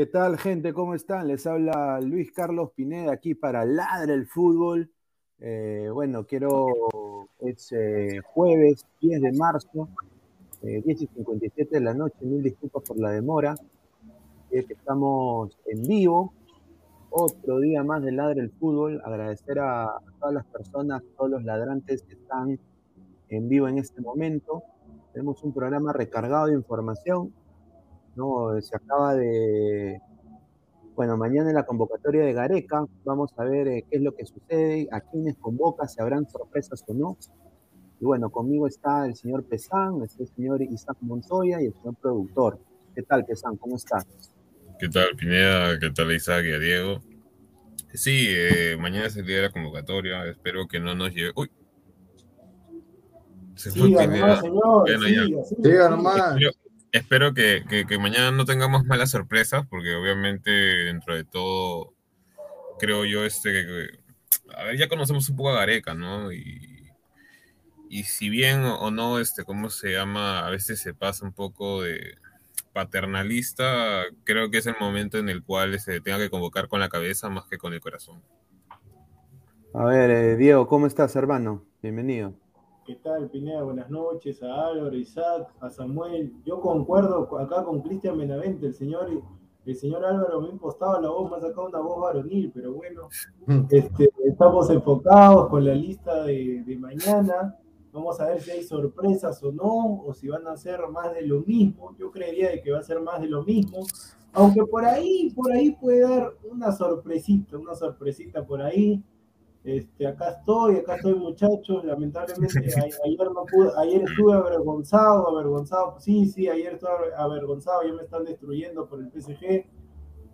¿Qué tal, gente? ¿Cómo están? Les habla Luis Carlos Pineda aquí para Ladre el Fútbol. Eh, bueno, quiero, es eh, jueves 10 de marzo, 10 eh, y 57 de la noche, mil disculpas por la demora. estamos en vivo, otro día más de Ladre el Fútbol. Agradecer a todas las personas, a todos los ladrantes que están en vivo en este momento. Tenemos un programa recargado de información ¿no? Se acaba de, bueno, mañana en la convocatoria de Gareca, vamos a ver eh, qué es lo que sucede, a quiénes convoca, si habrán sorpresas o no. Y bueno, conmigo está el señor Pesán, el señor Isaac Montoya y el señor productor. ¿Qué tal, Pesán? ¿Cómo estás? ¿Qué tal, Pineda? ¿Qué tal, Isaac y a Diego? Sí, eh, mañana es el día de la convocatoria. Espero que no nos lleve. ¡Uy! Se fue Pineda. Señor, siga, nomás espero que, mañana no tengamos malas sorpresas, porque obviamente dentro de todo, creo yo, este, que, a ver, ya conocemos un poco a Gareca, ¿no? Y, y si bien o no, este, ¿cómo se llama? A veces se pasa un poco de paternalista, creo que es el momento en el cual se tenga que convocar con la cabeza más que con el corazón. A ver, eh, Diego, ¿cómo estás, hermano? Bienvenido. ¿Qué tal, Pineda? Buenas noches a Álvaro, Isaac, a Samuel. Yo concuerdo acá con Cristian Benavente, el señor, el señor Álvaro me ha impostado la voz, me ha sacado una voz varonil, pero bueno, este, estamos enfocados con la lista de, mañana. Vamos a ver si hay sorpresas o no, o si van a ser más de lo mismo. Yo creería de que va a ser más de lo mismo. Aunque por ahí, por ahí puede dar una sorpresita, una sorpresita por ahí. Este, acá estoy, acá estoy muchachos, lamentablemente ayer, no pude, ayer estuve avergonzado, avergonzado, sí, sí, ayer estuve avergonzado, ya me están destruyendo por el PSG,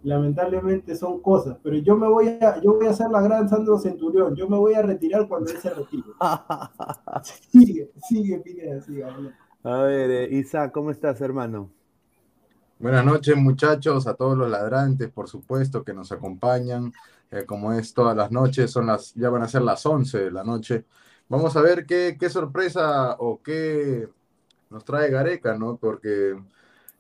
lamentablemente son cosas, pero yo me voy a, yo voy a hacer la gran Sandro Centurión, yo me voy a retirar cuando él se retire. sigue, sigue, Pineda, sigue. A ver, eh, Isa, ¿cómo estás, hermano? Buenas noches, muchachos, a todos los ladrantes, por supuesto, que nos acompañan. Eh, como es todas las noches, son las, ya van a ser las 11 de la noche. Vamos a ver qué, qué sorpresa o qué nos trae Gareca, ¿no? Porque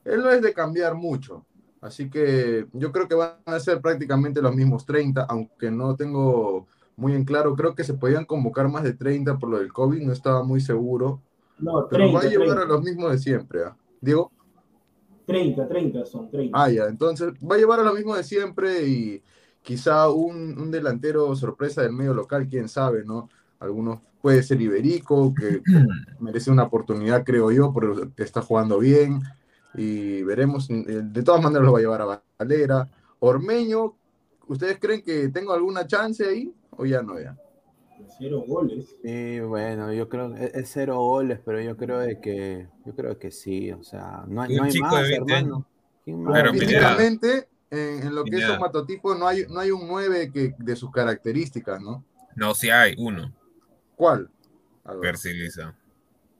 él no es de cambiar mucho. Así que yo creo que van a ser prácticamente los mismos 30, aunque no tengo muy en claro. Creo que se podían convocar más de 30 por lo del COVID, no estaba muy seguro. No, 30, pero va a llevar a los mismos de siempre. ¿ah? Diego. 30, 30 son 30. Ah, ya, entonces va a llevar a lo mismo de siempre y quizá un, un, delantero sorpresa del medio local, quién sabe, ¿no? Algunos puede ser Iberico, que merece una oportunidad, creo yo, porque está jugando bien. Y veremos, eh, de todas maneras lo va a llevar a Valera. Ormeño, ¿ustedes creen que tengo alguna chance ahí o ya no ya? Cero goles. Sí, bueno, yo creo que es cero goles, pero yo creo de que yo creo que sí, o sea, no hay, no hay más, hermano. Pero físicamente, en, lo que es un matotipo, no hay, no hay un 9 que, de sus características, ¿no? No, sí hay, uno. ¿Cuál? Persiliza.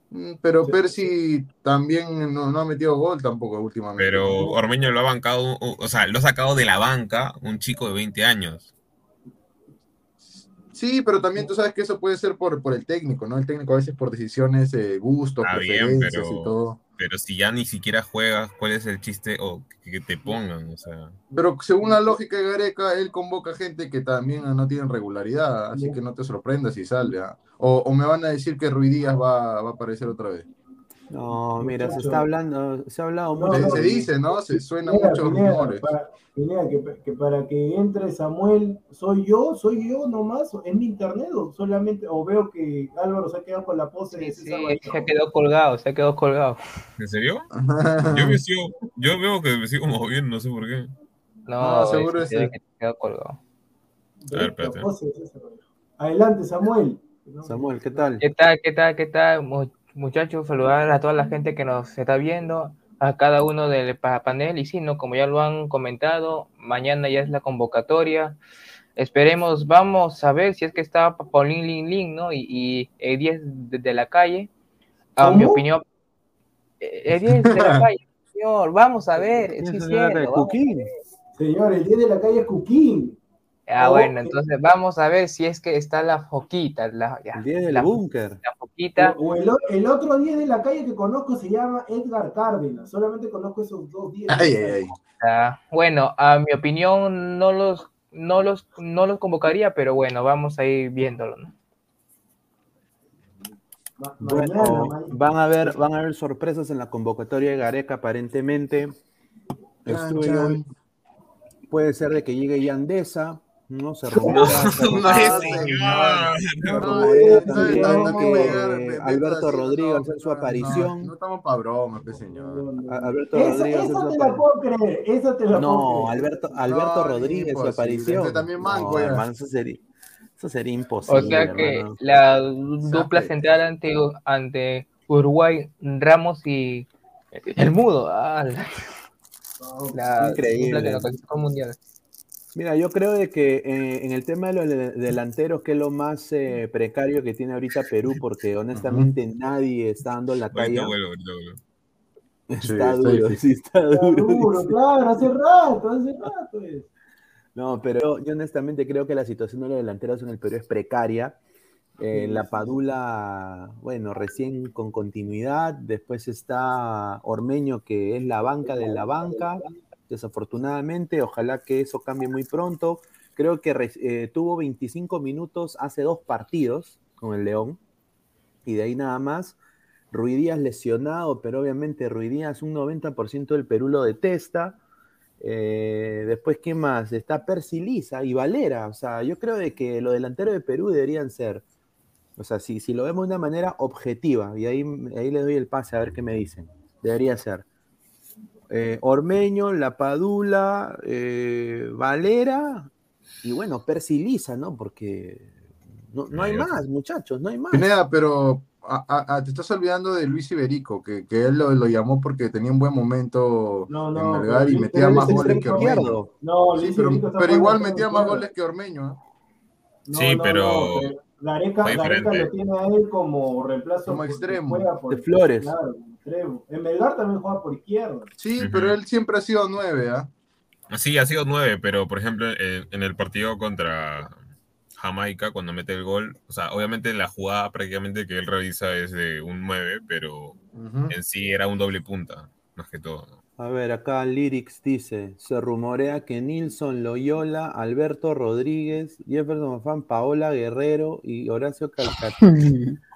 Mm, pero Percy también no, no, ha metido gol tampoco últimamente. Pero Ormeño lo ha bancado, o sea, lo ha sacado de la banca un chico de 20 años. Sí, pero también tú sabes que eso puede ser por, por el técnico, ¿no? El técnico a veces por decisiones, eh, gustos, preferencias y todo. Pero si ya ni siquiera juegas, ¿cuál es el chiste? O que te pongan, o sea. Pero según la lógica de Gareca, él convoca gente que también no tiene regularidad, así que no te sorprendas si sale. ¿ah? O, o, me van a decir que Ruidías va, va a aparecer otra vez. No, mira, se está hablando, se ha hablado mucho. se, dice, ¿no? Se suena muchos rumores. Para, que, que, para que entre Samuel, ¿soy yo? ¿Soy yo nomás? ¿En mi internet o solamente? ¿O veo que Álvaro se ha quedado con la pose? Sí, sí, se quedó colgado, se quedó colgado. ¿En serio? yo, me sigo, yo veo que me sigo moviendo, no sé por qué. No, seguro es que quedó colgado. A ver, espérate. Adelante, Samuel. Samuel, ¿qué tal? ¿Qué tal? ¿Qué tal? ¿Qué tal? Muchachos, saludar a toda la gente que nos está viendo, a cada uno del panel. Y sí, ¿no? como ya lo han comentado, mañana ya es la convocatoria. Esperemos, vamos a ver si es que está Paulín Lin Lin, ¿no? Y, el 10 de, la calle. A mi opinión, el 10 de la calle, señor, vamos a ver. Sí, señor, señor, el 10 de la calle es Cuquín. Ah, bueno, entonces vamos a ver si es que está la foquita. La, el 10 del búnker. La foquita. O, el, otro 10 de la calle que conozco se llama Edgar Cárdenas. Solamente conozco esos dos 10. Ay, ay, ay. Ah, bueno, a mi opinión no los, no, los, no los convocaría, pero bueno, vamos a ir viéndolo. ¿no? Bueno, van a ver, van a haber sorpresas en la convocatoria de Gareca aparentemente. Puede ser de que llegue Yandesa, no se rumora. Alberto Rodríguez en su aparición. No, estamos para broma, señor. Alberto Rodríguez. Eso te la puedo creer. Eso te lo No, Alberto, Alberto Rodríguez su aparición. también manco, hermano, eso sería. Eso sería imposible. O sea que la dupla central ante, ante Uruguay, Ramos y el Mudo. Ah, la, Increíble. dupla que nos mundial. Mira, yo creo de que eh, en el tema de los delanteros, que es lo más eh, precario que tiene ahorita Perú, porque honestamente nadie está dando la talla. Está duro, sí, está duro. claro, hace rato, hace rato. No, pero yo honestamente creo que la situación de los delanteros en el Perú es precaria. Eh, la Padula, bueno, recién con continuidad. Después está Ormeño, que es la banca de la banca desafortunadamente. Ojalá que eso cambie muy pronto. Creo que eh, tuvo 25 minutos hace dos partidos con el León y de ahí nada más. Ruidías lesionado, pero obviamente Ruidías un 90% del Perú lo detesta. Eh, después, ¿qué más? Está Percy y Valera. O sea, yo creo de que los delanteros de Perú deberían ser O sea, si, si lo vemos de una manera objetiva, y ahí, ahí le doy el pase a ver qué me dicen. Debería ser eh, Ormeño, La Padula, eh, Valera y bueno, Percy Lisa, ¿no? Porque no, no hay más, muchachos, no hay más. Pineda, pero a- a- te estás olvidando de Luis Iberico, que, que él lo, lo llamó porque tenía un buen momento No, en no, Melgar pero y Luis- metía más Luis goles es que Ormeño. No, Sí, pero, pero igual metía más goles que Ormeño. ¿eh? No, Sí, no, pero no, pero Gareca, Gareca lo tiene a él como reemplazo Como extremo. por- De Flores. Claro, extremo. En Melgar también juega por izquierda. Sí, pero él siempre ha sido nueve, ¿ah? Sí, ha sido nueve, pero por ejemplo, en, en el partido contra Jamaica, cuando mete el gol, o sea, obviamente la jugada prácticamente que él realiza es de un 9, pero en sí era un doble punta, más que todo. A ver, acá Lyrics dice, se rumorea que Nilson Loyola, Alberto Rodríguez, Jefferson Mafán, Paola Guerrero y Horacio Calcaterra.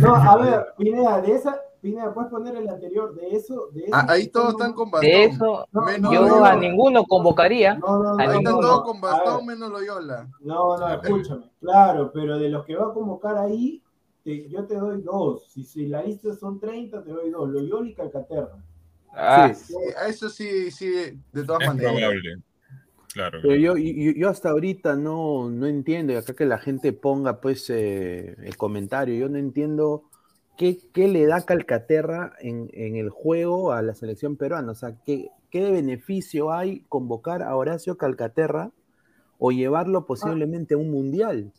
No, a ver, Pineda, de esa, Pineda, puedes poner el anterior, de eso, de eso. Ah, ahí todos están con bastón. De eso, No, menos yo Loyola. a ninguno convocaría. No, no, no, Ahí están todos con bastón menos Loyola. No, no, escúchame. Claro, pero de los que va a convocar ahí, te- yo te doy dos. Si, si la lista son 30, te doy dos. Loyola y Calcaterra. Ah, Sí. Sí, a eso sí, sí, de todas Es maneras. probable. Claro. Pero claro. yo, yo, yo hasta ahorita no, no entiendo, y acá que la gente ponga pues eh, el comentario, yo no entiendo qué, qué le da Calcaterra en, en el juego a la selección peruana, o sea, qué, qué de beneficio hay convocar a Horacio Calcaterra o llevarlo posiblemente a un mundial.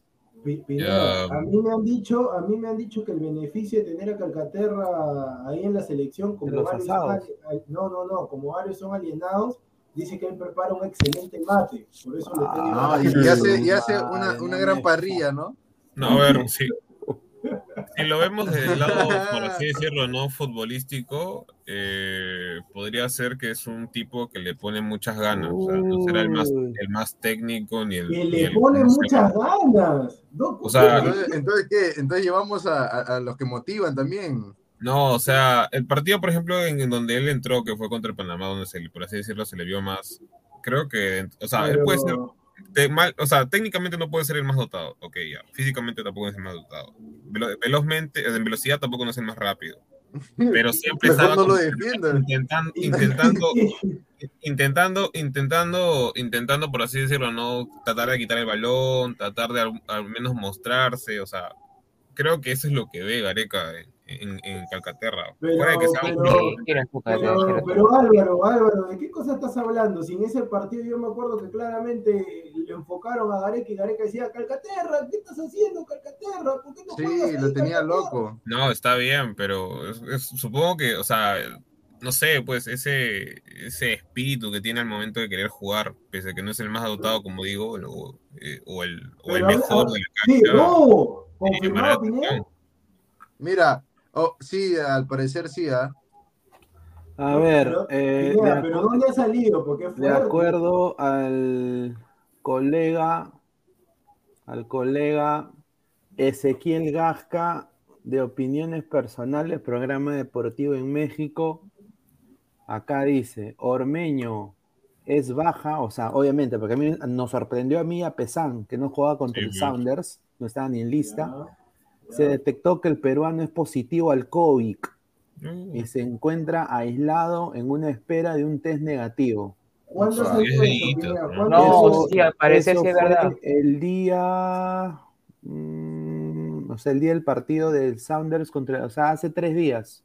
A mí me han dicho, a mí me han dicho que el beneficio de tener a Calcaterra ahí en la selección, como varios son no, no, no, como varios son alienados, dice que él prepara un excelente mate, por eso le tengo Ah, y, y hace, y hace una, una gran parrilla, ¿no? No, a ver, si, si lo vemos desde el lado, por así decirlo, no futbolístico, eh, podría ser que es un tipo que le pone muchas ganas. O sea, no será el más, el más técnico ni el. que le el- pone no sé. muchas ganas. No, O sea, Entonces, entonces, ¿qué? Entonces llevamos a, a- a los que motivan también. No, o sea, el partido, por ejemplo, en, en donde él entró, que fue contra el Panamá, donde se, por así decirlo, se le vio más. Creo que, o sea, él pero- puede ser te- mal, o sea, técnicamente no puede ser el más dotado, ok, ya. Físicamente tampoco es el más dotado. Velo- velozmente, en velocidad tampoco no es el más rápido. Pero siempre estaba no intentando, intentando, intentando, intentando, intentando, por así decirlo, no tratar de quitar el balón, tratar de al, al menos mostrarse, o sea, creo que eso es lo que ve Gareca en, en, en Calcaterra. Pero- Fuera de que sea un pero- pro, sí, quiero enfocar, Pero, quiero- pero Álvaro, Álvaro, ¿de qué cosa estás hablando? Si en ese partido yo me acuerdo que claramente le enfocaron a Gareca y Gareca decía, Calcaterra, ¿qué estás haciendo, Calcaterra? ¿Por qué no Sí, ahí, lo tenía Calcaterra?" loco. No, está bien, pero es- es- supongo que, o sea, no sé, pues ese, ese espíritu que tiene al momento de querer jugar, pese a que no es el más dotado, como digo, o, eh, o el, o el mejor de la Sí, cancha. no, eh, confirmado la Pineda. Mira, oh, sí, al parecer sí, ¿ah? A ver, Pero, eh, pero ¿dónde ha salido? Porque de acuerdo al colega, al colega Ezequiel Gasca de Opiniones Personales, programa deportivo en México, acá dice, Ormeño es baja, o sea, obviamente, porque a mí nos sorprendió a mí a Pesán, que no jugaba contra Sí, el. Sounders, no estaba ni en lista, Ya, se detectó que el peruano es positivo al COVID y se encuentra aislado en una espera de un test negativo. ¿Cuándo Ah, salió es eso, Pineda? ¿no? ¿Cuándo No, salió? sí, al parecer eso fue verdad. El día, mm, o sea, el día del partido del Sounders contra, o sea, hace tres días.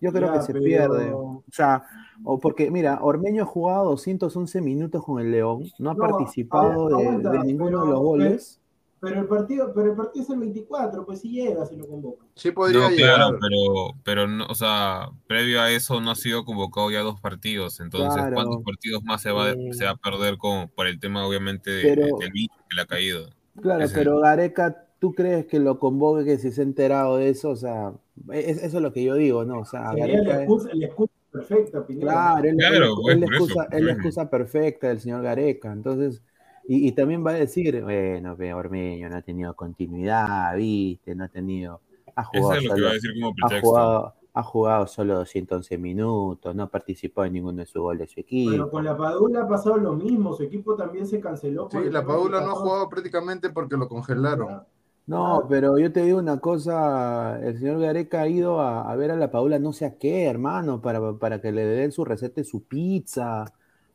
Yo creo Ya, que se pero- pierde. O sea, o porque, mira, Ormeño ha jugado 211 minutos con el León, no ha No, participado de, aguanta, de ninguno pero- de los goles. Pero el partido, pero el partido es el 24, pues si llega, si lo convoca. Sí podría No, llegar. claro, pero, pero no, o sea, previo a eso no ha sido convocado ya dos partidos, entonces Claro. ¿cuántos partidos más se va, Sí. se va a perder con, por el tema obviamente de- Pero- del bicho que le ha caído? Claro, Ese- pero Gareca, ¿tú crees que lo convoque, que si se ha enterado de eso? O sea, es- eso es lo que yo digo, ¿no? O sea, Sería Gareca la es- la excusa perfecta, Pineda. Claro, él, Claro, él- él la excusa, eso. excusa perfecta del señor Gareca. Entonces, y, y también va a decir, bueno, ve, Ormeño no ha tenido continuidad, viste, no ha tenido, ha Eso jugado es lo que solo, va a decir como ha jugado, ha jugado solo 211 minutos, no participó en ninguno de sus goles de su equipo. Pero con la Padula ha pasado lo mismo, su equipo también se canceló. Sí, la Padula no ha jugado prácticamente porque lo congelaron. No, pero yo te digo una cosa, el señor Gareca ha ido a, ver a la Paula no sé a qué, hermano, para, para que le den su receta de su pizza,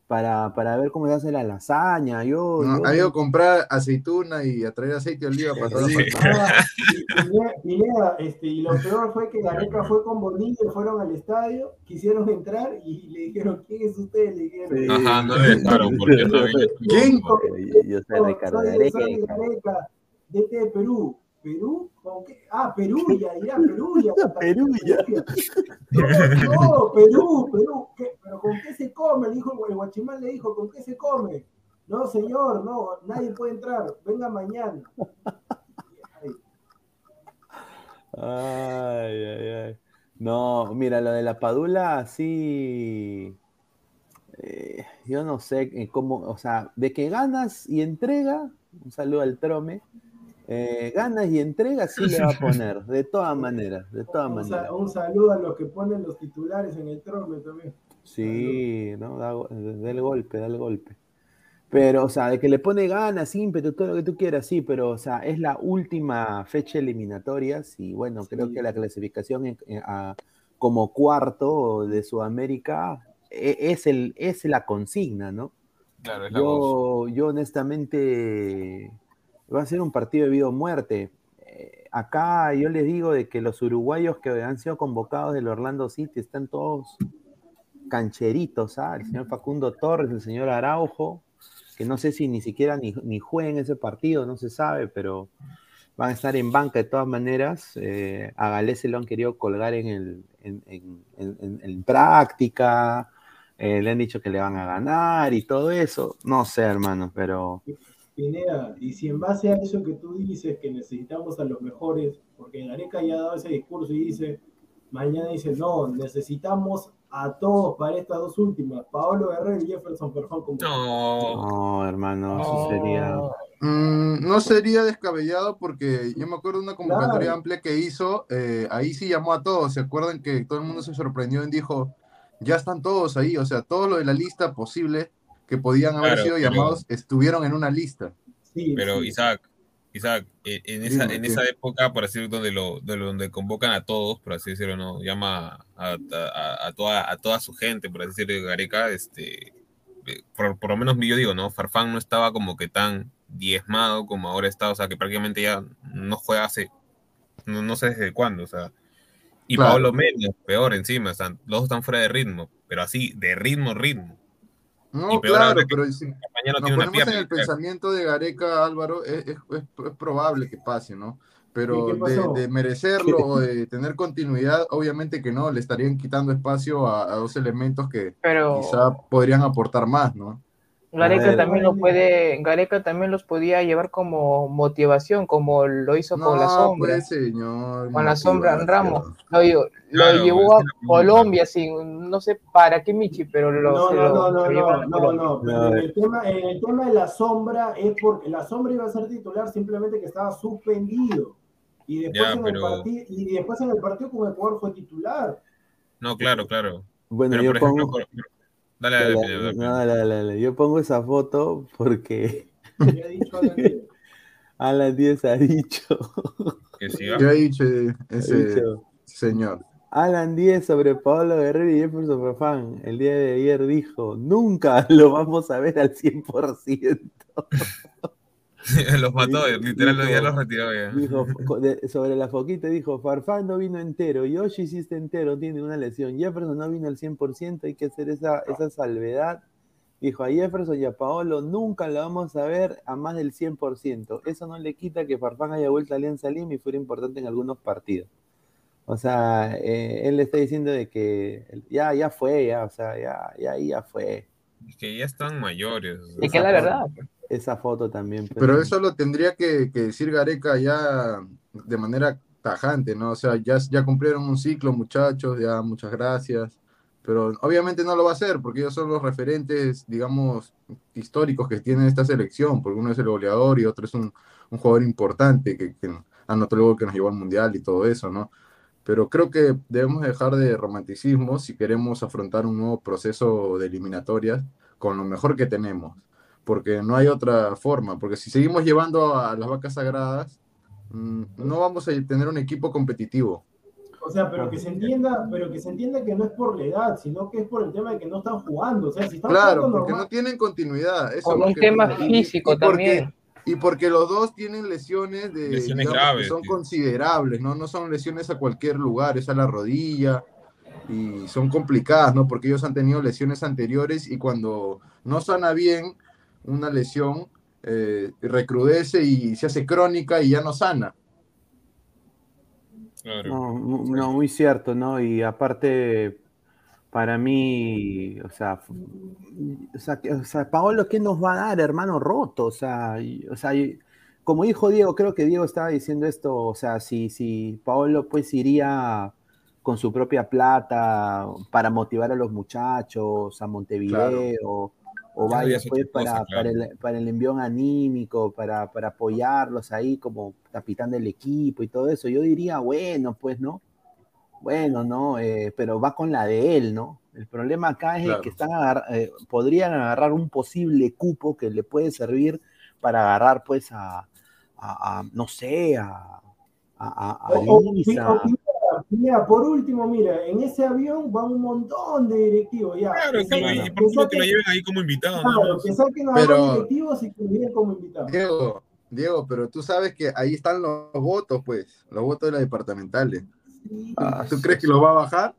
para, para ver cómo se hace la lasaña. Yo, Ha ido a comprar aceituna y a traer aceite de oliva para toda la este, y lo peor fue que Gareca fue con Bonilla, fueron al estadio, quisieron entrar y le dijeron, ¿quién es usted? Le dijeron, Ajá, no le dejaron porque ¿Quién? Yo soy Ricardo Gareca. Gareca de Perú. ¿Perú? ¿Con qué? Ah, Perulla, ya, Perulla. Perulla. No, no, Perú, Perú. ¿Pero con qué se come? Le dijo, el guachimán le dijo, ¿con qué se come? No, señor, no, nadie puede entrar. Venga mañana. Ay, ay, ay. No, mira, lo de la Padula, sí. Eh, yo no sé eh, cómo, o sea, de que ganas y entrega, un saludo al Trome, eh, ganas y entrega sí le va a poner, de todas maneras, de todas un, maneras. Un saludo a los que ponen los titulares en el trome también. Sí, ¿no? Da, el golpe, da el golpe. Pero, o sea, de que le pone ganas, ímpetu, todo lo que tú quieras, sí, pero, o sea, es la última fecha eliminatoria y bueno, creo que la clasificación como cuarto de Sudamérica e, es, el, es la consigna, ¿no? Claro, es la yo, yo honestamente va a ser un partido de vida o muerte. Eh, acá yo les digo de que los uruguayos que han sido convocados del Orlando City están todos cancheritos, ¿ah? El señor Facundo Torres, el señor Araujo, que no sé si ni siquiera ni, ni jueguen ese partido, no se sabe, pero van a estar en banca de todas maneras. Eh, a Galés se lo han querido colgar en, el, en, práctica, eh, le han dicho que le van a ganar y todo eso. No sé, hermano, pero Pineda, y si en base a eso que tú dices, que necesitamos a los mejores, porque Gareca ya ha dado ese discurso y dice, mañana dice, no, necesitamos a todos para estas dos últimas, Paolo Guerrero y Jefferson Perfón. Como... No, hermano, eso sería... Mm, no sería descabellado porque yo me acuerdo de una convocatoria amplia que hizo, eh, ahí sí llamó a todos, ¿se acuerdan que todo el mundo se sorprendió y dijo, ya están todos ahí, o sea, todo lo de la lista posible que podían haber sido llamados estuvieron en una lista. pero Isaac, Isaac, e, en esa, en esa época, por así donde lo, donde convocan a todos, por así decirlo, no, llama a, a, toda, a toda su gente, por así decirlo, Gareca, este, eh, por, por, lo menos yo digo, ¿no? Farfán no estaba como que tan diezmado como ahora está, o sea, que prácticamente ya no juega hace, no, no sé desde cuándo, o sea, y Pablo menos, peor encima, sea, los dos están fuera de ritmo, pero así, de ritmo, ritmo. No, claro, pero si nos ponemos en el pensamiento de Gareca, Álvaro, es, es, es, probable que pase, ¿no? Pero de, de, merecerlo o de tener continuidad, obviamente que no, le estarían quitando espacio a, a dos elementos que quizá podrían aportar más, ¿no? Gareca también lo puede, Gareca también los podía llevar como motivación, como lo hizo con la sombra. Pues, señor, con la sombra en Ramos. Lo, lo llevó a Colombia sin, no sé para qué Michi, pero lo No, no, no, no, no, no, no, El tema, el tema de la sombra es porque la sombra iba a ser titular simplemente que estaba suspendido. Y después, en, el partido, y después en el partido con Ecuador fue titular. No, claro, claro. Bueno, yo pongo... Dale, dale, dale, dale, Yo pongo esa foto porque Alan Díez ha dicho. ¿Qué ha dicho ese señor? Alan Díez sobre Pablo Guerrero y Jefferson Perfán el día de ayer dijo, nunca lo vamos a ver al 100%. los mató, literal, ya los retiró Dijo, sobre la foquita dijo, Farfán no vino entero, Yoshi sí está entero, tiene una lesión, Jefferson no vino al 100%, hay que hacer esa, esa salvedad. Dijo, a Jefferson y a Paolo nunca lo vamos a ver a más del 100%. Eso no le quita que Farfán haya vuelto a Alianza Lima y fuera importante en algunos partidos. O sea, eh, él le está diciendo de que ya, ya fue, ya, o sea, ya, ya, ya fue. Es que ya están mayores. Y que la verdad esa foto también. Pero, eso lo tendría que, decir Gareca ya de manera tajante, ¿no? O sea, ya, ya cumplieron un ciclo, muchachos, ya muchas gracias. Pero obviamente no lo va a hacer porque ellos son los referentes, digamos, históricos que tiene esta selección, porque uno es el goleador y otro es un, jugador importante que, que anotó el gol que nos llevó al mundial y todo eso, ¿no? pero creo que debemos dejar de romanticismo si queremos afrontar un nuevo proceso de eliminatorias con lo mejor que tenemos, porque no hay otra forma, porque si seguimos llevando a las vacas sagradas, mm, no vamos a tener un equipo competitivo. O sea, pero que se entienda, pero que se entienda que no es por la edad, sino que es por el tema de que no están jugando. O sea, si están claro, jugando porque normal- no tienen continuidad. Eso lo un tema físico y porque- también. Y porque los dos tienen lesiones de Lesiones digamos, graves, que son tío. considerables, ¿no? No son lesiones a cualquier lugar, es a la rodilla y son complicadas, ¿no? Porque ellos han tenido lesiones anteriores y cuando no sana bien una lesión, eh, recrudece y se hace crónica y ya no sana. Claro. No, mu- no, muy cierto, ¿no? Y aparte, para mí, o sea, o sea, que- o sea, Paolo, ¿qué nos va a dar, hermano roto? O sea, y- o sea, y- como dijo Diego, creo que Diego estaba diciendo esto, o sea, si, si Paolo pues iría con su propia plata para motivar a los muchachos a Montevideo, Claro, ya vaya es pues cosa, para, para, el, para el envión anímico, para, para apoyarlos ahí como capitán del equipo y todo eso, yo diría, bueno, pues, ¿no? Bueno, ¿no? Eh, pero va con la de él, ¿no? El problema acá es Claro. que están agar- eh, podrían agarrar un posible cupo que le puede servir para agarrar, pues, a, a- a, no sé, a, a, a- a O- o- Lisa. o- mira, por último, mira, en ese avión va un montón de directivos ya. Claro, saquen- y por último que lo lleven ahí como invitado, claro, más. que saquen a Pero- los directivos y que lo lleven como invitados. Diego, Diego, pero tú sabes que ahí están los votos, pues, los votos de las departamentales. Sí. Ah, ¿Tú crees que lo va a bajar?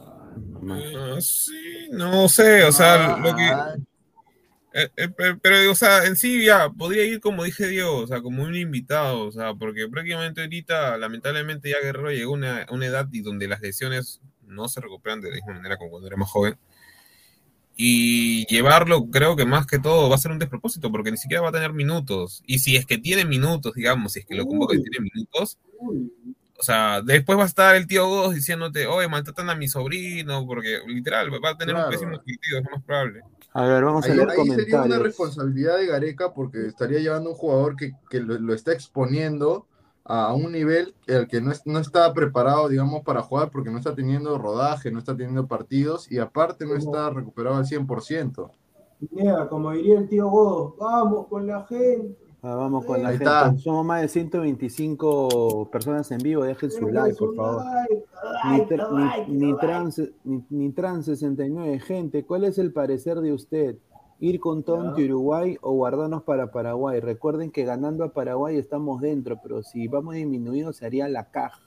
Ah, sí, no sé, o sea, lo que... Eh, eh, pero, o sea, en sí ya, podría ir como dije Diego, o sea, como un invitado, o sea, porque prácticamente ahorita, lamentablemente, ya Guerrero llegó a una, una edad y donde las lesiones no se recuperan de la misma manera como cuando era más joven. Y llevarlo, creo que más que todo va a ser un despropósito, porque ni siquiera va a tener minutos. Y si es que tiene minutos, digamos, si es que lo convoca y tiene minutos, o sea, después va a estar el tío Godos diciéndote, oye, maltratan a mi sobrino, porque literal, va a tener Claro. un pésimo sentido, es lo más probable. A ver, vamos a Ahí, leer ahí sería una comentarios. responsabilidad de Gareca porque estaría llevando un jugador que, que lo, lo está exponiendo a un nivel al que no, es- no está preparado, digamos, para jugar porque no está teniendo rodaje, no está teniendo partidos y aparte no está recuperado al 100%. Pineda, como diría el tío Godo, vamos con la gente. Ah, vamos con la Ahí gente. está. Somos más de 125 personas en vivo. Dejen su like, por favor. Ni, Like, tra- like, ni, ni like. trans, ni, ni trans 69. Gente, ¿cuál es el parecer de usted? ¿Ir con Tonti Uruguay o guardarnos para Paraguay? Recuerden que ganando a Paraguay estamos dentro, pero si vamos disminuidos se haría la caja.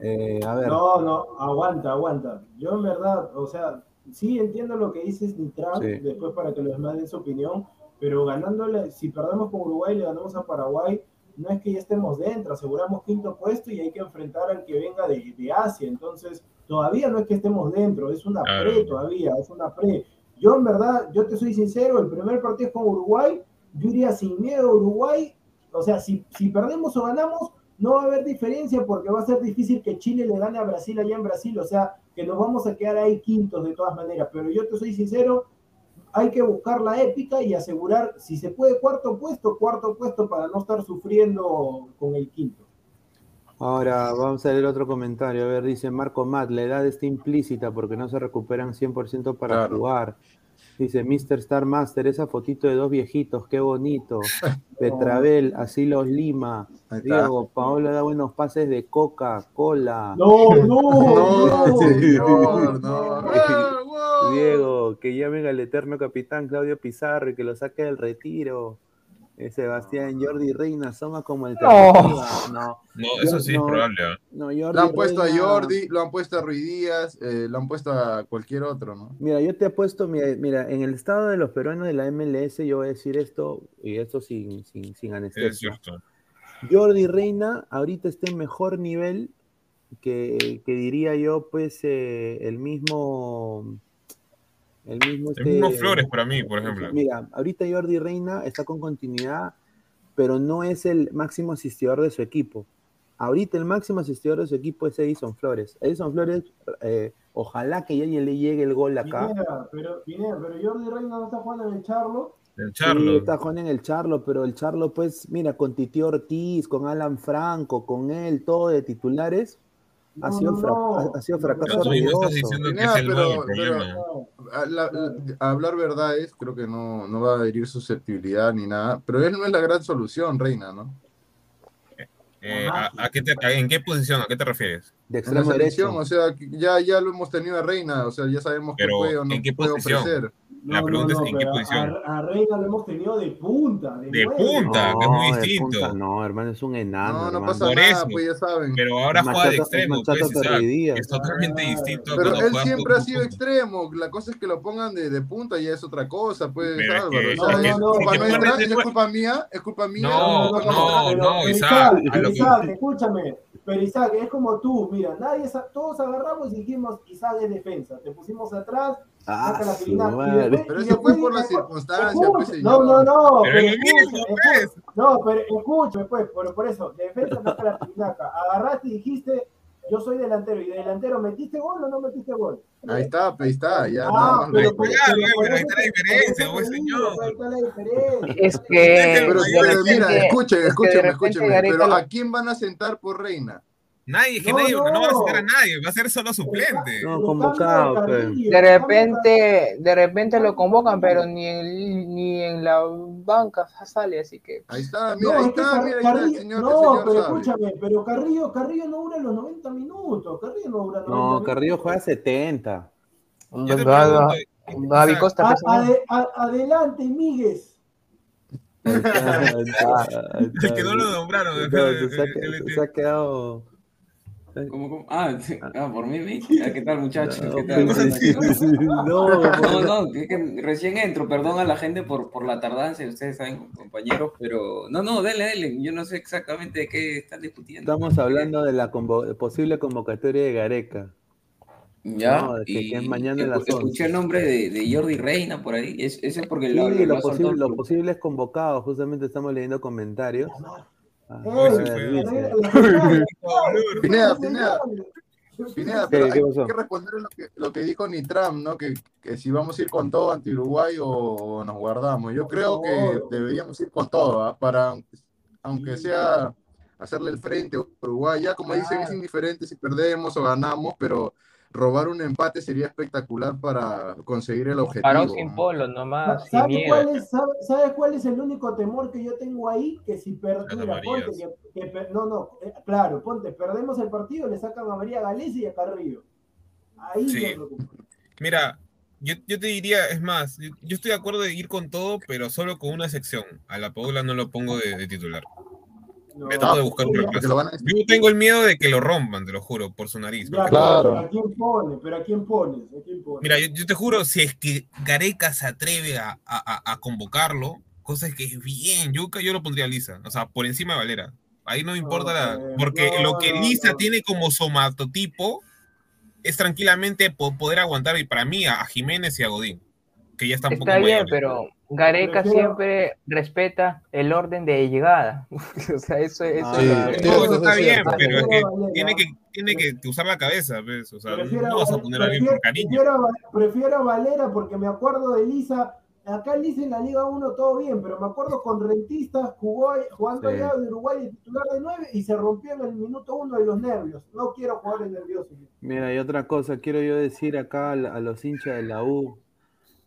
Eh, a ver, No, no, aguanta, aguanta. Yo en verdad, o sea, sí entiendo lo que dices Nitran, Sí. después para que los demás den su opinión, pero ganándole, si perdemos con Uruguay y le ganamos a Paraguay, no es que ya estemos dentro, aseguramos quinto puesto y hay que enfrentar al que venga de, de Asia. Entonces, todavía no es que estemos dentro, es una pre todavía, es una pre. Yo en verdad, yo te soy sincero, el primer partido es con Uruguay, yo iría sin miedo a Uruguay, o sea, si, si perdemos o ganamos, no va a haber diferencia porque va a ser difícil que Chile le gane a Brasil allá en Brasil, o sea, que nos vamos a quedar ahí quintos de todas maneras, pero yo te soy sincero, hay que buscar la épica y asegurar, si se puede, cuarto puesto, cuarto puesto para no estar sufriendo con el quinto. ahora vamos a leer otro comentario. A ver, dice Marco Matt, la edad está implícita porque no se recuperan 100% para Claro. jugar. Dice Mr. Star Master, esa fotito de dos viejitos, qué bonito. Petrabel, así los lima. Diego, Paola da buenos pases de Coca-Cola. No, no, No, no. Diego, que llamen al eterno capitán Claudio Pizarro y que lo saque del retiro. Eh, Sebastián, Jordi Reina, soma como el No. No, eso sí No. es probable. ¿ah? No, Jordi Lo han puesto a Jordi, lo han puesto a Ruiz Díaz, eh, lo han puesto a cualquier otro, ¿no? Mira, yo te apuesto, mira, mira, en el estado de los peruanos de la MLS, yo voy a decir esto, y esto sin, sin, sin Es anestesia. cierto. Jordi Reina ahorita está en mejor nivel que, que diría yo, pues, eh, el mismo. El mismo, El este- mismo Flores para mí, por ejemplo. Mira, ahorita Jordi Reina está con continuidad, pero no es el máximo asistidor de su equipo. Ahorita el máximo asistidor de su equipo es Edison Flores. Edison Flores, eh, ojalá que ya le llegue el gol acá. Pineda, pero, Pineda, pero Jordi Reina no está jugando en el Charlo El Sí, Charlo. está jugando en el Charlo, pero el Charlo, pues, mira, con Titi Ortiz, con Alan Franco, con él, todo de titulares, ha, No, sido no, fra- no. ha- ha sido Pero fracaso mismo estás diciendo que es el pero- pero-. A, la- a hablar verdades, creo que no, no va a herir susceptibilidad ni nada, pero él no es la gran solución, Reina, ¿no? Eh, ¿a, a qué te- a- ¿En qué posición? ¿A qué te refieres? De En la extremo selección, derecho. o sea, que ya, ya lo hemos tenido a Reina, o sea, ya sabemos que Pero, puede o no ¿en qué puede posición? ofrecer. La pregunta es, ¿en qué posición? A, a Reina lo hemos tenido de punta. De, De punta. que es muy distinto. punta no, hermano, es un enano. No, no hermano. pasa Por nada, eso. pues ya saben. Pero ahora juega de extremo, pues, que Isaac. Es totalmente distinto a Pero él siempre ha sido extremo, la cosa es que lo pongan de, de punta y es otra cosa, pues, Pero es que- o sea, no, es no, culpa que de es culpa mía, es culpa mía. No, no, no, que- Isaac, escúchame, pero Isaac, es como tú, mira, nadie, sa- todos agarramos y dijimos, Isaac es defensa, te pusimos atrás, Ah, saca la después- Pero eso después fue por las circunstancias, escucha, pues, No, señor. no, no, Pero pero escucha, pues. escucha, no, pero escúchame, pues, por, por eso, defensa saca la pirinaca, agarraste y dijiste, yo soy delantero, y de delantero, ¿metiste gol o no metiste gol? Ahí está, pues, ahí está, ya Ah, más. pero, Ya, pero por pero ahí está la diferencia, güey, te señor. ahí está la diferencia. Es que, Pero, pero mira, escuchen, es que de escúchenme, repente escúchenme. Gareca Pero ¿a quién van a sentar por Reina? Nadie, que No, nadie, no, no. va a citar a nadie, va a ser solo suplente. No, convocado, cambio de repente, de repente lo convocan, pero ni en, ni en la banca sale, así que Ahí está, No, mira, ahí está, mira, ahí está señor, no, señor pero sabe. escúchame, pero Carrillo, Carrillo no dura los 90 minutos. Carrillo no dura 90 No, minutos. Carrillo juega 70. Yo te Gaby pregunto, Gaby Isaac, Costa, A- pues, a- adelante, Míguez. El que no lo nombraron. No, se ha quedado. ¿Cómo, cómo? Ah, sí. Ah, por mí. Ah, ¿qué tal, muchachos? No, ¿Qué tal? no, No, no, es que recién entro, perdón a la gente por, por la tardanza, ustedes saben, compañeros, pero no, no, dele, dele, yo no sé exactamente de qué están discutiendo. Estamos hablando de la convo- posible convocatoria de Gareca. Ya, no, que- y que es mañana las escuché el nombre de, de Jordi Reina por ahí, es- ese es porque Sí, lo, lo- lo los, ha posibles, soltado los el- posibles convocados, justamente estamos leyendo comentarios. Ah, Eh, Pineda, Pineda, Pineda, pero ¿Qué- qué hay que responder lo que, lo que dijo Nitram, ¿no? Que, que si vamos a ir con todo ante Uruguay o nos guardamos. Yo creo que deberíamos ir con todo, ¿ah? para, aunque sea hacerle el frente a Uruguay. Ya como dicen, es indiferente si perdemos o ganamos, pero robar un empate sería espectacular para conseguir el objetivo. Parón sin ¿no? polo, nomás, sin ¿Sabes miedo. cuál, es, sabe- ¿Sabes cuál es el único temor que yo tengo ahí? Que si perdemos, no, no, eh, claro, ponte, perdemos el partido, le sacan a María Galese y a Carrillo. Ahí Sí. me preocupa. Mira, yo, yo te diría, es más, yo, yo estoy de acuerdo de ir con todo, pero solo con una sección. A la Paula no lo pongo de, de titular. No, Me trato de buscar un ya, Porque reemplazo. lo van a- Yo tengo el miedo de que lo rompan, te lo juro, por su nariz. ya, Claro. pero ¿A quién pone? ¿Pero a quién pones? ¿A quién pones? Mira, yo, yo te juro, si es que Gareca se atreve a, a- a- convocarlo, cosa que es bien, yo, yo lo pondría a Lisa, o sea, por encima de Valera. Ahí no me importa la. eh, Porque no, lo que Lisa no. tiene como somatotipo es tranquilamente po- poder aguantar, y para mí, a, a Jiménez y a Godín, que ya están un poco Está bien, mayores. pero Gareca Prefiero- siempre respeta el orden de llegada. o sea, eso, eso Ah, es lo sí. eso eso está es bien, pero es que tiene que, tiene que usar la cabeza, ¿ves? O sea, Prefiero, no vas a poner a alguien prefiero- por cariño. prefiero a Va- prefiero a Valera porque me acuerdo de Lisa. Acá Lisa en la Liga 1 todo bien, pero me acuerdo con Rentistas jugó jugando Sí. allá de Uruguay de titular de 9 y se rompió en el minuto 1 de los nervios. No quiero jugar en nervioso. Mira, y otra cosa, quiero yo decir acá a los hinchas de la U,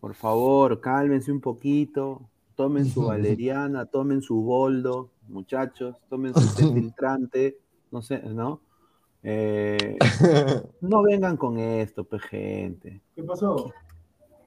por favor, cálmense un poquito, tomen su valeriana, tomen su boldo, muchachos, tomen su filtrante, no sé, ¿no? Eh, no vengan con esto, pues, gente. ¿Qué pasó?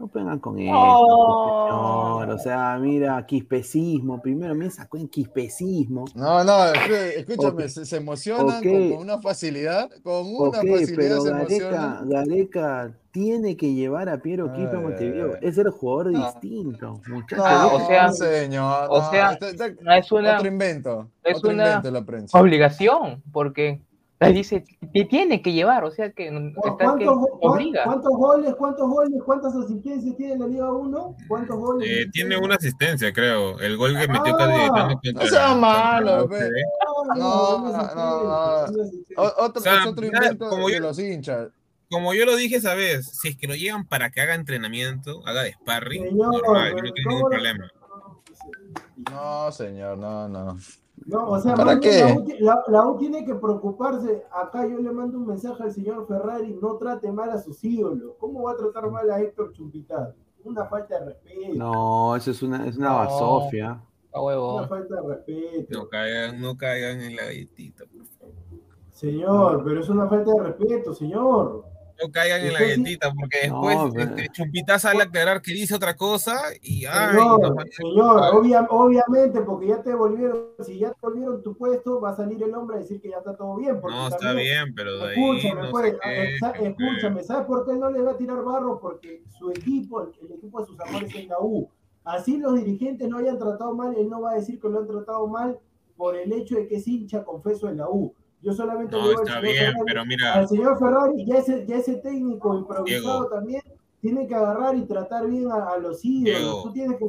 No vengan con esto, Oh. señor. O sea, mira, quispecismo, primero me sacó en quispecismo. No, no, escú- escúchame, se, se emocionan con, una facilidad, con una facilidad pero se Gareca, emocionan. Gareca tiene que llevar a Piero Quispe a Montevideo. Es el jugador No. distinto, muchachos. O sea- señor, o sea, no es una otro invento, es otro una- invento la obligación, porque él dice que tiene que llevar, o sea que ¿Cuántos, obliga. goles, cuántos goles, cuántas asistencias tiene la Liga 1? ¿Cuántos goles? Eh, tiene una asistencia, creo. El gol que metió Ah, no sea malo, pe. No, No, no, otro, O sea, es otro nada, invento como de yo- los hinchas. Como yo lo dije esa vez, si es que lo llegan para que haga entrenamiento, haga de sparring, Señor, normal, no ¿cómo ningún problema. No, señor, no, no. No, o sea, ¿Para qué? La, U, la- la U tiene que preocuparse. Acá yo le mando un mensaje al señor Ferrari, no trate mal a sus ídolos. ¿Cómo va a tratar mal a Héctor Chumpitaz? Una falta de respeto. No, eso es una, es una No. basofia. A Una huevo. falta de respeto. No caigan, no caigan en la galletita, por favor. Señor, pero es una falta de respeto, señor. No caigan en la galletita, porque No, después pero- este, sale a aclarar que dice otra cosa y ay, Señor, obvia- obviamente, porque ya te volvieron, si ya te volvieron tu puesto, va a salir el hombre a decir que ya está todo bien. porque No, está también- bien, pero de ahí Escúchame, no pues, qué, qué escúchame, ¿sabes por qué él no le va a tirar barro? Porque su equipo, el, el equipo de sus amores es la U. Así los dirigentes no hayan tratado mal, él no va a decir que lo han tratado mal por el hecho de que es hincha confeso en la U. Yo solamente No, digo está señor bien, Ferrari- pero mira, al señor Ferrari, ya ese, ya ese técnico improvisado Diego. también, tiene que agarrar y tratar bien a, a los ídolos. Diego. Tú tienes que...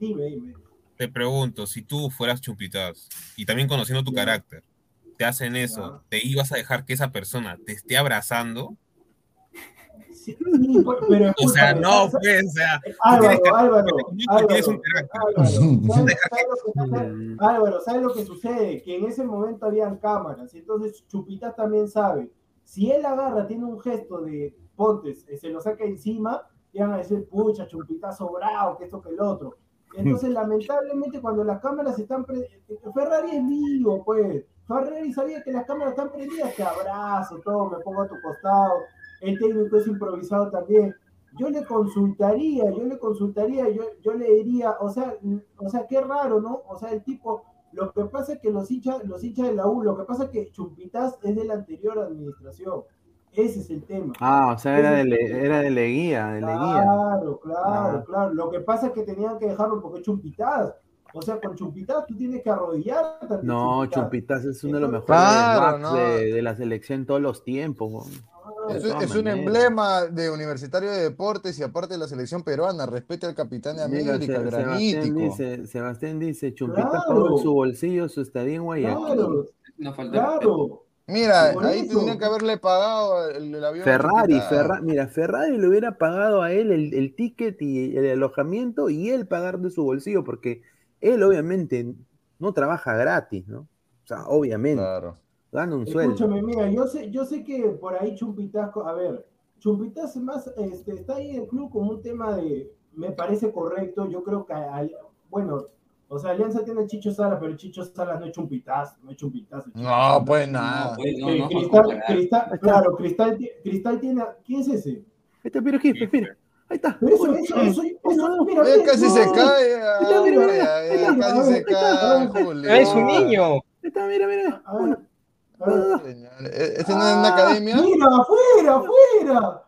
Dime, dime. te pregunto, si tú fueras Chumpitas y también conociendo tu carácter, te hacen eso. ¿te ibas a dejar que esa persona te esté abrazando? Sí, pero O sea, no, ¿sabes- pues, o sea, tú Álvaro, tienes Álvaro, Álvaro, ¿sabes- sabes lo que pasa? Álvaro, ¿sabes lo que sucede? Que en ese momento habían cámaras, entonces Chupitas también sabe. Si él agarra, tiene un gesto de pontes, eh, se lo saca encima, y van a decir, pucha, Chupitas sobrado, que esto que el otro. Entonces, lamentablemente, cuando las cámaras están. pre- Ferrari es vivo, pues. Ferrari sabía que las cámaras están prendidas, te abrazo, todo, me pongo a tu costado. El técnico es improvisado también. Yo le consultaría, yo le consultaría, yo, yo le diría, o sea, o sea, qué raro, ¿no? O sea, el tipo, lo que pasa es que los hinchas, los hinchas de la U, lo que pasa es que Chumpitas es de la anterior administración. Ese es el tema. Ah, o sea, era de, Le- era de Leguía, de Leguía. Claro, claro, Ah. claro. Lo que pasa es que tenían que dejarlo porque es Chumpitaz. O sea, con Chumpitaz tú tienes que arrodillar. No, Chumpitaz. Chumpitas es uno de los mejores Claro, backs no. de, de la selección todos los tiempos. Es, un emblema de Universitario de Deportes y aparte de la selección peruana. Respete al capitán de Mira, América, Se- Sebastián granítico. dice, Sebastián dice, Chumpitas Claro. pagó en su bolsillo su estadía en Guayaquil. Claro, claro. Mira, Por ahí eso. tendrían que haberle pagado el, el avión. Ferrari. Ferra- mira, Ferrari le hubiera pagado a él el, el ticket y el alojamiento y él pagar de su bolsillo, porque él obviamente no trabaja gratis, ¿no? O sea, obviamente, Claro. Gana un sueldo. Escúchame, mira, yo sé, yo sé que por ahí Chumpitaz, a ver, Chumpitaz más este, está ahí en el club como un tema de, me parece correcto, yo creo que, bueno, o sea, Alianza tiene a Chicho Sala, pero Chicho Sala no es Chumpitaz, no es Chumpitaz. es Chicho No, Sala. pues nada. pues, no, Eh, no, Cristal, claro, Cristal, Cristal tiene, a- ¿quién es ese? Ahí está, pero ¿qué? Mira, ahí está. Pero eso, eso, eso, eso, mira, Ya mira, casi se cae. está, mira, mira, está, Casi se cae. Julio. Es un niño. Ahí está, mira, mira. A ver, a ver. Señor, ¿Este no es una academia? Mira, afuera, afuera.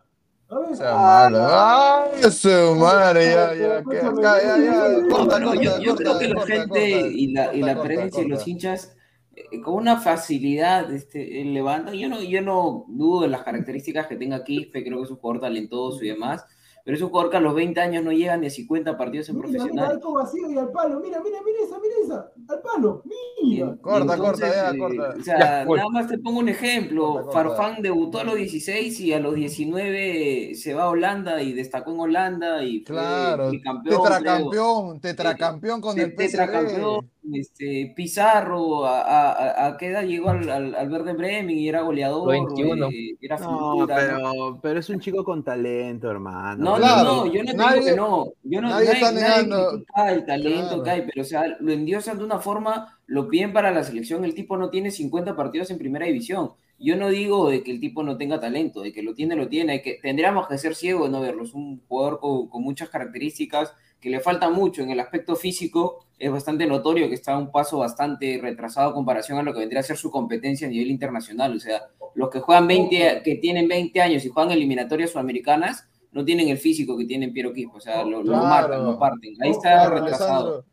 A ver, O sea, malo. ¡Ay, su madre! Ya, ya, ya, ya, ya. Corta, No, yo, creo que la gente y la, y la prensa y los hinchas eh, con una facilidad este, eh, levantan. Yo no, yo no dudo de las características que tenga Quispe, creo que es un jugador talentoso y demás, pero es un jugador que a los 20 años no llega ni a 50 partidos en Mira, mira, profesional. arco vacío y al palo. Mira, mira, mira esa, mira esa. Al palo. Mira. Corta, corta, ya, eh, corta. O sea, Ya, nada más te pongo un ejemplo. Corta, corta. Farfán debutó a los 16 y a los 19 se va a Holanda y destacó en Holanda y fue Claro, tricampeón, creo. tetracampeón, tetracampeón con el tetracampeón, PSV. Este, Pizarro, a, a- qué edad llegó al, al, al Verde Bremen y era goleador, 21. eh, era No, figura, ¿no? pero, pero es un chico con talento, hermano. No, Claro, no, no, yo no nadie- digo que no. Yo no nadie está negando- critica el talento Claro. que hay, pero o sea, lo endiosan de una forma, lo piden para la selección. El tipo no tiene 50 partidos en primera división. Yo no digo de que el tipo no tenga talento, de que lo tiene, lo tiene, que tendríamos que ser ciegos no verlo. Es un jugador con, con muchas características que le falta mucho en el aspecto físico. Es bastante notorio que está a un paso bastante retrasado en comparación a lo que vendría a ser su competencia a nivel internacional. O sea, los que juegan 20, que tienen 20 años y juegan eliminatorias sudamericanas, no tienen el físico que tiene Piero Quispe, o sea, lo, lo Claro. matan, lo parten. Ahí está Claro, retrasado.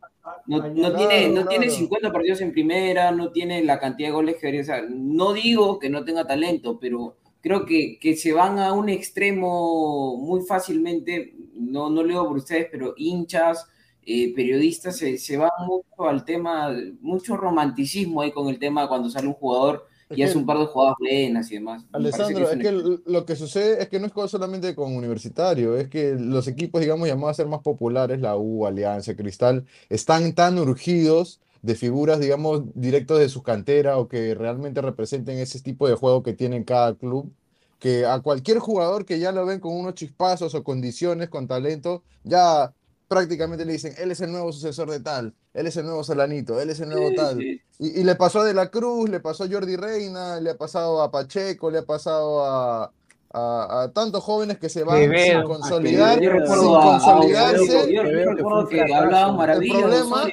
No, tiene, no tiene 50 partidos en primera, no tiene la cantidad de goles que debería. O sea, no digo que no tenga talento, pero creo que, que se van a un extremo muy fácilmente, no, no digo por ustedes, pero hinchas, eh, periodistas, se, se van mucho al tema, mucho romanticismo ahí con el tema cuando sale un jugador y hace un par de jugadas plenas y demás. Alessandro, es, que lo que sucede es que no es solamente con Universitario, es que los equipos, digamos, llamados a ser más populares, la U, Alianza, Cristal, están tan urgidos de figuras, digamos, directos de su cantera o que realmente representen ese tipo de juego que tiene cada club, que a cualquier jugador que ya lo ven con unos chispazos o condiciones, con talento, ya prácticamente le dicen, él es el nuevo sucesor de tal, él es el nuevo Solanito, él es el nuevo tal. Y, le pasó a De la Cruz, le pasó a Jordi Reina, le ha pasado a Pacheco, le ha pasado a, a, tantos jóvenes que se van sin consolidar, sin consolidarse. Yo recuerdo que hablaba maravillas. El problema,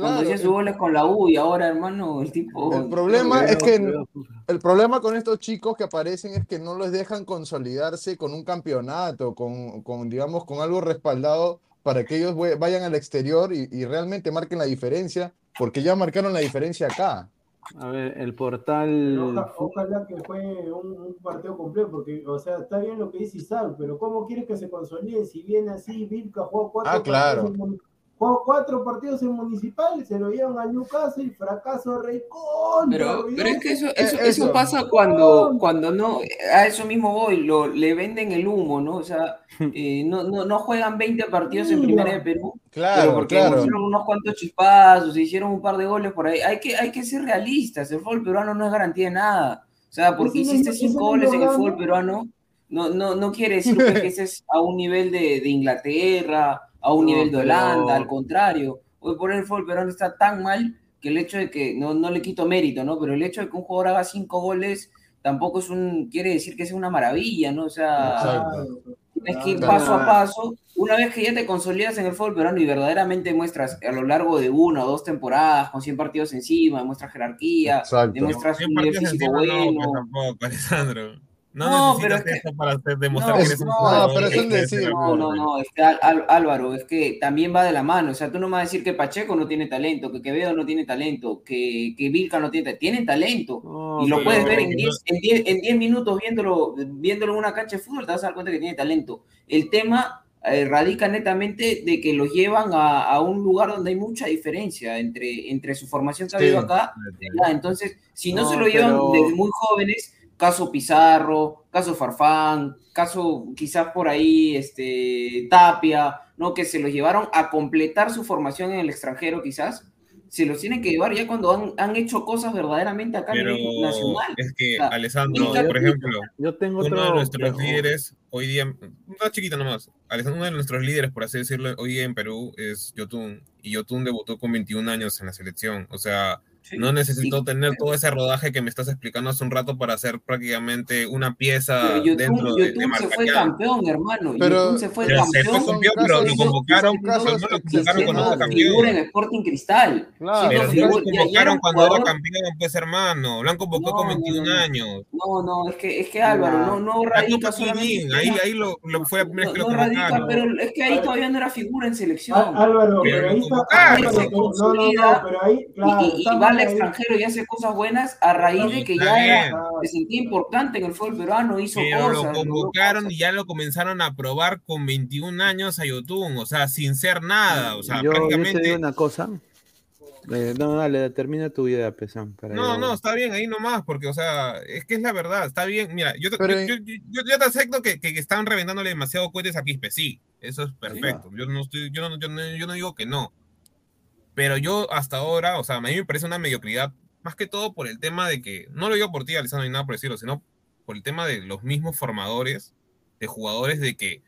cuando hacía sus goles con la U y ahora, hermano, el tipo. El problema es que el problema con estos chicos que aparecen es que no los dejan consolidarse con un campeonato, con, con digamos, con algo respaldado para que ellos vayan al exterior y, realmente marquen la diferencia, porque ya marcaron la diferencia acá. A ver, el portal. ojalá que fue un, partido completo, porque, o sea, está bien lo que dice Isaac, pero ¿cómo quieres que se consolide si viene así? Vilca jugó cuatro ah, claro. Jugó cuatro partidos en Municipal, se lo llevan a Newcastle y fracaso con Pero, pero es que eso, eso, eso, pasa cuando, cuando no, a eso mismo voy, lo, le venden el humo, ¿no? O sea, eh, no, no, no, juegan 20 partidos en Primera de Perú. Claro, porque hicieron unos cuantos chispazos, hicieron un par de goles por ahí. Hay que, hay que ser realistas, el fútbol peruano no es garantía de nada. O sea, porque hiciste cinco goles en el fútbol peruano, no, no, no quiere decir que estés a un nivel de, de Inglaterra a un nivel de Holanda, al contrario. Hoy por el fútbol peruano está tan mal que el hecho de que, no, no le quito mérito, ¿no? Pero el hecho de que un jugador haga cinco goles tampoco es un, quiere decir que sea una maravilla, ¿no? O sea, tienes que ir paso a paso. Una vez que ya te consolidas en el fútbol peruano y verdaderamente muestras a lo largo de una o dos temporadas, con 100 partidos encima, demuestras jerarquía, demuestras un físico bueno. No, tampoco, Alessandro. No, pero es que, para demostrar que eres un no, pero es decir, no, no, no, es que Álvaro, es que también va de la mano. O sea, tú no me vas a decir que Pacheco no tiene talento, que Quevedo no tiene talento, que, que Vilca no tiene talento. Tienen talento. y lo puedes ver en 10 en en minutos viéndolo, viéndolo en una cancha de fútbol, te vas a dar cuenta que tiene talento. El tema eh, radica netamente de que los llevan a, a, un lugar donde hay mucha diferencia entre, entre su formación que ha habido acá. Entonces, si no, se lo llevan desde muy jóvenes caso Pizarro, caso Farfán, caso quizás por ahí este, Tapia, ¿no? Que se los llevaron a completar su formación en el extranjero quizás, se los tienen que llevar ya cuando han, han hecho cosas verdaderamente acá en el nacional. Es que, Alessandro, por ejemplo, yo tengo uno de nuestros líderes hoy día, una chiquita nomás, Alessandro, uno de nuestros líderes, por así decirlo, hoy día en Perú es Yotun, y Yotun debutó con 21 años en la selección, o sea, no necesito tener todo ese rodaje que me estás explicando hace un rato para hacer prácticamente una pieza YouTube, dentro de, YouTube se fue campeón, hermano. Pero, se fue campeón. Se fue campeón, pero lo convocaron, no, lo convocaron cuando era campeón. en Sporting Cristal. Claro. Pero no lo convocaron cuando era campeón, pues hermano. Lo han convocado con 21 años. No, no, es que, es que Álvaro, no, no radica solamente. Ahí, ahí lo, lo, fue la primera vez que lo convocaron. pero es que ahí todavía no era figura en selección. Álvaro, pero ahí está. No, no, no, pero ahí, claro. Va extranjero y hace cosas buenas a raíz de que ya se sentía importante en el fútbol peruano, hizo cosas. Lo convocaron y ya lo comenzaron a probar con 21 años a Yotun, o sea, sin ser nada. O sea, yo, prácticamente. Yo te digo una cosa. Eh, no, dale, termina tu idea, Pesán. no, no, está bien ahí nomás, porque, o sea, es que es la verdad, está bien. Mira, yo, yo, yo, te acepto que, que, están reventándole demasiado cohetes a Quispe, sí, eso es perfecto. Yo no, estoy, yo, no, yo, no, digo que no. Pero yo hasta ahora, o sea, a mí me parece una mediocridad, más que todo por el tema de que, no lo digo por ti, Alessandro, ni nada por decirlo, sino por el tema de los mismos formadores, de jugadores, de que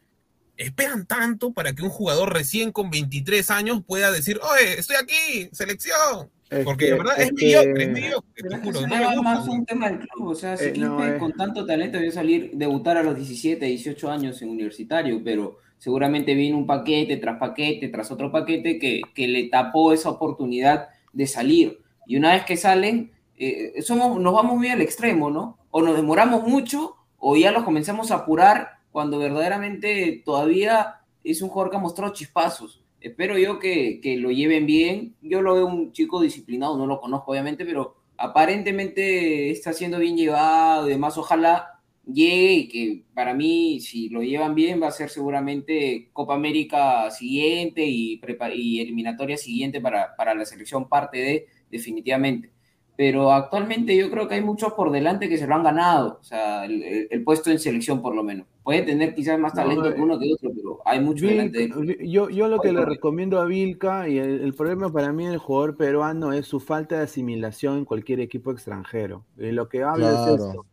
esperan tanto para que un jugador recién con 23 años pueda decir, oye, estoy aquí, selección. Porque de verdad es, mediocre, es mediocre, te juro. No más un tema del club, o sea, si eh, con tanto talento debió salir, debutar a los 17, 18 años en universitario, pero seguramente vino un paquete tras paquete, tras otro paquete que, que le tapó esa oportunidad de salir. Y una vez que salen, eh, somos, nos vamos muy al extremo, ¿no? O nos demoramos mucho o ya los comenzamos a apurar cuando verdaderamente todavía es un jugador que ha mostrado chispazos. Espero yo que, que lo lleven bien. Yo lo veo un chico disciplinado, no lo conozco obviamente, pero aparentemente está siendo bien llevado y demás. Ojalá llegue y que para mí, si lo llevan bien, va a ser seguramente Copa América siguiente y, y eliminatoria siguiente para, para, la selección parte de, definitivamente. pero actualmente yo creo que hay muchos por delante que se lo han ganado, o sea, el, el puesto en selección por lo menos. Puede tener quizás más talento No, que uno que otro, pero hay mucho delante yo, yo lo que le recomiendo a Vilca, y el, el problema para mí del jugador peruano es su falta de asimilación en cualquier equipo extranjero. Y lo que habla es Claro. esto.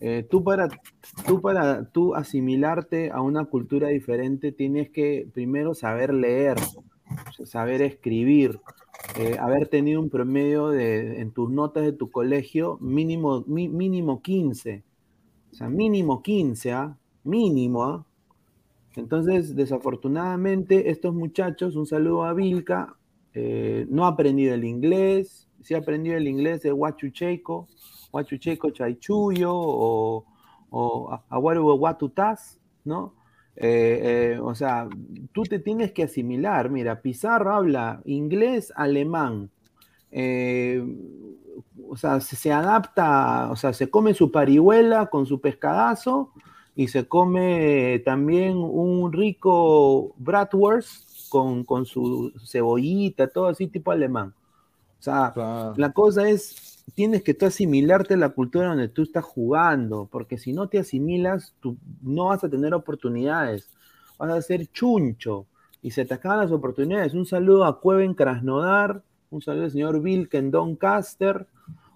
Eh, tú, para, tú para tú asimilarte a una cultura diferente tienes que primero saber leer, saber escribir, eh, haber tenido un promedio de, en tus notas de tu colegio mínimo, mínimo 15. O sea, mínimo 15, ¿ah? Mínimo, ¿ah? Entonces, desafortunadamente, estos muchachos, un saludo a Vilca, eh, no ha aprendido el inglés, sí ha aprendido el inglés de Huachucheco, Huachucheco Chaichuyo o, o Aguaru Guatutas, ¿no? Eh, eh, o sea, tú te tienes que asimilar. Mira, Pizarro habla inglés, alemán. eh, o sea, se, se adapta, o sea, se come su parihuela con su pescadazo y se come también un rico bratwurst con, con su cebollita, todo así tipo alemán. O sea, Claro. la cosa es, tienes que tú asimilarte a la cultura donde tú estás jugando, porque si no te asimilas, tú no vas a tener oportunidades, vas a ser chuncho y se te acaban las oportunidades. Un saludo a Cueven Krasnodar, un saludo al señor Vilken Doncaster,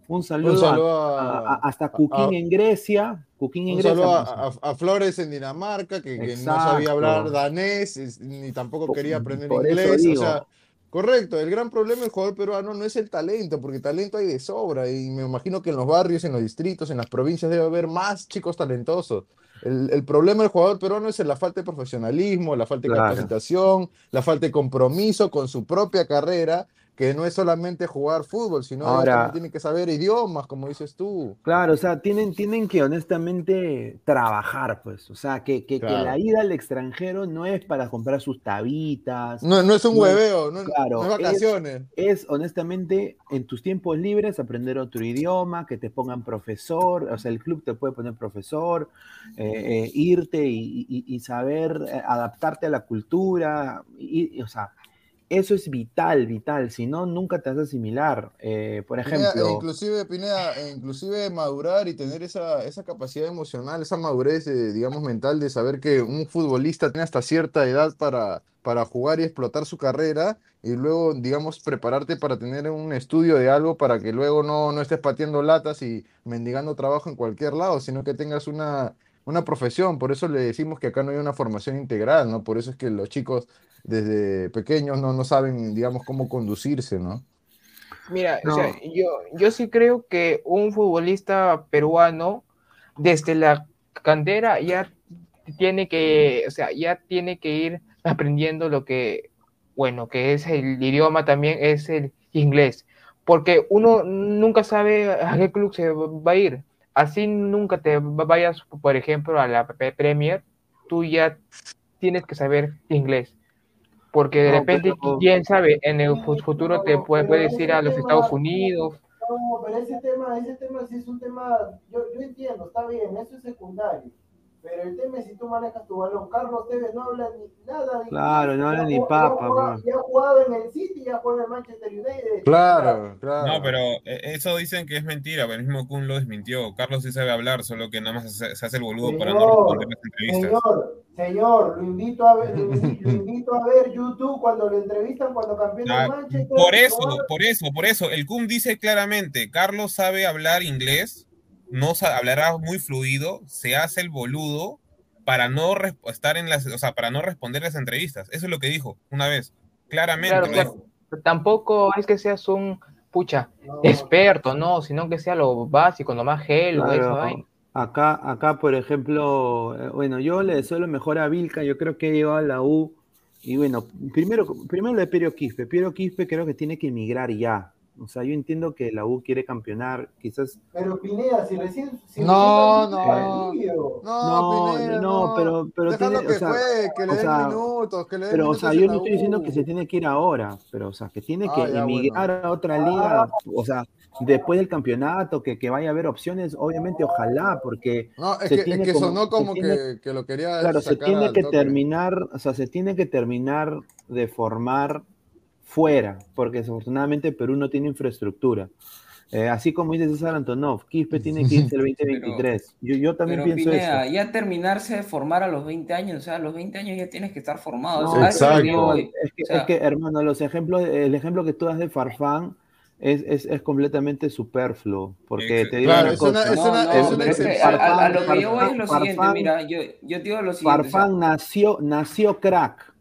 un saludo, Un saludo a- a- a- a- hasta a- en Grecia, Cuquín en Un Grecia. saludo pues, a, Flores en Dinamarca, que, que no sabía hablar danés, ni tampoco Por- quería aprender inglés. O sea, correcto, el gran problema del jugador peruano no es el talento, porque talento hay de sobra, y me imagino que en los barrios, en los distritos, en las provincias debe haber más chicos talentosos. El, el problema del jugador peruano es la falta de profesionalismo, la falta de Claro. capacitación, la falta de compromiso con su propia carrera, que no es solamente jugar fútbol, sino Ahora- tienen que saber idiomas, como dices tú. Claro, o sea, tienen, tienen que honestamente trabajar, pues. O sea, que, que, la ida al extranjero no es para comprar sus tabitas. No, no es un No, hueveo, no, claro, no es vacaciones. Es honestamente en tus tiempos libres aprender otro idioma, que te pongan profesor, o sea, el club te puede poner profesor, eh, eh, irte y, y- y saber eh, adaptarte a la cultura, y, y, o sea, eso es vital, vital, si no, nunca te vas a asimilar. Eh, por Pineda, ejemplo, e inclusive, Pineda, e inclusive madurar y tener esa, esa capacidad emocional, esa madurez, eh, digamos, mental de saber que un futbolista tiene hasta cierta edad para, para jugar y explotar su carrera y luego, digamos, prepararte para tener un estudio de algo para que luego no, no estés pateando latas y mendigando trabajo en cualquier lado, sino que tengas una, una profesión. Por eso le decimos que acá no hay una formación integral, ¿no? Por eso es que los chicos desde pequeños no, no saben, digamos, cómo conducirse, ¿no? Mira, o sea, yo, yo sí creo que un futbolista peruano desde la cantera ya tiene que, o sea, ya tiene que ir aprendiendo lo que, bueno, que es el idioma también, es el inglés, porque uno nunca sabe a qué club se va a ir. Así nunca te vayas, por ejemplo, a la Premier, tú ya tienes que saber inglés. Porque de No, repente, pero- quién sabe, en el fu- futuro te puedes ese ir a los tema- Estados Unidos. No, pero ese tema, ese tema sí es un tema, yo, yo entiendo, está bien, eso es secundario. Pero el tema es si tú manejas tu balón. Carlos Tevez no habla ni nada de Claro, no habla ni papa, Ya, ha jugado- bro. ya ha jugado en el City, ya juega en el Manchester United. Claro, claro. No, pero eh, eso dicen que es mentira, pero el mismo Kun lo desmintió. Carlos sí sabe hablar, solo que nada más se, hace el boludo para no Señor, responder las entrevistas. Señor, señor, lo invito a ver, lo invi- lo invito a ver YouTube cuando lo entrevistan cuando campeón Ah, de Manchester. Por eso, por eso, por eso. El Kun dice claramente, Carlos sabe hablar inglés, no hablará muy fluido, se hace el boludo para no estar en las, o sea, para no responder las entrevistas. Eso es lo que dijo una vez. Claramente Claro, lo. Tampoco es que seas un pucha No. experto, no, sino que sea lo básico, nomás gel, Claro. Acá, acá, por ejemplo, eh, bueno, yo le deseo lo mejor a Vilca, yo creo que ha llegado a la U, y bueno, primero, primero lo de Piero Quispe, Piero Quispe creo que tiene que emigrar ya, o sea, yo entiendo que la U quiere campeonar, quizás, Pero Pineda, si recién. Si No, recién no. No, no, Pineda, no, pero, pero tiene, que o sea, que le o den sea, minutos, que le den pero, o sea, yo no estoy diciendo que se tiene que ir ahora, pero, o sea, que tiene que Ah, ya, emigrar a otra liga, o sea, después del campeonato, que, que vaya a haber opciones, obviamente, ojalá, porque No, es se que, es que como- sonó se como tiene- que, que lo quería Claro, se tiene que toque. terminar, o sea, se tiene que terminar de formar fuera, porque desafortunadamente Perú no tiene infraestructura. Eh, así como dice César Antonov, Quispe tiene que irse el 2023. yo, yo también Pero pienso Pineda, eso. ya terminarse de formar a los 20 años, o sea, a los 20 años ya tienes que estar formado. No, o sea, exacto. Es que, O sea, es que, hermano, los ejemplos, el ejemplo que tú das de Farfán es, es, es completamente superfluo. Porque te digo Claro, una cosa. es no, una- no, es una pero es que excepción. a, lo que yo voy es lo Farfán- siguiente, mira, yo, yo te digo lo siguiente. o sea, Farfán nació, nació crack.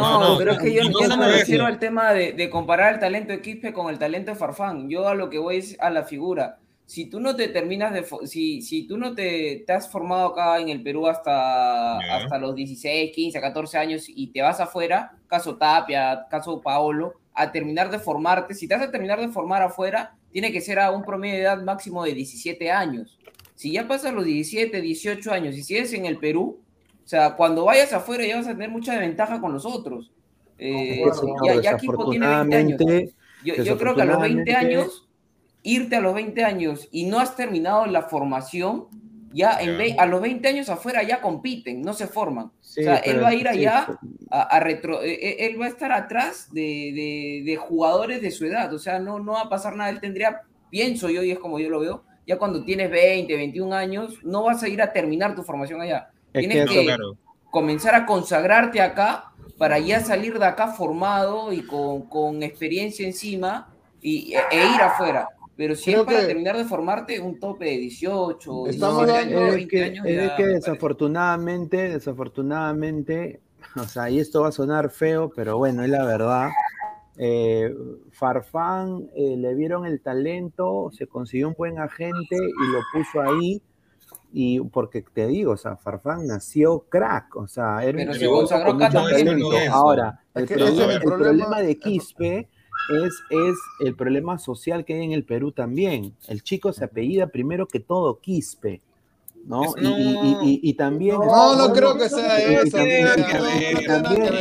No, pero es que yo, no yo me refiero al tema de, de comparar el talento de Quispe con el talento de Farfán. Yo a lo que voy es a la figura. Si tú no te terminas de... Si, si tú no te, te has formado acá en el Perú hasta, hasta los 16, 15, 14 años y te vas afuera, caso Tapia, caso Paolo, a terminar de formarte, si te vas a terminar de formar afuera, tiene que ser a un promedio de edad máximo de 17 años. Si ya pasas los 17, 18 años y sigues en el Perú, o sea, cuando vayas afuera ya vas a tener mucha ventaja con los otros. Eh, ya, Quispo tiene 20 años. Yo, yo creo que a los 20 desafortunadamente- años, irte a los 20 años y no has terminado la formación, ya en ve- a los 20 años afuera ya compiten, no se forman. sí, o sea, él va a ir sí, allá a, a retro, eh, eh, él va a estar atrás de, de- de jugadores de su edad, o sea, no, no va a pasar nada, él tendría, pienso yo, y es como yo lo veo, ya cuando tienes 20, 21 años, no vas a ir a terminar tu formación allá. Es Tienes que que, comenzar a consagrarte acá para ya salir de acá formado y con, con experiencia encima y, e, e ir afuera. Pero si Creo es para que- terminar de formarte, un tope de 18, Estamos 19 dando- años, es 20 que, años. es ya que parece. desafortunadamente, desafortunadamente, o sea, y esto va a sonar feo, pero bueno, es la verdad. eh, Farfán eh, le vieron el talento, se consiguió un buen agente y lo puso ahí. Y porque te digo, o sea, Farfán nació crack, o sea, era un. Ahora, el, problema, el problema de Quispe es, es el problema social que hay en el Perú también. El chico se apellida primero que todo Quispe, ¿no? Y, y- y- y- y también... No, no No, creo no, que no, sea no, eso. y no, no también-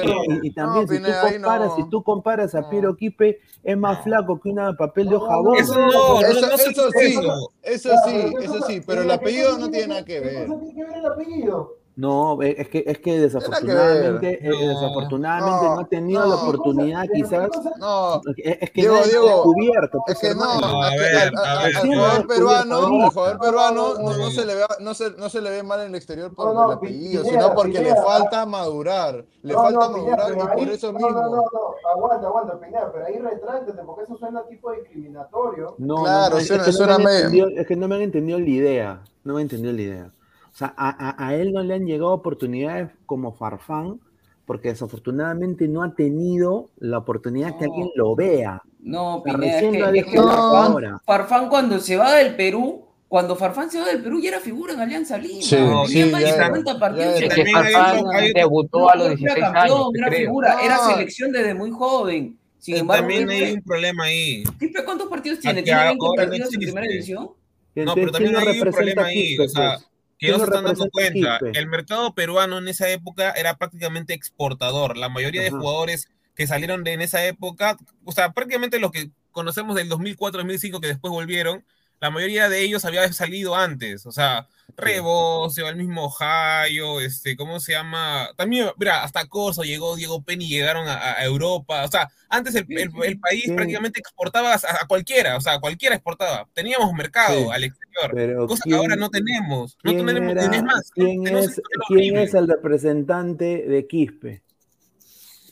No, si tú comparas, no. si tú comparas a No. Piero Quispe, es más No. flaco que una papel de No, hoja no. Eso no, no, Eso, no eso sí, eso. sí, ¿qué eso sí, pero el apellido no tiene nada que ¿Qué ver. cosa tiene que ver el apellido? No, eh, es que, es que desafortunadamente, eh, No. desafortunadamente no, No, ha tenido no. la oportunidad ¿Qué cosa- quizás, No, es, es que Diego, no ha Diego, descubierto, es que no. No, a ver, al- a al- ver, al sí, jugador no, peruano, jugador peruano No, se le ve, no se, no se le ve mal en el exterior por No, no, el apellido, Pineda, sino porque le falta madurar, le No, falta Pineda, madurar y por ahí- eso no, No, no, mismo. no, aguanta, aguanta, Pineda, pero ahí retráctate, porque eso suena tipo discriminatorio. No, Claro, no, es, que no me han medio- entendido, es que no me han entendido la idea, no me han entendido la idea. O sea, a, a- a él no le han llegado oportunidades como Farfán, porque desafortunadamente no ha tenido la oportunidad que No. alguien lo vea. No, O sea, Pineda, es que, es que Farfán, ahora. Farfán cuando se va del Perú, cuando Farfán se va del Perú ya era figura en Alianza Lima. Sí, tenía sí, más ya de era, 50 ya en Es que también hay Farfán hay debutó a los No, 16 era campeón, años, era figura, era No. selección desde muy joven. Sin Eh, embargo, También hay un problema ahí. ¿cuántos partidos A tiene? que ¿Tiene 20 ahora no partidos en primera división? No, pero también ¿quién lo hay un representa problema ahí, o sea, pues? Que ¿Quién no se están dando cuenta. Quispe? El mercado peruano en esa época era prácticamente exportador. La mayoría de jugadores que salieron de en esa época, o sea, prácticamente los que conocemos del 2004-2005 que después volvieron, la mayoría de ellos había salido antes, o sea, Rebocio, el mismo Jayo, este, ¿cómo se llama? También, mira, hasta Corso llegó, Diego Penny llegaron a, a Europa, o sea, antes el, el- el país Sí. prácticamente exportaba a, a cualquiera, o sea, cualquiera exportaba, teníamos mercado Sí. al exterior, Pero cosa que ¿quién- ahora no tenemos, no ¿Quién, tenemos, era- es más, quién es, quién es el representante de Quispe?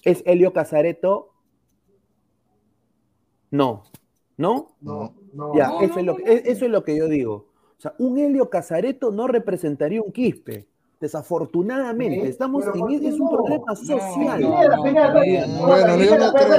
¿Es Helio Casareto? No. ¿No? No, no. Ya, No, eso, no, es lo, e- eso es lo que yo digo. O sea, un Helio Casareto no representaría un Quispe. Desafortunadamente, Sí, estamos en ¿por qué es un no? problema No, social. no, Pineda, no, no, no, Bueno, yo no creo,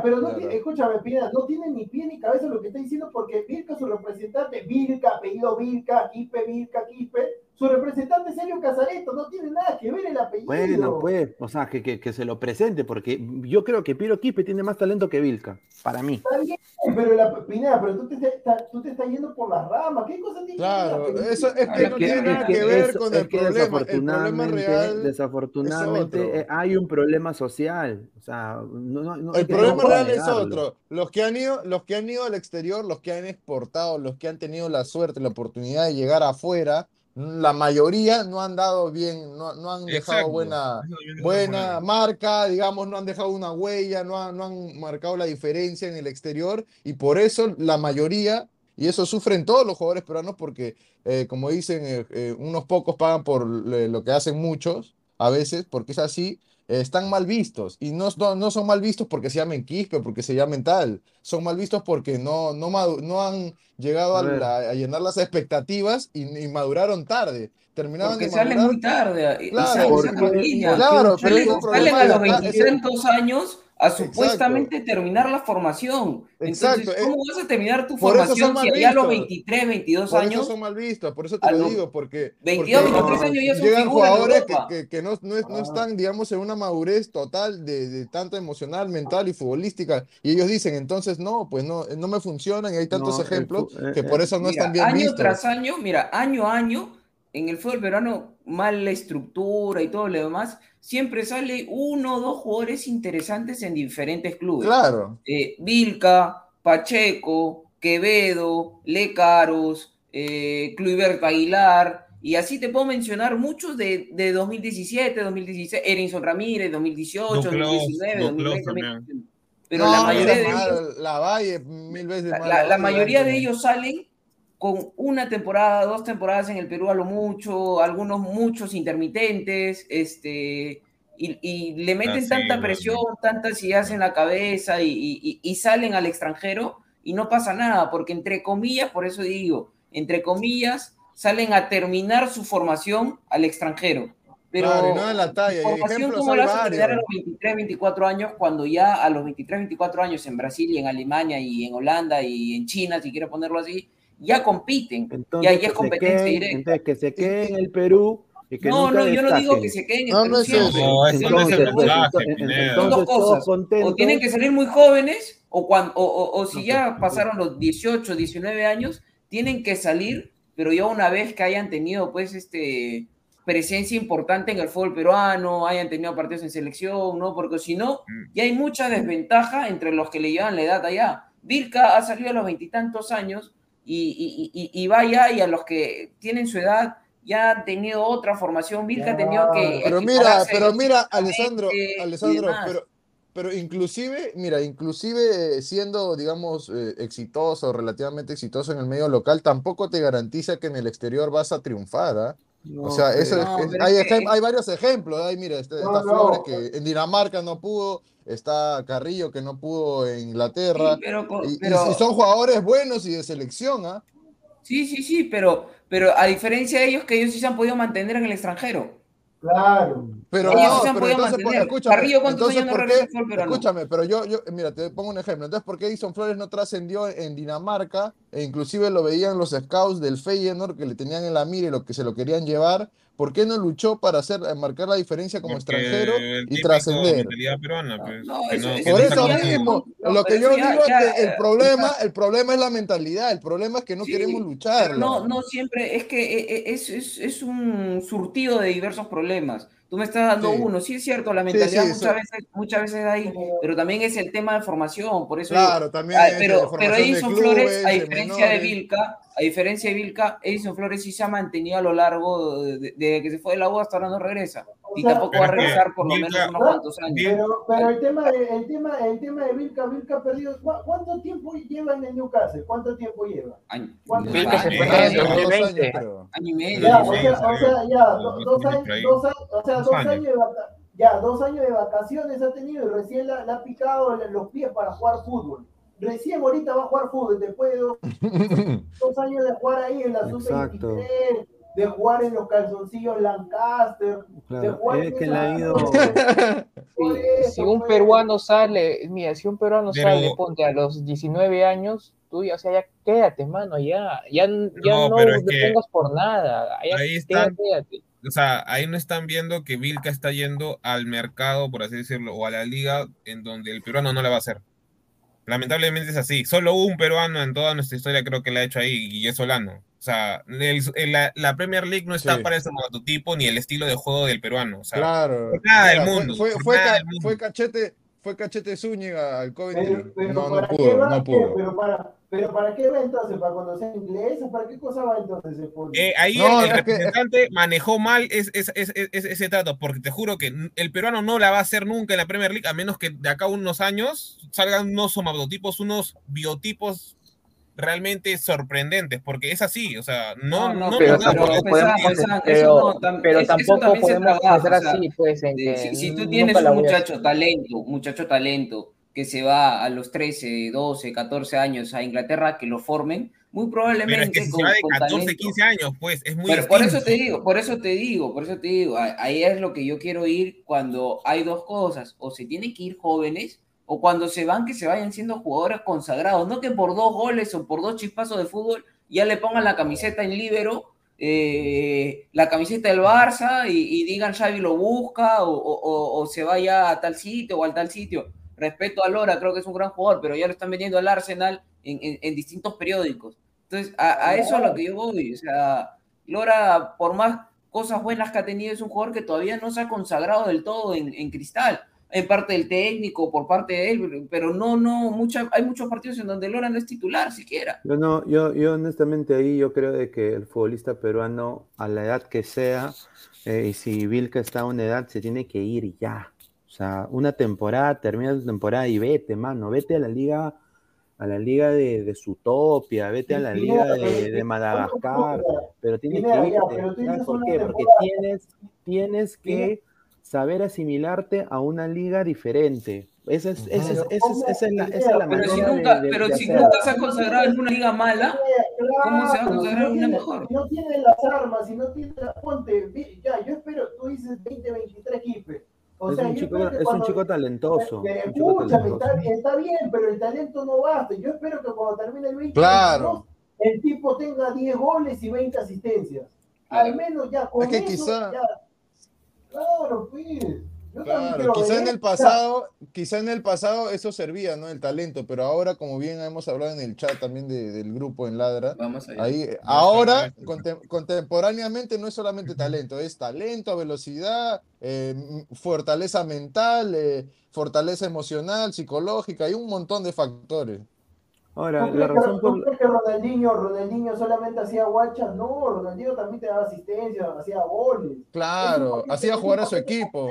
pero no Claro. tiene- escúchame, Pineda, no tiene ni pie ni cabeza lo que está diciendo porque Vilca, su representante, Vilca, apellido Vilca, Quispe, Vilca, Quispe, su representante es Sergio Casareto, no tiene nada que ver el apellido. Bueno, pues, o sea, que, que- que se lo presente, porque yo creo que Piero Quispe tiene más talento que Vilca, para mí. Está bien, pero la, Pineda, pero tú te, está- tú te estás yendo por las ramas. ¿Qué cosa tiene Claro, que ver? eso es que no que- tiene es nada que que ver eso- con el que problema. El problema real. desafortunadamente es otro. eh, hay un problema social. O sea, no, no- no- El problema no real es otro. Los que han ido, los que han ido al exterior, los que han exportado, los que han tenido la suerte, la oportunidad de llegar afuera, la mayoría no han dado bien, no, no han dejado Exacto. buena, buena marca, digamos, no han dejado una huella, no han, no han marcado la diferencia en el exterior y por eso la mayoría, y eso sufren todos los jugadores peruanos porque, eh, como dicen, eh, eh, unos pocos pagan por le- lo que hacen muchos, a veces, porque es así, eh, están mal vistos y no, no, no son mal vistos porque se llamen Quispe, porque se llamen tal, son mal vistos porque no, no, no han llegado A a, la- a llenar las expectativas y, y maduraron tarde. Terminaban Porque de salen madurar muy tarde. Claro, porque- familia. claro, pero Salen, salen a los acá, ese- veintitantos años a supuestamente terminar la formación. Exacto, Entonces, eh, ¿cómo vas a terminar tu por eso formación si allá a los vistos. 23, 22 Por eso años son mal vistos, por eso te lo digo, porque, 22, porque 23 años ya son llegan jugadores que, que- que no, no, es- no Ah. están, digamos, en una madurez total de, de tanto emocional, mental y futbolística, y ellos dicen, entonces, no, pues no, no me funcionan, y hay tantos No, el ejemplos fu- eh, que por eh, eso no Mira, están bien año vistos. tras año, mira, año a año, en el fútbol peruano, mala estructura y todo lo demás, siempre sale uno o dos jugadores interesantes en diferentes clubes. Claro, eh, Vilca, Pacheco, Quevedo, Lecaros, eh, Cluiberto Aguilar, y así te puedo mencionar muchos de, de 2017, 2016, Erinson Ramírez, 2018, Duclos, 2019, Duclos 2020, también. 2021. Pero No, la mayoría de mal, ellos, la Valle, mil veces la, más la- la Valle, mayoría de ellos salen con una temporada, dos temporadas en el Perú a lo mucho, algunos muchos intermitentes, este, y, y le meten Así, tanta bueno. presión, tantas ideas en la cabeza y, y- y salen al extranjero y no pasa nada, porque entre comillas, por eso digo, entre comillas, salen a terminar su formación al extranjero. Pero Claro, no en la talla, formación, ejemplos ¿cómo hay la vas a los 23, 24 años cuando ya a los 23, 24 años en Brasil y en Alemania y en Holanda y en China, si quieres ponerlo así, ya compiten? Entonces, ya que es competencia queden- directa. entonces que se quede en el Perú y que No, nunca no, yo no digo que se queden en No, Perú no siempre. No, eso no es el pues, mensaje. Son dos cosas. O tienen que salir muy jóvenes, o, cuando, o, o- o si No, ya pues, pasaron los 18, 19 años, tienen que salir, pero ya una vez que hayan tenido, pues, este presencia importante en el fútbol peruano, hayan tenido partidos en selección, ¿no? Porque si no, Mm. ya hay mucha desventaja entre los que le llevan la edad allá. Vilca ha salido a los veintitantos años y, y, y, y va allá y a los que tienen su edad ya han tenido otra formación. Vilca ha tenido que... Pero mira, pero mira, Alessandro, Alessandro, pero, pero inclusive, mira, inclusive eh, siendo, digamos, eh, exitoso, relativamente exitoso en el medio local, tampoco te garantiza que en el exterior vas a triunfar, ¿ah? No, O sea, eso No, es- hay, que- hay varios ejemplos. Hay, mira, este- No, está no. Flores que en Dinamarca no pudo, está Carrillo que no pudo en Inglaterra. Sí, pero, y, pero- y son jugadores buenos y de selección, ¿ah? sí, sí, sí, pero, pero a diferencia de ellos, que ellos sí se han podido mantener en el extranjero. Claro. Pero Ellos no, se han pero podido entonces, por- mantener. escúchame, Carrillo, ¿cuántos entonces, no ¿por regresa qué? peruano? Escúchame, pero yo, yo, mira, te pongo un ejemplo. Entonces, ¿por qué Edison Flores no trascendió en Dinamarca? E inclusive lo veían los scouts del Feyenoord que le tenían en la mira y lo que se lo querían llevar. ¿Por qué no luchó para hacer, eh, marcar la diferencia como Porque extranjero y trascender? peruana, pues, No, no- Por eso ya- mismo, lo que yo ya- digo ya, es que el eh, problema, el problema es la mentalidad, el problema es que no Sí, queremos pero lucharla. no, no siempre, es que eh, es, es, es un surtido de diversos problemas. Tú me estás dando Sí. uno, sí es cierto, la mentalidad sí, muchas, veces, muchas veces hay, pero también es el tema de formación, por eso digo, Claro, también Ah, pero, pero Edison clubes, Flores, a diferencia de. Vilca, a diferencia de Vilca, Edison Flores sí se ha mantenido a lo largo de, de- de que se fue de la U hasta ahora no regresa. Y sea, tampoco va a regresar por lo menos unos cuantos años. Pero, pero el tema de, el tema, el tema de Vilca, Vilca ha perdido. ¿cu- ¿Cuánto tiempo lleva en el Newcastle? ¿Cuánto tiempo lleva? Año, ¿Cuántos Vilca se fue en años, el Dos años, 2020. creo. año y medio. Ya, o sea, o sea, ya, do- Dos dos años dos años, o sea, Dos años. de ya, dos años de vacaciones ha tenido y recién le ha picado en los pies para jugar fútbol. Recién ahorita va a jugar fútbol, después de dos, dos años de jugar ahí en la Exacto. sub-23, de jugar en los calzoncillos Lancaster, de jugar es en que esa- le ha ido. Por Si, eso, si un pues. peruano sale, mira, si un peruano Pero- sale, ponte a los 19 años, tú ya, o sea, ya quédate, mano, ya, ya, ya No, no es te pongas por nada, ya ahí están- quédate. O sea, ahí no están viendo que Vilca está yendo al mercado, por así decirlo, o a la liga en donde el peruano no le va a hacer. Lamentablemente es así. Solo un peruano en toda nuestra historia creo que la ha hecho ahí y es Solano. O sea, el- el- la, la Premier League no está Sí. para ese prototipo ni el estilo de juego del peruano. O sea, Claro. por nada del Mira, fue- mundo, Fue, por fue, nada ca- del mundo. fue cachete, fue Cachete Zúñiga al Coventry. Pero, pero no, no ¿para qué pudo, va? no pudo. Pero para, pero ¿para qué va entonces? ¿Para conocer inglés? ¿Para qué cosa va entonces? Eh, ahí No, el, el es que- representante manejó mal es- es- es- es- es- ese trato, porque te juro que el peruano no la va a hacer nunca en la Premier League, a menos que de acá a unos años salgan unos somatotipos, unos biotipos realmente sorprendentes, porque es así, o sea, no, no, pero nos da tampoco podemos pero- no, pero tampoco podemos trabaja, hacer o sea, así, pues, en que si, si tú tienes un muchacho talento, muchacho talento que se va a los 13, 12, 14 años a Inglaterra que lo formen, muy pero es probablemente que si con, se va de con 14, talento- 15 años, pues, es muy Pero por eso te digo, por eso te digo, por eso te digo, ahí es lo que yo quiero ir cuando hay dos cosas, o se tienen que ir jóvenes, o cuando se van que se vayan siendo jugadores consagrados, no que por dos goles o por dos chispazos de fútbol ya le pongan la camiseta en libero, eh, la camiseta del Barça y, y digan Xavi lo busca o, o- o- se vaya a tal sitio o al tal sitio. Respeto a Lora, creo que es un gran jugador, pero ya lo están vendiendo al Arsenal en, en- en distintos periódicos. Entonces, a, a eso es a lo que yo voy. O sea, Lora, por más cosas buenas que ha tenido, es un jugador que todavía no se ha consagrado del todo en, en cristal. En parte del técnico, por parte de él, pero no, no, mucha, hay muchos partidos en donde Lora no es titular siquiera. Yo no, yo, yo honestamente ahí yo creo de que el futbolista peruano, a la edad que sea, eh, y si Vilca está a una edad, se tiene que ir ya. O sea, una temporada, termina tu temporada y vete, mano, vete a la liga, a la liga de, de Zootopia, vete a la liga de, de Madagascar, pero tienes que irte. pero tú ¿Sabes dices por qué? Porque tienes, tienes que saber asimilarte a una liga diferente. Esa es, esa es, esa es, esa es la, esa es la Pero si manera nunca, de- de- pero de si nunca se ha consagrado en una liga mala, ¿cómo se va a consagrar en si una no mejor? no tiene las armas, si no tiene la ponte, ya, yo espero, tú dices 20, 23 Kipe. O Es sea, un yo chico, espero que es un cuando- chico talentoso. Pero un chico escúchame, talentoso. está, está bien, pero el talento no basta. Yo espero que cuando termine el 20, Claro. el tipo tenga 10 goles y 20 asistencias. Al menos ya con Es que eso, quizá- ya. Claro, pues. Yo también Claro, quiero quizá ver, en el pasado, quizá en el pasado eso servía, ¿no? El talento, pero ahora, como bien hemos hablado en el chat también de- del grupo en Ladra, Vamos ahí, ahora, contem- contemporáneamente, no es solamente talento, es talento, velocidad, eh, fortaleza mental, eh, fortaleza emocional, psicológica, hay un montón de factores. Ahora, ¿Tú la que, razón tú por crees que Ronaldinho, Ronaldinho solamente hacía guachas? No, Ronaldinho también te daba asistencia, hacía goles. Claro, hacía jugar a su equipo.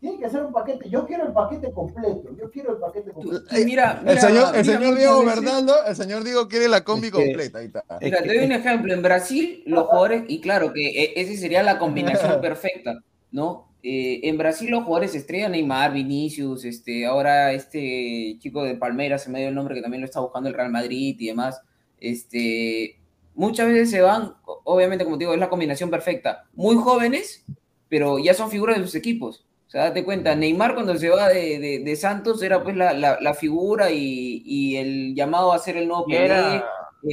Tiene que ser un paquete. Yo quiero el paquete completo. Yo quiero el paquete completo. Y mira, El mira, señor, el mira, señor muchas Diego veces- Bernaldo, el señor Diego quiere la combi Es que- completa, ahí está. Mira, te doy un ejemplo. En Brasil, los jugadores, y claro que e- esa sería la combinación perfecta, ¿no? Eh, en Brasil, los jugadores estrella, Neymar, Vinicius, este, ahora este chico de Palmeiras, se me dio el nombre que también lo está buscando el Real Madrid y demás. Este, muchas veces se van, obviamente, como te digo, es la combinación perfecta. Muy jóvenes, pero ya son figuras de sus equipos. O sea, date cuenta, Neymar cuando se va de, de- de Santos era pues la, la- la figura y, y el llamado a ser el nuevo era Pelé.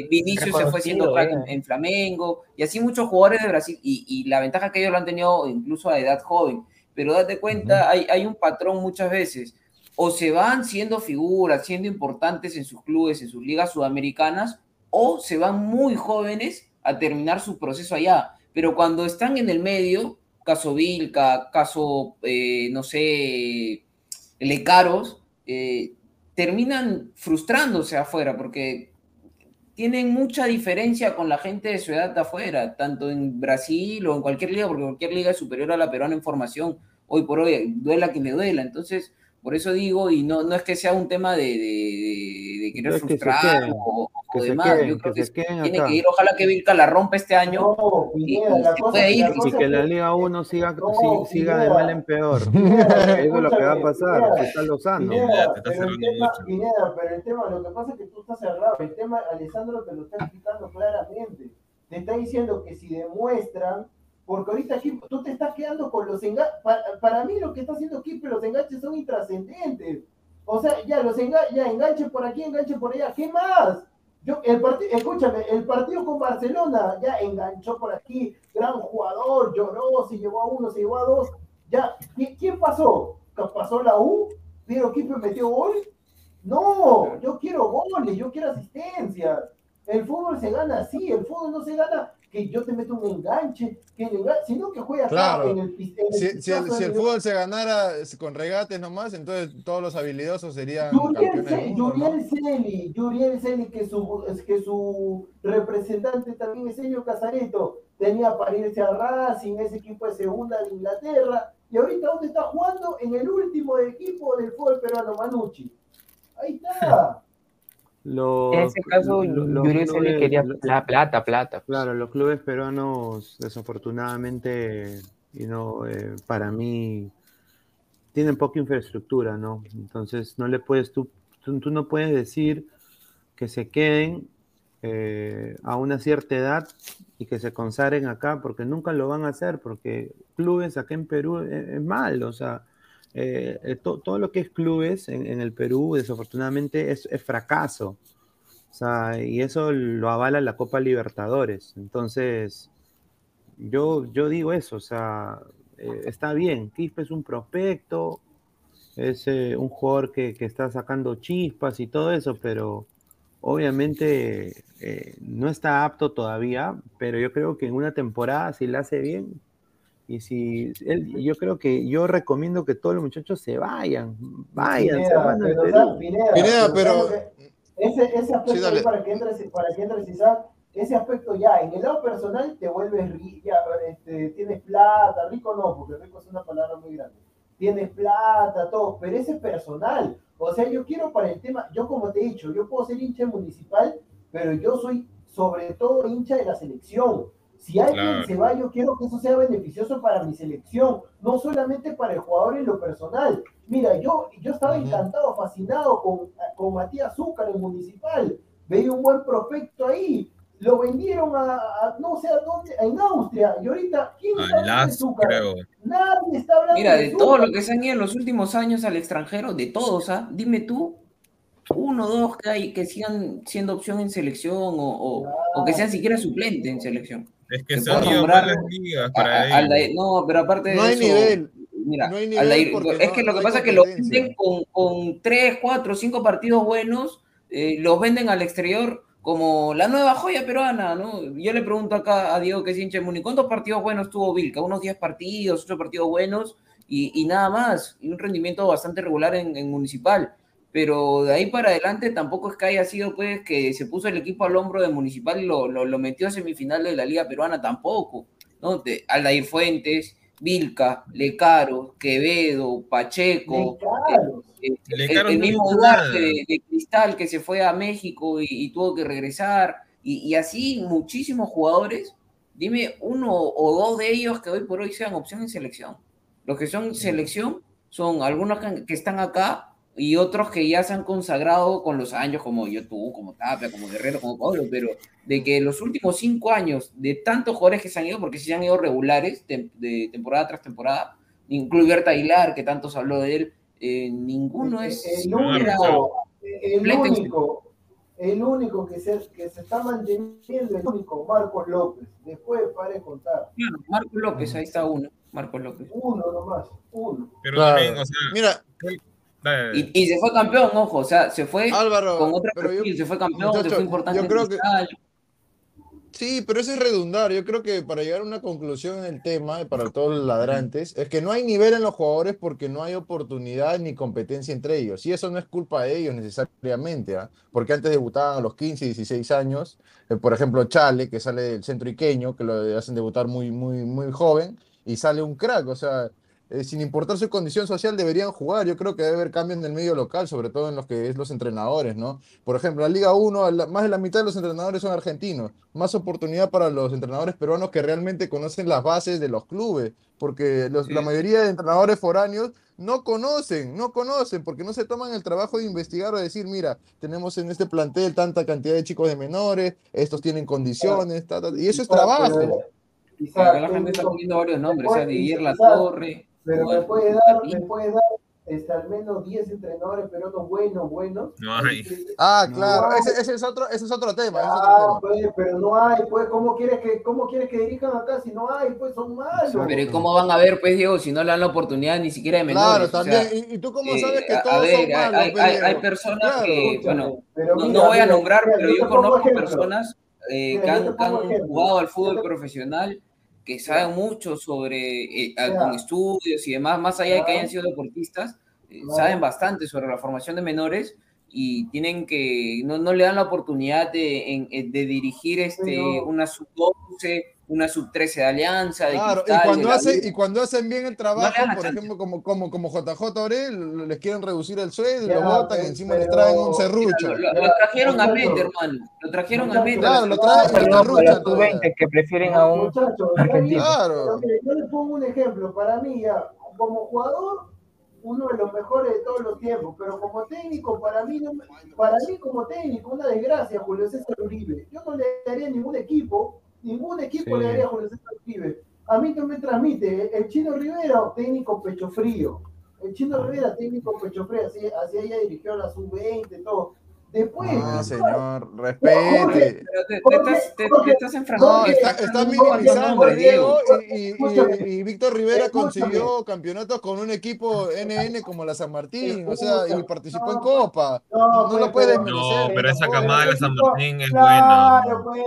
Vinicius se fue siendo crack en, eh. en Flamengo, y así muchos jugadores de Brasil, y, y la ventaja que ellos lo han tenido incluso a edad joven. Pero date cuenta, hay, hay un patrón muchas veces. O se van siendo figuras, siendo importantes en sus clubes, en sus ligas sudamericanas, o se van muy jóvenes a terminar su proceso allá. Pero cuando están en el medio, caso Vilca, caso, eh, no sé, Lecaros, eh, terminan frustrándose afuera, porque tienen mucha diferencia con la gente de su edad de afuera, tanto en Brasil o en cualquier liga, porque cualquier liga es superior a la peruana en formación, hoy por hoy, duela quien le duela. Entonces, por eso digo, y no, no es que sea un tema de, de- de- de querer Es que se frustrar queden, o, o que se demás. queden, Yo creo que se tiene acá. que ir, ojalá que Vilca la rompa este año. No, y- se puede ir, que la Liga 1 siga, No, si- siga de mal en peor. Pineda, Eso es lo que va a pasar. Si está está pero pero el tema, lo que pasa es que tú estás errado. El tema, Alessandro te lo está explicando claramente. Te está diciendo que si demuestran, porque ahorita aquí tú te estás quedando con los enganches. Para, para mí lo que está haciendo Kipe, los enganches son intrascendentes. O sea, ya los enga ya enganche por aquí, enganche por allá. ¿Qué más? Yo, el escúchame, el partido con Barcelona ya enganchó por aquí, gran jugador, lloró, se llevó a uno, se llevó a dos. Ya, ¿qui- ¿quién pasó? ¿Pasó la U? ¿Pero Kipe metió gol? No, yo quiero goles, yo quiero asistencia. El fútbol se gana así, el fútbol no se gana que yo te meto un enganche, que sino que juega acá Claro. en el, en el Si, si el, si fútbol se ganara con regates nomás, entonces todos los habilidosos serían Yuriel, Celi, Yuriel Celi, que su, que su representante también es Sergio Casareto, tenía para irse a Racing, ese equipo de segunda de Inglaterra, y ahorita ¿dónde está jugando? En el último equipo del fútbol peruano, Manucci. Ahí está. Los- En ese caso, lo- los Yuri le clubes- quería la plata, plata. Claro, los clubes peruanos, desafortunadamente, y no, eh, para mí, tienen poca infraestructura, ¿no? Entonces, no le puedes, tú, tú, tú no puedes decir que se queden eh, a una cierta edad y que se consagren acá, porque nunca lo van a hacer, porque clubes acá en Perú es, es mal, o sea, eh, eh, to- todo lo que es clubes en, el Perú, desafortunadamente, es, es fracaso. O sea, y eso lo avala la Copa Libertadores. Entonces, yo, yo digo eso, o sea, eh, está bien, Quispe es un prospecto, es eh, un jugador que, que está sacando chispas y todo eso, pero obviamente no está apto todavía, pero yo creo que en una temporada si la hace bien, y si él, yo creo que yo recomiendo que todos los muchachos se vayan, vayan, se Pineda, van al pero. Pineda, Pineda, pero ese, ese aspecto Sí, para que entres, para que entres Isaac, ese aspecto ya, en el lado personal te vuelves ri- ya, este, tienes plata, rico no, porque rico es una palabra muy grande. Tienes plata, todo, pero ese es personal. O sea, yo quiero para el tema, yo como te he dicho, yo puedo ser hincha municipal, pero yo soy sobre todo hincha de la selección. Si alguien Claro. se va, yo quiero que eso sea beneficioso para mi selección, no solamente para el jugador en lo personal. Mira, yo, yo estaba encantado, fascinado con, con Matías Zúcar en Municipal. Veía un buen prospecto ahí. Lo vendieron a, a no sé a dónde, en Austria. Y ahorita, ¿quién está hablando de Zúcar? creo. Nadie está hablando Mira, de de todo lo que se han ido en los últimos años al extranjero, de todos, ¿ah? Dime tú, uno o dos que, hay, que sigan siendo opción en selección o, o- o que sean siquiera suplente en selección. Es que se han ido malas ligas para a-. Aldair- no, pero aparte de No hay eso, nivel. Mira, No hay nivel Aldair- es no- que lo que pasa es que lo venden con, con tres, cuatro, cinco partidos buenos, eh, los venden al exterior como la nueva joya peruana, ¿no? Yo le pregunto acá a Diego que es hincha de Muni, ¿cuántos partidos buenos tuvo Vilca? Unos 10 partidos, 8 partidos buenos y, y nada más, y un rendimiento bastante regular en, en Municipal. Pero de ahí para adelante tampoco es que haya sido pues que se puso el equipo al hombro de Municipal y lo, lo, lo metió a semifinal de la Liga Peruana tampoco. ¿no? De Aldair Fuentes, Vilca, Lecaro, Quevedo, Pacheco, Claro. eh, el, Lecaro el mismo Duarte de, de Cristal que se fue a México y, y tuvo que regresar, y, y así muchísimos jugadores. Dime uno o dos de ellos que hoy por hoy sean opción en selección. Los que son selección son algunos que, que están acá y otros que ya se han consagrado con los años, como yo tú, como Tapia, como Guerrero, como Pablo, pero de que los últimos cinco años de tantos jugadores que se han ido, porque sí se han ido regulares de, de temporada tras temporada, incluye Berta Aguilar, que tanto se habló de él, eh, ninguno es el siquiera- único, el en único, el único que se, que se está manteniendo, el único, Marcos López. Después pare de contar. Marcos López, ahí está uno, Marcos López. Uno nomás, uno. Pero Claro. también, o sea, Mira, dale, dale. Y, y se fue campeón, ojo, o sea, se fue Álvaro, con otra pero yo- perfil, se fue campeón, muchacho, se fue importante yo en creo que- Cristal. Sí, pero eso es redundar. Yo creo que para llegar a una conclusión en el tema, y para todos los ladrantes, es que no hay nivel en los jugadores porque no hay oportunidad ni competencia entre ellos. Y eso no es culpa de ellos necesariamente, ¿ah? porque antes debutaban a los 15, 16 años. Eh, por ejemplo, Chale, que sale del centro iqueño, que lo hacen debutar muy, muy, muy joven, y sale un crack. O sea, eh, sin importar su condición social, deberían jugar. Yo creo que debe haber cambios en el medio local, sobre todo en los que es los entrenadores, ¿no? Por ejemplo, la Liga 1, la- más de la mitad de los entrenadores son argentinos. Más oportunidad para los entrenadores peruanos que realmente conocen las bases de los clubes, porque los- la mayoría de entrenadores foráneos no conocen, no conocen, porque no se toman el trabajo de investigar o decir, mira, tenemos en este plantel tanta cantidad de chicos de menores, estos tienen condiciones, ta, ta, y eso es trabajo. quizá la gente está poniendo varios nombres, o sea, Didier La quizá- Torre. Pero me puede dar, me puede dar este, al menos 10 entrenadores peruanos buenos, buenos. No hay. Ah, No claro, hay. ese, ese es otro, ese es otro tema, ese es otro Ah, tema. pues, pero no hay, pues, ¿cómo quieres que, cómo quieres que dirijan acá si no hay? Pues son malos. Pero ¿y cómo van a ver, pues, Diego, si no le dan la oportunidad ni siquiera de menores? Claro, O sea, también. ¿Y, y tú cómo eh, sabes que a- a todos ver, son hay- malos? hay, pe, hay, hay personas Claro. que, bueno, pero no, mira, no voy a nombrar, mira, pero yo conozco ejemplo. personas eh, Mira, que han, que han jugado al fútbol te- profesional, que saben mucho sobre, eh, con estudios y demás, más allá de que hayan sido deportistas, eh, saben bastante sobre la formación de menores y tienen que, no, no le dan la oportunidad de, en- en- de dirigir este, una sub-12, una sub-13 de Alianza, de Claro, y Cristal, de cuando, U. y cuando hacen bien el trabajo, por ejemplo, como, como, como JJ Orel, les quieren reducir el sueldo y Ya, lo botan y pe- encima les pero- traen un serrucho. lo- lo trajeron a Mete, hermano. Lo trajeron a Muchachos, Mete. Claro, lo traen a serruchan los todavía. sub-20 que prefieren a un argentino. Claro. mire, yo les pongo un ejemplo. Para mí, ya, como jugador, uno de los mejores de todos los tiempos, pero como técnico, para mí, no me- para mí como técnico, una desgracia, Julio César Uribe. Yo no le daría ningún equipo, ningún equipo Sí. le daría a Julio César Uribe. A mí que me transmite, el Chino Rivera, técnico pecho frío. El Chino Rivera, técnico pecho frío, así, así ella dirigió a la sub-20, todo. Después, Ah, señor, respete. Pero te, estás, No, enfrascando. está, estás minimizando, Diego, y, y- y- Escúchame. y Víctor Rivera consiguió campeonatos con un equipo NN como la San Martín, o sea, y participó en No, Copa. No, No pues, lo puedes pero- merecer. No, pero esa Pero camada de la San Martín es Claro, buena. pues,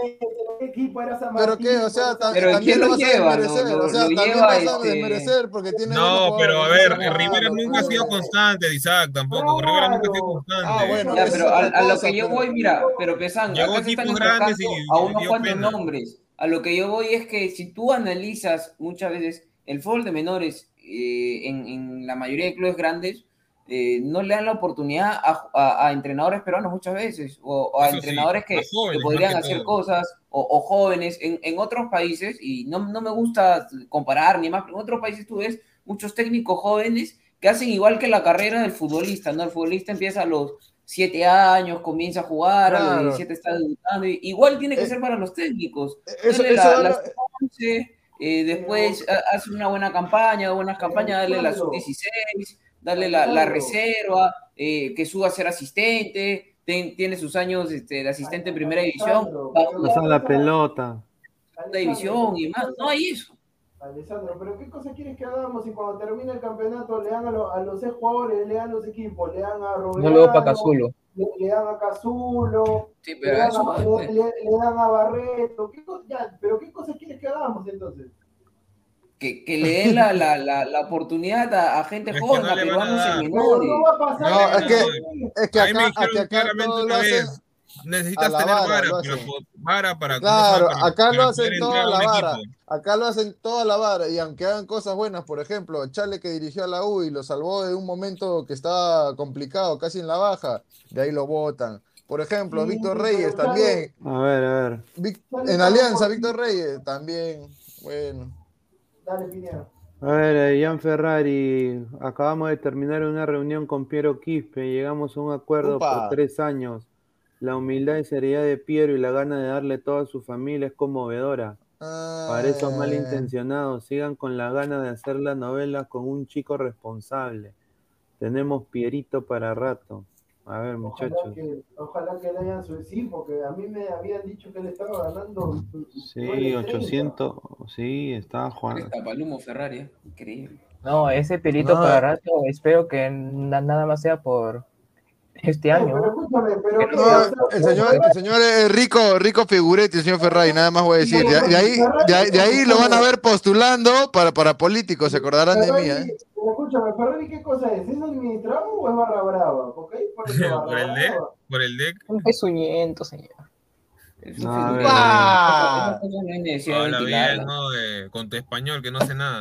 el equipo era San Pero Martín. qué, o sea, pues, ta- Pero también ¿quién lo vas a lleva? desmerecer, o sea, también vas a este- desmerecer porque tiene No, pero a ver, Rivera nunca ha sido pues. constante, Isaac, tampoco. Rivera nunca ha sido Claro. constante. Ah, bueno, pero a, lo que yo voy, mira, pero Pesan, acá se están a unos cuantos nombres. A lo que yo voy es que si tú analizas muchas veces el fútbol de menores eh, en, en la mayoría de clubes grandes, eh, no le dan la oportunidad a, a- a entrenadores peruanos muchas veces, o, o a Eso sí, entrenadores que, a jóvenes, que podrían que hacer todo. cosas, o, o jóvenes en, en otros países, y no, no me gusta comparar ni más, pero en otros países tú ves muchos técnicos jóvenes que hacen igual que la carrera del futbolista, ¿no? El futbolista empieza a los siete años, comienza a jugar, a los 17 está debutando, y- igual tiene que Eh, ser para los técnicos. Eso, Dale eso la, da la la- sub-11, eh, después ha- hace una buena campaña, buenas campañas, dale la sub-16, dale la, la reserva, eh, que suba a ser asistente, ten- tiene sus años este, de asistente en primera división, va a jugar Pasa la pelota. segunda división y más, no hay eso. Alessandro, pero ¿qué cosa quieres que hagamos si cuando termine el campeonato le dan a, los- a los seis jugadores, le dan los equipos, le dan a No para Cazulo. le, le dan a Cazulo, Sí, le dan, eso a, no le, le- dan a Barreto, ¿qué co- ya, pero ¿qué cosa quieres que hagamos entonces? que, que le den la, la, la, la oportunidad a, a gente Es que joven, no a a peruanos en menores. no va a pasar. No, es que, es que A mí me acá, dijeron acá claramente una vez, necesitas la tener vara, vara, para, vara para, Claro, para- acá para lo hacen toda la vara. equipo. Acá lo hacen toda la vara. Y aunque hagan cosas buenas, por ejemplo, Chale que dirigió a la U y lo salvó de un momento que estaba complicado, casi en la baja, de ahí lo votan. Por ejemplo, Sí, Víctor Reyes también. A ver, a ver. Vic- en Alianza, Víctor Reyes también. Bueno. Dale, Pineda. A ver, eh, Ian Ferrari, acabamos de terminar una reunión con Piero Quispe, llegamos a un acuerdo Upa. por tres años. La humildad y seriedad de Piero y la gana de darle todo a su familia es conmovedora. Para esos Ah, malintencionados, sigan con la gana de hacer la novela con un chico responsable. Tenemos Pierito para rato. A ver, Ojalá muchachos. que, ojalá que le hayan su sí, porque a mí me habían dicho que él estaba ganando. Sí, 9.30. 800. Sí, está Juan. Está Palumo Ferrari, ¿eh? increíble. No, ese pelito No. para rato, espero que na- nada más sea por este año. pero ¿no? escúchame, pero No, ¿qué? No, O sea, el señor, el señor es rico, rico figuretti, el señor Ferrari, nada más voy a decir. De, de ahí, de, ahí- de ahí lo van a ver postulando para, para políticos, se acordarán de mí. ¿eh? pero escúchame, Ferrari, ¿qué cosa es? ¿Es administrado o es barra brava? ¿Ok? Por eso barra Por el DEC, por el DEC. Es suñento, señor. No. ¡Ah! Habla bien. ¿no? De- con tu español, que no sé nada.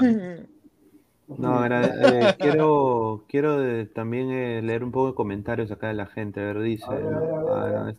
No, eh, quiero, quiero de- también eh, leer un poco de comentarios acá de la gente. A ver, dice. A ver, a ver, a ver, a ver.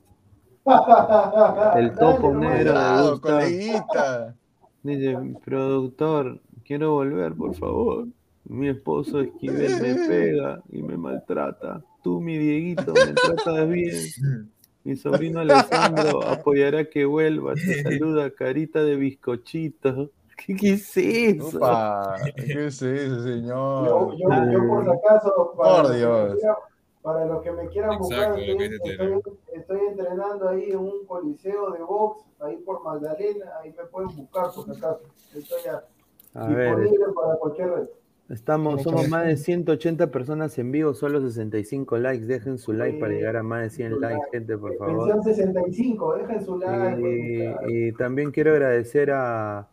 El topo Dale, negro de Gusta. Dice, productor, quiero volver, por favor. Mi esposo Esquivel me pega y me maltrata. Tú, mi Dieguito, me tratas bien. Mi sobrino Alessandro apoyará que vuelva. Te saluda, carita de bizcochito. ¿Qué, qué es eso? Upa, ¿Qué es eso, Yo, señor? yo, yo por si acaso, para, Por los que me Dios. quieran- para los que me quieran buscar, Exacto, que estoy, estoy, estoy entrenando ahí en un coliseo de box, ahí por Magdalena, ahí me pueden buscar por si acaso. Estoy a- ver, disponible para cualquier reto. Estamos, somos más de 180 personas en vivo, solo 65 likes. Dejen su like para llegar a más de 100 likes, gente, por favor. Pensión 65, dejen su like. Y, y también quiero agradecer a,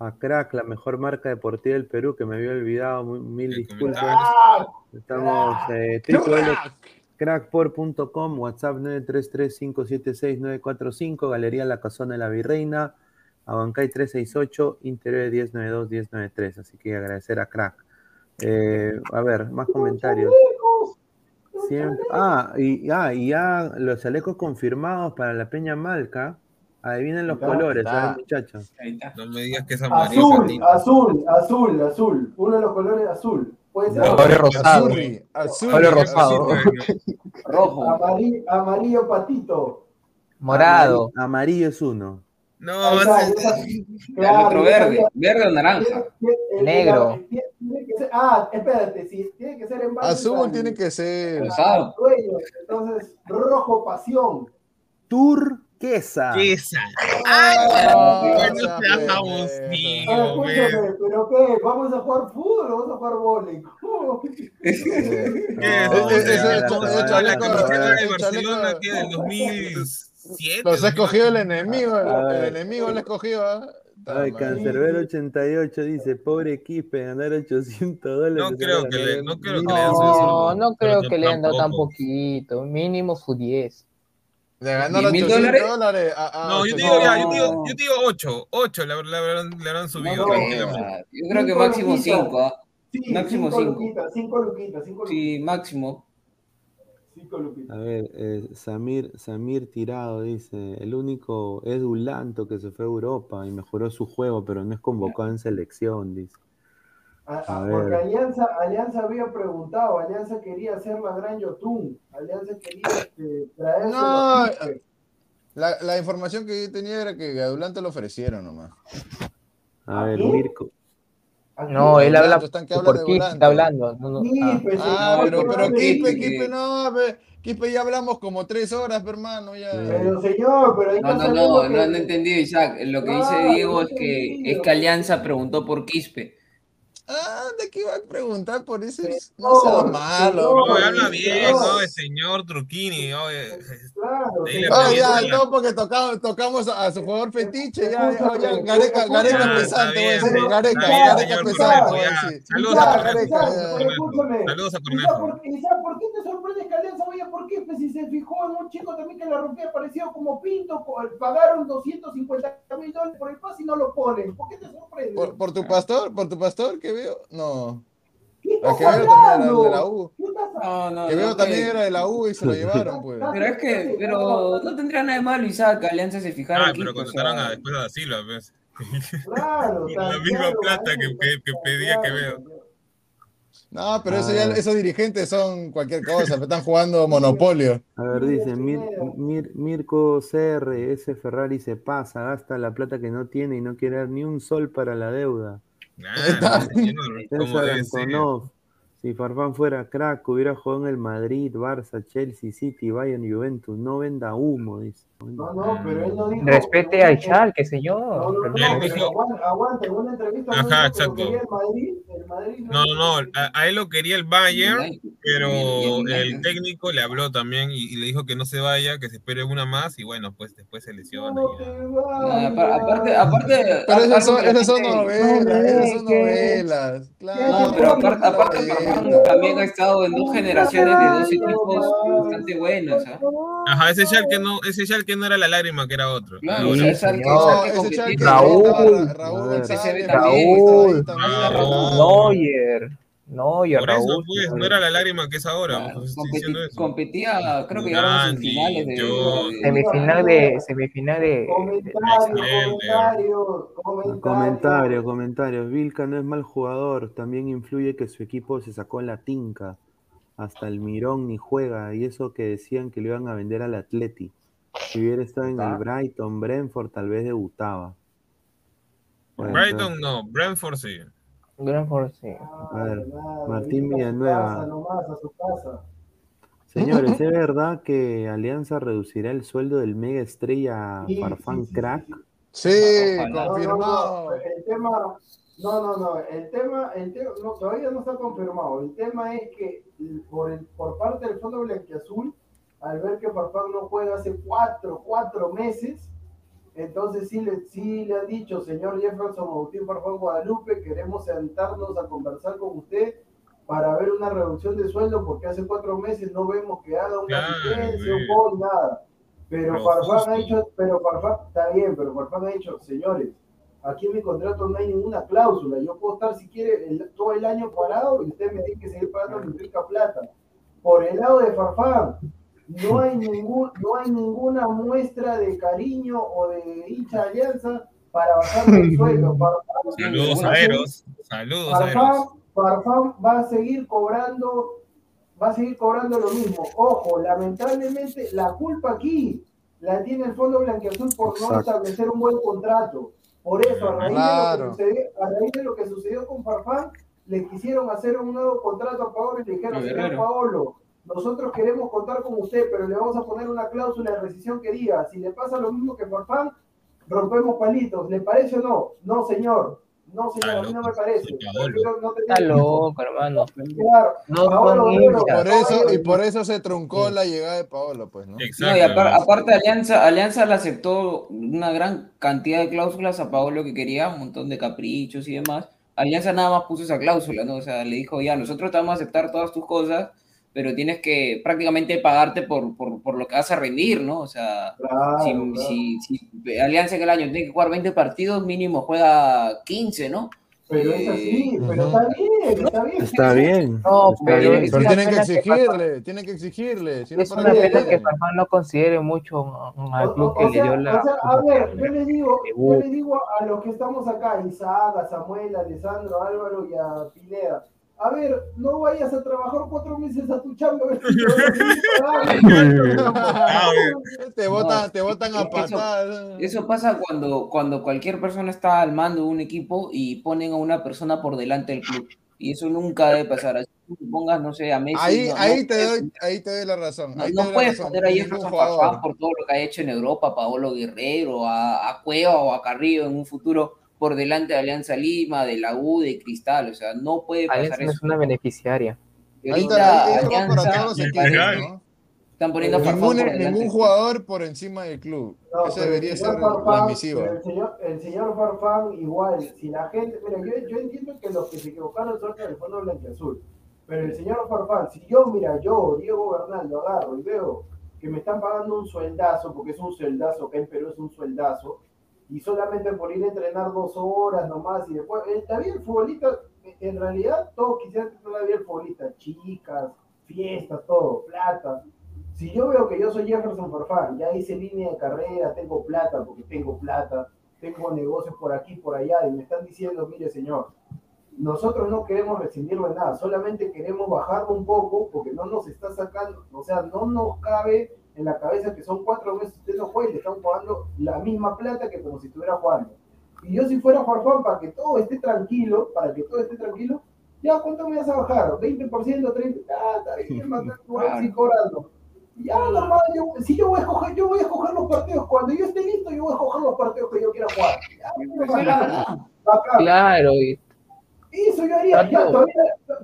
a Crack, la mejor marca deportiva del Perú, que me había olvidado. Mil disculpas. Estamos eh, crackport.com, WhatsApp 933-576-945, Galería La Casona de la Virreina, Abancay 368, Interior 1092-1093. Así que agradecer a Crack. Eh, a ver, más comentarios. Siempre- ah, y, ah, y ya los chalecos confirmados para la Peña Malca. Adivinen los Está, colores, está. ¿eh, muchachos? No me digas que es amarillo. Azul, azul, azul, azul. Uno de los colores azul. Puede ser Color rosado. Azurri, azurri, Color rosado. Rojo. amarillo, amarillo patito. Morado. Amarillo, amarillo es uno. No, está, esa- El claro, otro verde. Verde o naranja. Negro. el- tiene- tiene que ser- ah, espérate, si tiene que ser en base Azul tiene que ser. Rosado. Entonces, rojo pasión. Turquesa. Esa. Ah, Ay, no esa seas. Ah, abusivo, pero qué, ¿vamos a jugar fútbol o vamos a jugar vóley? ¿Cómo? ¿Qué es? Ese- ese ¿Cómo chaleco- se llama la camiseta de el Barcelona chaleco- que del 2007? Los ha escogido el enemigo, A el, enemigo lo ha escogido. ¿ah? Ay, Cancerbero 88 dice, pobre equipo, ganar 800 dólares. No creo que le- no creo que le hayan hayan No, no creo Pero que le hayan dado tan poquito. Mínimo su 10. Le ganó ¿Diez mil 800 dólares? dólares. a- a No, yo 800 digo, ya, yo No. digo, yo digo 8, 8 le, le habrán, le habrán No subido. tranquilamente. Yo creo que máximo luquitas. 5. Sí, Máximo cinco cinco. luquitas, cinco luquitas, cinco luquitas. Sí, máximo. Cinco luquitas. A ver, eh, Samir, Samir Tirado dice, el único Edu Lanto que se fue a Europa y mejoró su juego, pero no es convocado en selección, dice. A- A porque Alianza, Alianza había preguntado, Alianza quería hacer la gran Yotun, Alianza quería este, traerse No, los Quispe. La, la información que yo tenía era que Gadulante lo ofrecieron nomás. A ¿A ver? Mirko. ¿A No, él habla Están que por Quispe, está hablando. No, no, ah. Quispe, Ah, señor, pero, pero Quispe, Quispe, no, pe- Quispe ya hablamos como tres horas, hermano, ya. Pero señor, pero ahí No, está no, no, que- no, no he entendido, Isaac. Lo que dice Diego no es que, es que Alianza preguntó por Quispe. Ah, ¿de qué iba a preguntar por eso? Señor, No seas malo. No, habla bien. ¿no? El señor Truquini, oye. Claro. Ah, ya, no, porque tocamos, tocamos a su jugador fetiche, ya, ya, ya, Gareca. Gareca pesante, voy a está decir, bien, Gareca, Gareca pesante, Cornejo, voy a ya. decir. Saludos a Cornejo. Saludos a ¿Y Cornejo. y sabes por qué Alianza vaya por Quispe si se fijó en un chico también que la rompía parecido como Pinto? Pagaron 250 mil dólares por el pase y no lo ponen. ¿Por qué te sorprende? ¿Por, por tu pastor? ¿Por tu pastor que veo? No. ¿Qué estás que veo también era de la U. ¿Qué estás No, no, Que veo también que- era de la U y se lo llevaron, pues. Pero es que, pero no tendría nada de malo, Isaac, Alianza se fijara Ah, pero o contrataron sea, a después a Silva, pues. Claro, la misma claro, plata que- pedía que claro. veo. No, pero eso ya, esos dirigentes son cualquier cosa, pero están jugando Monopolio. A ver, dice Mir-. Mir- Mirko CR, ese Ferrari se pasa, gasta la plata que no tiene y no quiere dar ni un sol para la deuda. Ah, señor, ¿cómo Si Farfán fuera crack, hubiera jugado en el Madrid, Barça, Chelsea, City, Bayern, Juventus. No venda humo, dice. No, no, pero él no dijo. Respete al Schalke, señor. No, no, no, pero en una entrevista Ajá, que exacto. quería el Madrid, el Madrid No, no, no, a, a él lo quería el Bayern, pero el técnico le habló también y, y le dijo que no se vaya, que se espere una más y bueno, pues después se lesiona. No No, aparte, aparte. Pero esas son, que esas novelas, esas son que- novelas. Claro. No, pero aparte. También ha estado en dos generaciones de dos equipos bastante buenos, ¿ah? Ajá, ese Schalke no, ese Schalke no era la lágrima, que era otro. Claro, No, ese. Schalke Raúl. estaba Raúl A ver. González, Ese también, Raúl. estaba ahí también, Raúl. Por eso, Raúl. pues, no era la lágrima que es ahora. Claro, pues, competi- eso. competía, creo que llegaron a Gandhi, semifinales de, yo- de- Semifinal de. Semifinal de. Comentarios, comentarios, comentarios. Comentarios, comentarios. Vilca no es mal jugador, también influye que su equipo se sacó la tinca. Hasta el Mirón ni juega, y eso que decían que lo iban a vender al Atleti. Si hubiera estado en el Brighton, Brentford, tal vez debutaba. Bueno, Brighton no, Brentford sí. Brentford, sí. A ver, Martín Villanueva. casa nomás, a su casa. Señores, ¿es verdad que Alianza reducirá el sueldo del mega estrella Farfán sí, sí, Crack? sí, Sí, Ojalá. No, no, confirmado. no, El tema, No, no, no. El tema, el tema no, todavía no está confirmado. El tema es que por, el, por parte del Fondo Blanquiazul, al ver que Farfán no juega hace cuatro, cuatro meses, entonces sí le, sí le han dicho, señor Jefferson Agustín Farfán Guadalupe, queremos sentarnos a conversar con usted para ver una reducción de sueldo porque hace cuatro meses no vemos que haga una licencia, un gol, nada. Pero Pero Farfán justo. ha dicho, pero Farfán, está bien, pero Farfán ha dicho, señores, aquí en mi contrato no hay ninguna cláusula, yo puedo estar si quiere el- todo el año parado y usted me tiene que seguir pagando mi rica plata. Por el lado de Farfán, no hay ningún, no hay ninguna muestra de cariño o de hincha de alianza para bajarle el sueldo. Farfán- Saludos a Eros. Saludos a Farfán, Eros. Farfán va a seguir cobrando, va a seguir cobrando lo mismo. Ojo, lamentablemente la culpa aquí la tiene el Fondo Blanquiazul por no establecer un buen contrato. Por eso, a raíz, Claro. de, lo que sucedió, a raíz de lo que sucedió con Farfán, le quisieron hacer un nuevo contrato a Paolo y le dijeron, señor. Paolo, nosotros queremos contar con usted, pero le vamos a poner una cláusula de rescisión que diga, si le pasa lo mismo que Farfán, rompemos palitos. ¿Le parece o no? No, señor. No, señor, a mí no me parece. No Está loco, hermano. Claro. No Paolo. Por eso, y por eso se truncó la llegada de Paolo, pues, ¿no? No, y Exacto. apar- aparte Alianza, Alianza le aceptó una gran cantidad de cláusulas a Paolo que quería, un montón de caprichos y demás. Alianza nada más puso esa cláusula, ¿no? O sea, le dijo, ya, nosotros te vamos a aceptar todas tus cosas, pero tienes que prácticamente pagarte por, por, por lo que vas a rendir, ¿no? O sea, Claro, si, claro. si- si Alianza en el año tiene que jugar 20 partidos, mínimo juega 15, ¿no? Pero es así, Eh, pero está bien, está bien. Está bien. No, Está pero, bien. Pero tienen que exigirle, tienen que exigirle. Es ¿para una pena que? Farfán no considere mucho al club que o le sea, dio la. o sea, a ver, yo les digo, yo les digo a los que estamos acá, Isaac, a Samuel, a Alessandro, a Álvaro y a Pineda. A ver, no vayas a trabajar cuatro meses a tu chamba. a ver si te Te botan, te botan a Eso- patadas. Eso pasa cuando, cuando cualquier persona está al mando de un equipo y ponen a una persona por delante del club. Y eso nunca debe pasar. Así que pongas, no sé, a Messi. Ahí, no- no ahí, te puedes- doy, ahí te doy la razón. No, ahí te no doy la puedes razón. poner a Jefferson por todo lo que ha hecho en Europa, a Paolo Guerrero, a, a Cueva o a Carrillo en un futuro por delante de Alianza Lima, de la U, de Cristal. O sea, no puede pasar Alianza no eso. es una beneficiaria. Y ahorita está, ahí- para Alianza están poniendo Ningún, ningún jugador por encima del club. No, Eso debería el ser pero El señor, el señor Farfán, igual, si la gente. Mira, yo, yo entiendo que los que se equivocaron son del Fondo Blanquiazul. Pero el señor Farfán, si yo, mira, yo, Diego Bernal, lo agarro y veo que me están pagando un sueldazo, porque es un sueldazo, acá en Perú es un sueldazo, y solamente por ir a entrenar dos horas nomás, y después. eh, Está bien, el futbolista, en realidad, todos quisieran tener del futbolista, chicas, fiestas, todo, plata. Si yo veo que yo soy Jefferson Farfán, ya hice línea de carrera, tengo plata, porque tengo plata, tengo negocios por aquí, por allá, y me están diciendo, mire señor, nosotros no queremos rescindirlo de nada, solamente queremos bajarlo un poco, porque no nos está sacando, o sea, no nos cabe en la cabeza que son cuatro meses usted no juega y le están pagando la misma plata que como si estuviera jugando. Y yo si fuera Farfán, para que todo esté tranquilo, para que todo esté tranquilo, ya, ¿cuánto me vas a bajar? ¿20%, 30%? Ah, está bien, más voy a seguir cobrando. Ya, normal, yo, si yo voy a escoger, yo voy a escoger los partidos. Cuando yo esté listo, yo voy a escoger los partidos que yo quiera jugar. Ya, no. Claro, y Eso yo haría, ya, todavía,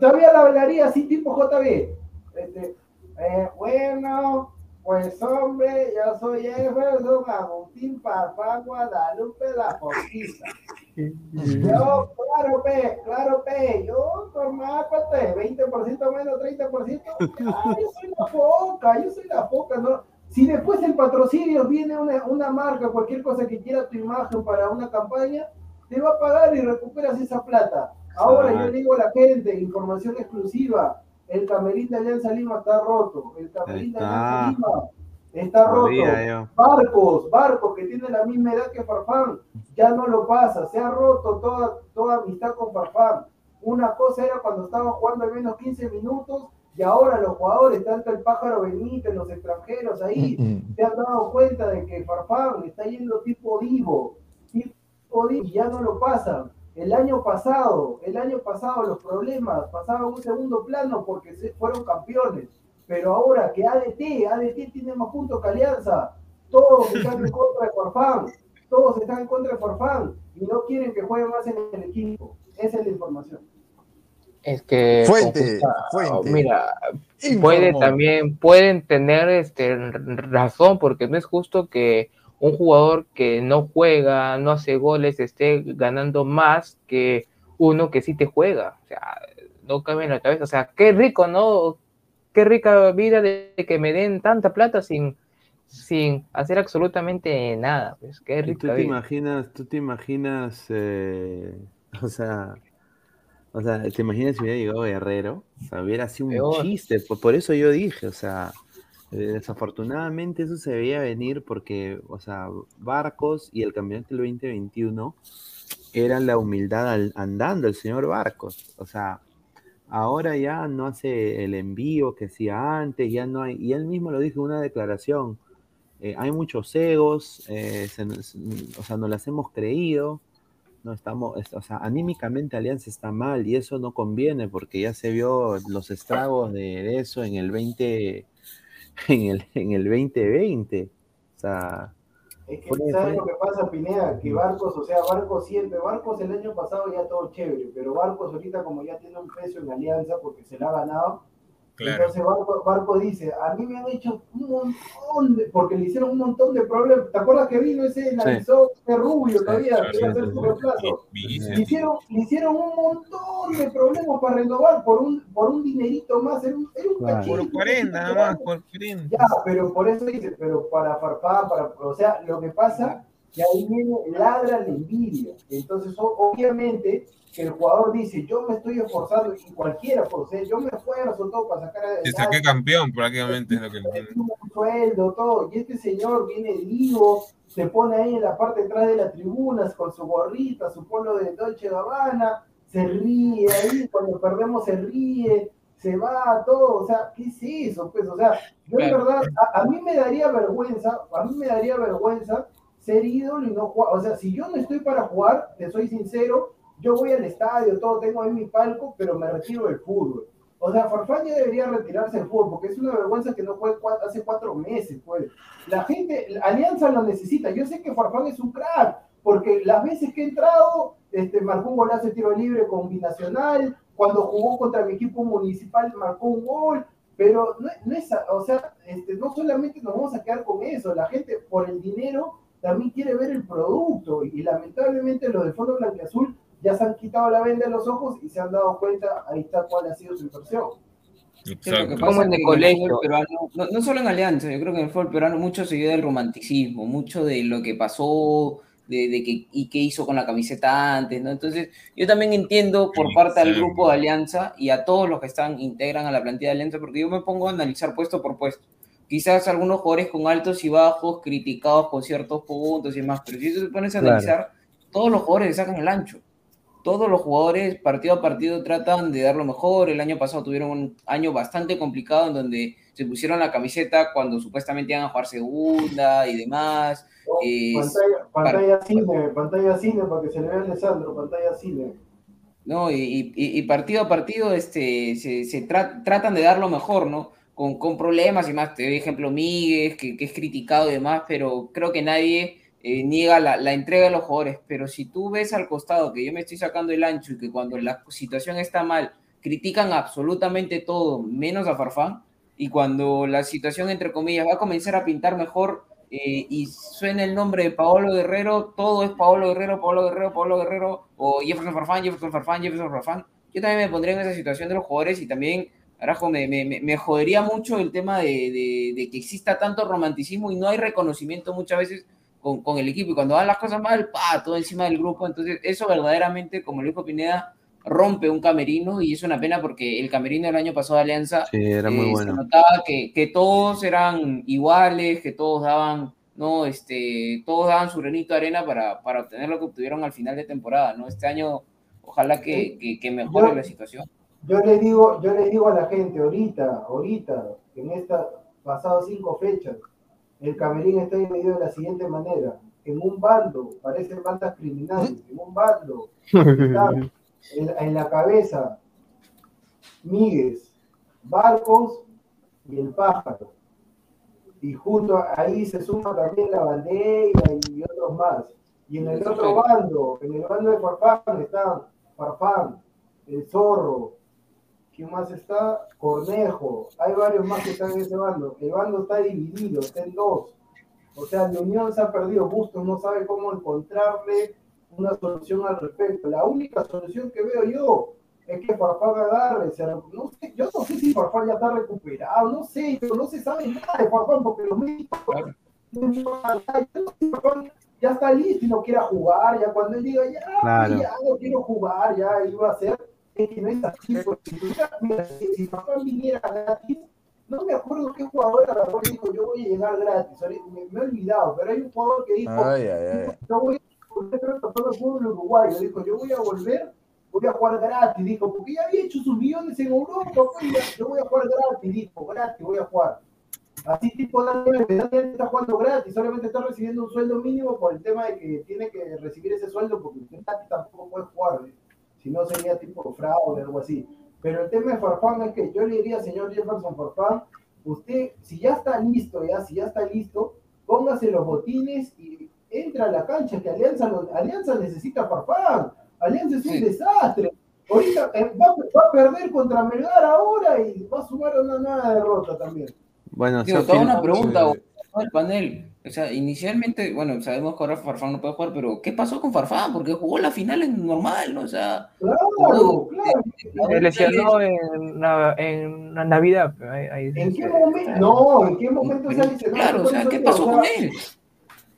todavía la hablaría así tipo JB. Este, eh, bueno, pues hombre, yo soy Jefferson Agustín Papá Guadalupe la Portista. Yo, claro, pe, claro, pe, yo normal, ¿cuánto es? ¿20% menos, 30%? Ah, yo soy la foca, yo soy la foca, ¿no? Si después el patrocinio viene una, una marca, cualquier cosa que quiera tu imagen para una campaña, te va a pagar y recuperas esa plata. Ahora yo le digo a la gente, información exclusiva, el camerín de Alianza Lima está roto, el camerín de Alianza. Lima está roto. Yo. Barcos, Barcos que tiene la misma edad que Farfán, ya no lo pasa, se ha roto toda, toda amistad con Farfán. Una cosa era cuando estaba jugando al menos 15 minutos y ahora los jugadores, tanto el pájaro Benítez, los extranjeros ahí, se han dado cuenta de que Farfán está yendo tipo divo, tipo divo y ya no lo pasan. El año pasado, el año pasado los problemas pasaban a un segundo plano porque se fueron campeones. Pero ahora que ADT, ADT tiene más puntos que Alianza, todos están en contra de Farfán. todos están en contra de Farfán y no quieren que juegue más en el equipo. Esa es la información. Es que Fuente, mira, puede también, pueden tener este razón, porque no es justo que un jugador que no juega, no hace goles, esté ganando más que uno que sí te juega. O sea, no cabe en la cabeza. O sea, qué rico, ¿no? Qué rica vida de que me den tanta plata sin, sin hacer absolutamente nada. Pues qué ¿Y tú rica te vida. imaginas, tú te imaginas, eh, o sea, o sea, te imaginas si hubiera llegado Guerrero, o sea, hubiera sido un Peor. chiste, por, por eso yo dije, o sea, desafortunadamente eso se veía venir porque, o sea, Barcos y el campeonato del 2021 eran la humildad al- andando el señor Barcos, o sea, ahora ya no hace el envío que hacía antes, ya no hay, y él mismo lo dijo en una declaración, eh, hay muchos egos, eh, o sea, nos las hemos creído, no estamos, es- o sea, anímicamente Alianza está mal y eso no conviene porque ya se vio los estragos de, de eso en el 20, en el, en el 2020, o sea, Es que, ¿sabes fue- lo que pasa, Pineda? Que Barcos, o sea, Barcos siempre, Barcos el año pasado ya todo chévere, pero Barcos ahorita como ya tiene un peso en Alianza porque se la ha ganado, Claro. entonces Barco, Barco dice, a mí me han hecho un montón de, porque le hicieron un montón de problemas, ¿te acuerdas que vino ese lanzó ese rubio Sí, todavía, claro, que iba a sí, ser sí, su sí. reemplazo? Le hicieron, le hicieron un montón de problemas para renovar por un, por un dinerito más, era un, era un Claro. cachito, Por 40 nada más, por 40. ya, pero por eso dice, pero para Farfán, para, o sea, lo que pasa, que ahí viene, ladra la envidia. Entonces, obviamente, que el jugador dice, yo me estoy esforzando, y cualquiera, pues, ¿eh? yo me esfuerzo todo para sacar adelante, saqué campeón prácticamente es lo que tengo un sueldo, todo, y este señor viene vivo, se pone ahí en la parte de atrás de las tribunas con su gorrita, su polo de Dolce Gabbana, se ríe ahí, cuando perdemos se ríe, se va, todo, o sea, ¿qué es eso? Pues, o sea, yo en verdad, a, a mí me daría vergüenza, a mí me daría vergüenza ser ídolo y no jugar, o sea, si yo no estoy para jugar, te soy sincero, yo voy al estadio, todo, tengo ahí mi palco, pero me retiro del fútbol. O sea, Farfán ya debería retirarse del fútbol, porque es una vergüenza que no juegue hace cuatro meses, pues. La gente, Alianza lo necesita. Yo sé que Farfán es un crack, porque las veces que he entrado, este, marcó un golazo de tiro libre con Binacional, cuando jugó contra mi equipo municipal marcó un gol, pero no, no es, o sea, este, no solamente nos vamos a quedar con eso, la gente por el dinero también quiere ver el producto, y lamentablemente los del Fondo Blanqueazul ya se han quitado la venda de los ojos y se han dado cuenta, ahí está cuál ha sido su inversión. Exacto. Como en el colegio. peruano, no, no solo en Alianza, yo creo que en el fútbol peruano mucho se vio del romanticismo, mucho de lo que pasó, de, de que, y qué hizo con la camiseta antes, ¿no? Entonces, yo también entiendo por parte del grupo de Alianza y a todos los que están, integran a la plantilla de Alianza, porque yo me pongo a analizar puesto por puesto. Quizás algunos jugadores con altos y bajos, criticados con ciertos puntos y demás, pero si tú te pones a Claro. analizar, todos los jugadores le sacan el ancho todos los jugadores partido a partido tratan de dar lo mejor. El año pasado tuvieron un año bastante complicado en donde se pusieron la camiseta cuando supuestamente iban a jugar segunda y demás. Oh, pantalla, pantalla cine, pantalla cine para que se le vea a Alessandro, pantalla cine. ¿no? Y, y- y partido a partido este, se, se tra- tratan de dar lo mejor, ¿no? Con, con problemas y más. Te doy ejemplo Miguel, que, que es criticado y demás, pero creo que nadie eh, niega la, entrega de los jugadores. Pero si tú ves al costado que yo me estoy sacando el ancho y que cuando la situación está mal, critican absolutamente todo, menos a Farfán, y cuando la situación, entre comillas, va a comenzar a pintar mejor eh, y suena el nombre de Paolo Guerrero, todo es Paolo Guerrero, Paolo Guerrero, Paolo Guerrero, o Jefferson Farfán, Jefferson Farfán, Jefferson Farfán. Yo también me pondría en esa situación de los jugadores y también, carajo, me, me, me- jodería mucho el tema de- de que exista tanto romanticismo y no hay reconocimiento muchas veces con, con el equipo. Y cuando van las cosas mal, pa, todo encima del grupo. Entonces, eso verdaderamente, como lo dijo Pineda, rompe un camerino y es una pena porque el camerino del año pasado de Alianza Sí, era muy eh, bueno. Se notaba que, que todos eran iguales, que todos daban, no, este, todos daban su granito de arena para, para obtener lo que obtuvieron al final de temporada, ¿no? Este año, ojalá que, que, que mejore Yo- la situación. Yo le digo, yo le digo a la gente ahorita, ahorita, en estas pasadas cinco fechas, el camerín está dividido de la siguiente manera. En un bando, parecen bandas criminales, en un bando, está en, en la cabeza, Míguez, Barcos y el pájaro. y junto ahí se suma también la bandera y otros más. Y en el otro bando, en el bando de Farfán están Farfán, el Zorro, ¿quién más está? Cornejo, hay varios más que están en ese bando. El bando está dividido, está en dos. O sea, la Unión se ha perdido, Bustos no sabe cómo encontrarle una solución al respecto. La única solución que veo yo es que Farfán agarre, no sé, yo no sé si Farfán ya está recuperado, no sé, pero no se sabe nada de Farfán porque los médicos ya está listo y no quiera jugar, ya cuando él diga, ya, ya no quiero jugar, ya iba a ser, es que no es así, porque si Farfán viniera gratis, no me acuerdo qué jugador era, dijo, yo voy a llegar gratis, me, he olvidado, pero hay un jugador que dijo, ay, ay, ay. yo voy a volver el pueblo uruguayo, dijo, yo voy a volver voy a jugar gratis, dijo, porque ya había hecho sus millones en Europa, yo voy a jugar gratis, dijo, gratis, voy a jugar. Así tipo Daniel, Daniel está jugando gratis, solamente está recibiendo un sueldo mínimo por el tema de que tiene que recibir ese sueldo porque gratis tampoco puede jugar, ¿eh? Si no sería tipo fraude o algo así. Pero el tema de Farfán es que yo le diría, señor Jefferson Farfán, usted, si ya está listo, ya, si ya está listo, póngase los botines y entra a la cancha, que Alianza, Alianza necesita Farfán. Alianza es un desastre. Ahorita eh, va, a perder contra Melgar ahora y va a sumar una nueva derrota también. Bueno, toda una pregunta al panel. O sea, inicialmente, bueno, sabemos que ahora Farfán no puede jugar, pero ¿qué pasó con Farfán? Porque jugó la final en normal, ¿no? O sea, claro, claro. Se lesionó en, en, Navidad. ¿En qué momento? No, ¿en qué momento se lesionó? Claro, o sea, ¿qué pasó con él?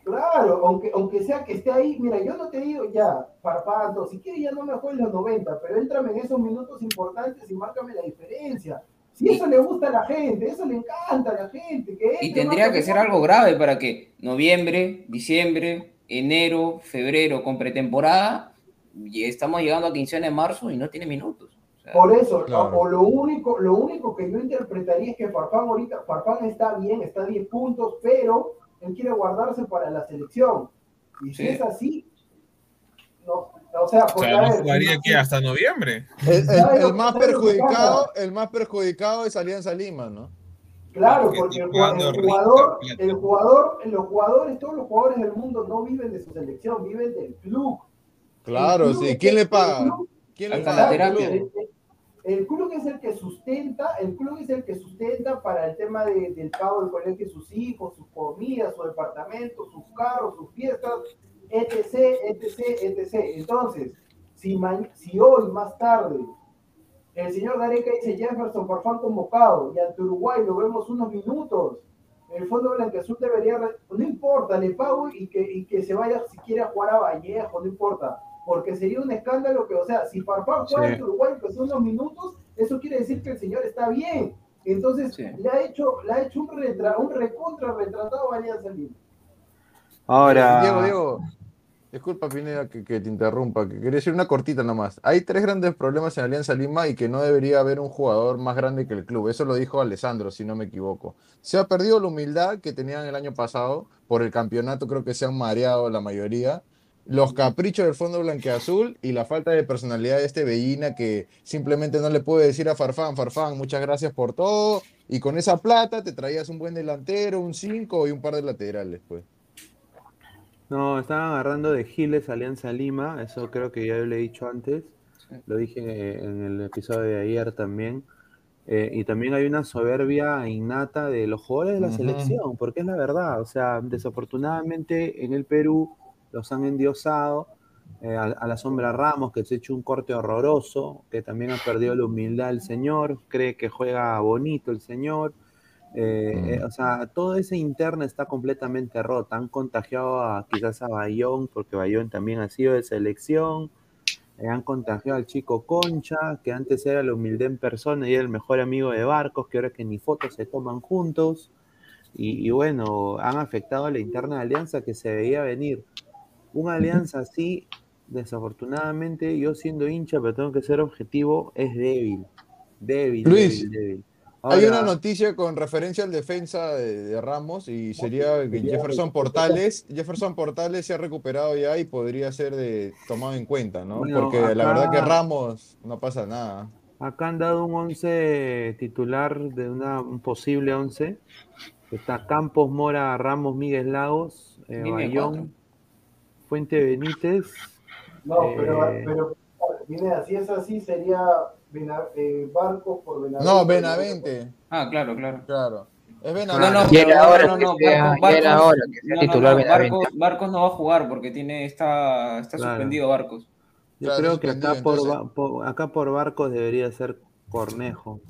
Claro, aunque, aunque sea que esté ahí, mira, yo no te digo ya, farpando, si quieres ya no me juegues los 90, pero éntrame en esos minutos importantes y márcame la diferencia. Si eso le gusta a la gente, eso le encanta a la gente. Que y tendría que ser algo grave para que noviembre, diciembre, enero, febrero con pretemporada, y estamos llegando a quincena de marzo y no tiene minutos. Por eso, o, lo único, lo único que yo interpretaría es que Farfán ahorita, Farfán está bien, está a 10 puntos, pero él quiere guardarse para la selección. Y si es así, no, o sea, o sea, jugaría aquí hasta noviembre. El, más perjudicado, el más perjudicado es Alianza Lima, ¿no? Claro, porque el jugador, el jugador, los jugadores, todos los jugadores del mundo no viven de su selección, viven del club. Claro, sí. ¿Quién le paga? ¿Quién le paga? La terapia. El club es el que sustenta, el club es el que sustenta para el tema de, del pago del colegio sus hijos, sus comidas, su departamento, sus carros, sus fiestas, etc, etc, etc. Entonces, si, si hoy más tarde el señor Gareca dice Jefferson Farfán convocado y ante Uruguay lo vemos unos minutos, el Fondo Blanqueazul debería, no importa, le pago y que, y que se vaya si quiere jugar a Vallejo, no importa porque sería un escándalo que, o sea, si Farfán juega en Uruguay pues son unos minutos, eso quiere decir que el señor está bien. Entonces, le ha hecho, le ha hecho un, retra, un recontra retratado a Alianza Lima. Ahora. Diego, Diego, disculpa Pineda que, te interrumpa, que quería decir una cortita nomás. Hay tres grandes problemas en Alianza Lima y que no debería haber un jugador más grande que el club. Eso lo dijo Alessandro, si no me equivoco. Se ha perdido la humildad que tenían el año pasado por el campeonato, creo que se han mareado la mayoría los caprichos del fondo blanqueazul y la falta de personalidad de este Bellina que simplemente no le puede decir a Farfán, Farfán, muchas gracias por todo, y con esa plata te traías un buen delantero, un 5 y un par de laterales, pues. No, estaban agarrando de Giles Alianza Lima, eso creo que ya lo he dicho antes, lo dije en el episodio de ayer también. Eh, y también hay una soberbia innata de los jugadores de la selección, porque es la verdad, o sea, desafortunadamente en el Perú los han endiosado. Eh, a, la sombra Ramos, que se ha hecho un corte horroroso, que también ha perdido la humildad el señor, cree que juega bonito el señor. Eh, eh, o sea, todo ese interno está completamente roto. Han contagiado a, quizás a Bayón, porque Bayón también ha sido de selección. han contagiado al chico Concha, que antes era la humildad en persona y era el mejor amigo de Barcos, que ahora que ni fotos se toman juntos. Y, y bueno, han afectado a la interna de alianza que se veía venir. Una alianza así, desafortunadamente, yo siendo hincha, pero tengo que ser objetivo, es débil. Débil, Luis, débil, hay una noticia con referencia al defensa de, Ramos y sería que Jefferson Portales, Jefferson Portales se ha recuperado ya y podría ser de, tomado en cuenta, ¿no? Porque la verdad que Ramos no pasa nada. Acá han dado un 11 titular de una, un posible 11 Está Campos, Mora, Ramos, Miguel Lagos, eh, Bayón, Fuente Benítez. No, pero, eh, pero Pineda, si es así, sería Bena- eh, Barcos por Benavente. No, Benavente. Ah, claro, claro. Claro. Es No, Benavente. no, Y pero era ahora no, no, que sea- Barcos, y era Barcos- ahora que sea no, no, titular no, Benavente. Barcos, Barcos no va a jugar porque tiene está, está Claro. suspendido Barcos. Yo Claro, creo que acá por, acá por Barcos debería ser Cornejo.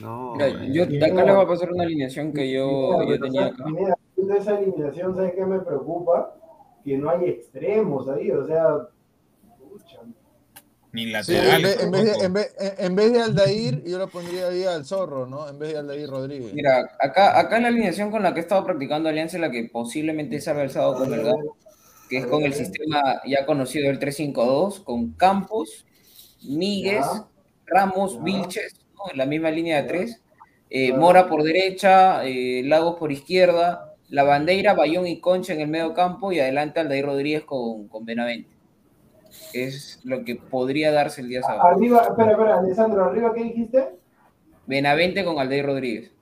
No, Mira, eh, yo de acá les voy a pasar una alineación que yo, yo tenía acá. Pineda, viendo esa eliminación, ¿sabes qué me preocupa? Que no hay extremos ahí, o sea, pucha, Ni Sí, en vez, en, vez de, en, vez, en- en vez de Aldair, yo lo pondría ahí al zorro, ¿no? En vez de Aldair Rodríguez. Mira, acá, acá la alineación con la que he estado practicando Alianza es la que posiblemente salga el sábado con Melgar, que es con el sistema ya conocido del 3-5-2, con Campos, Míguez. Ramos, Ya. Vilches, ¿no? en la misma línea de tres, eh, Mora por derecha, eh, Lagos por izquierda, La Bandeira, Bayón y Concha en el medio campo y adelante Aldair Rodríguez con, con Benavente. Es lo que podría darse el día sábado. Arriba, espera, espera, Alessandro, arriba, ¿qué dijiste? Benavente con Aldair Rodríguez.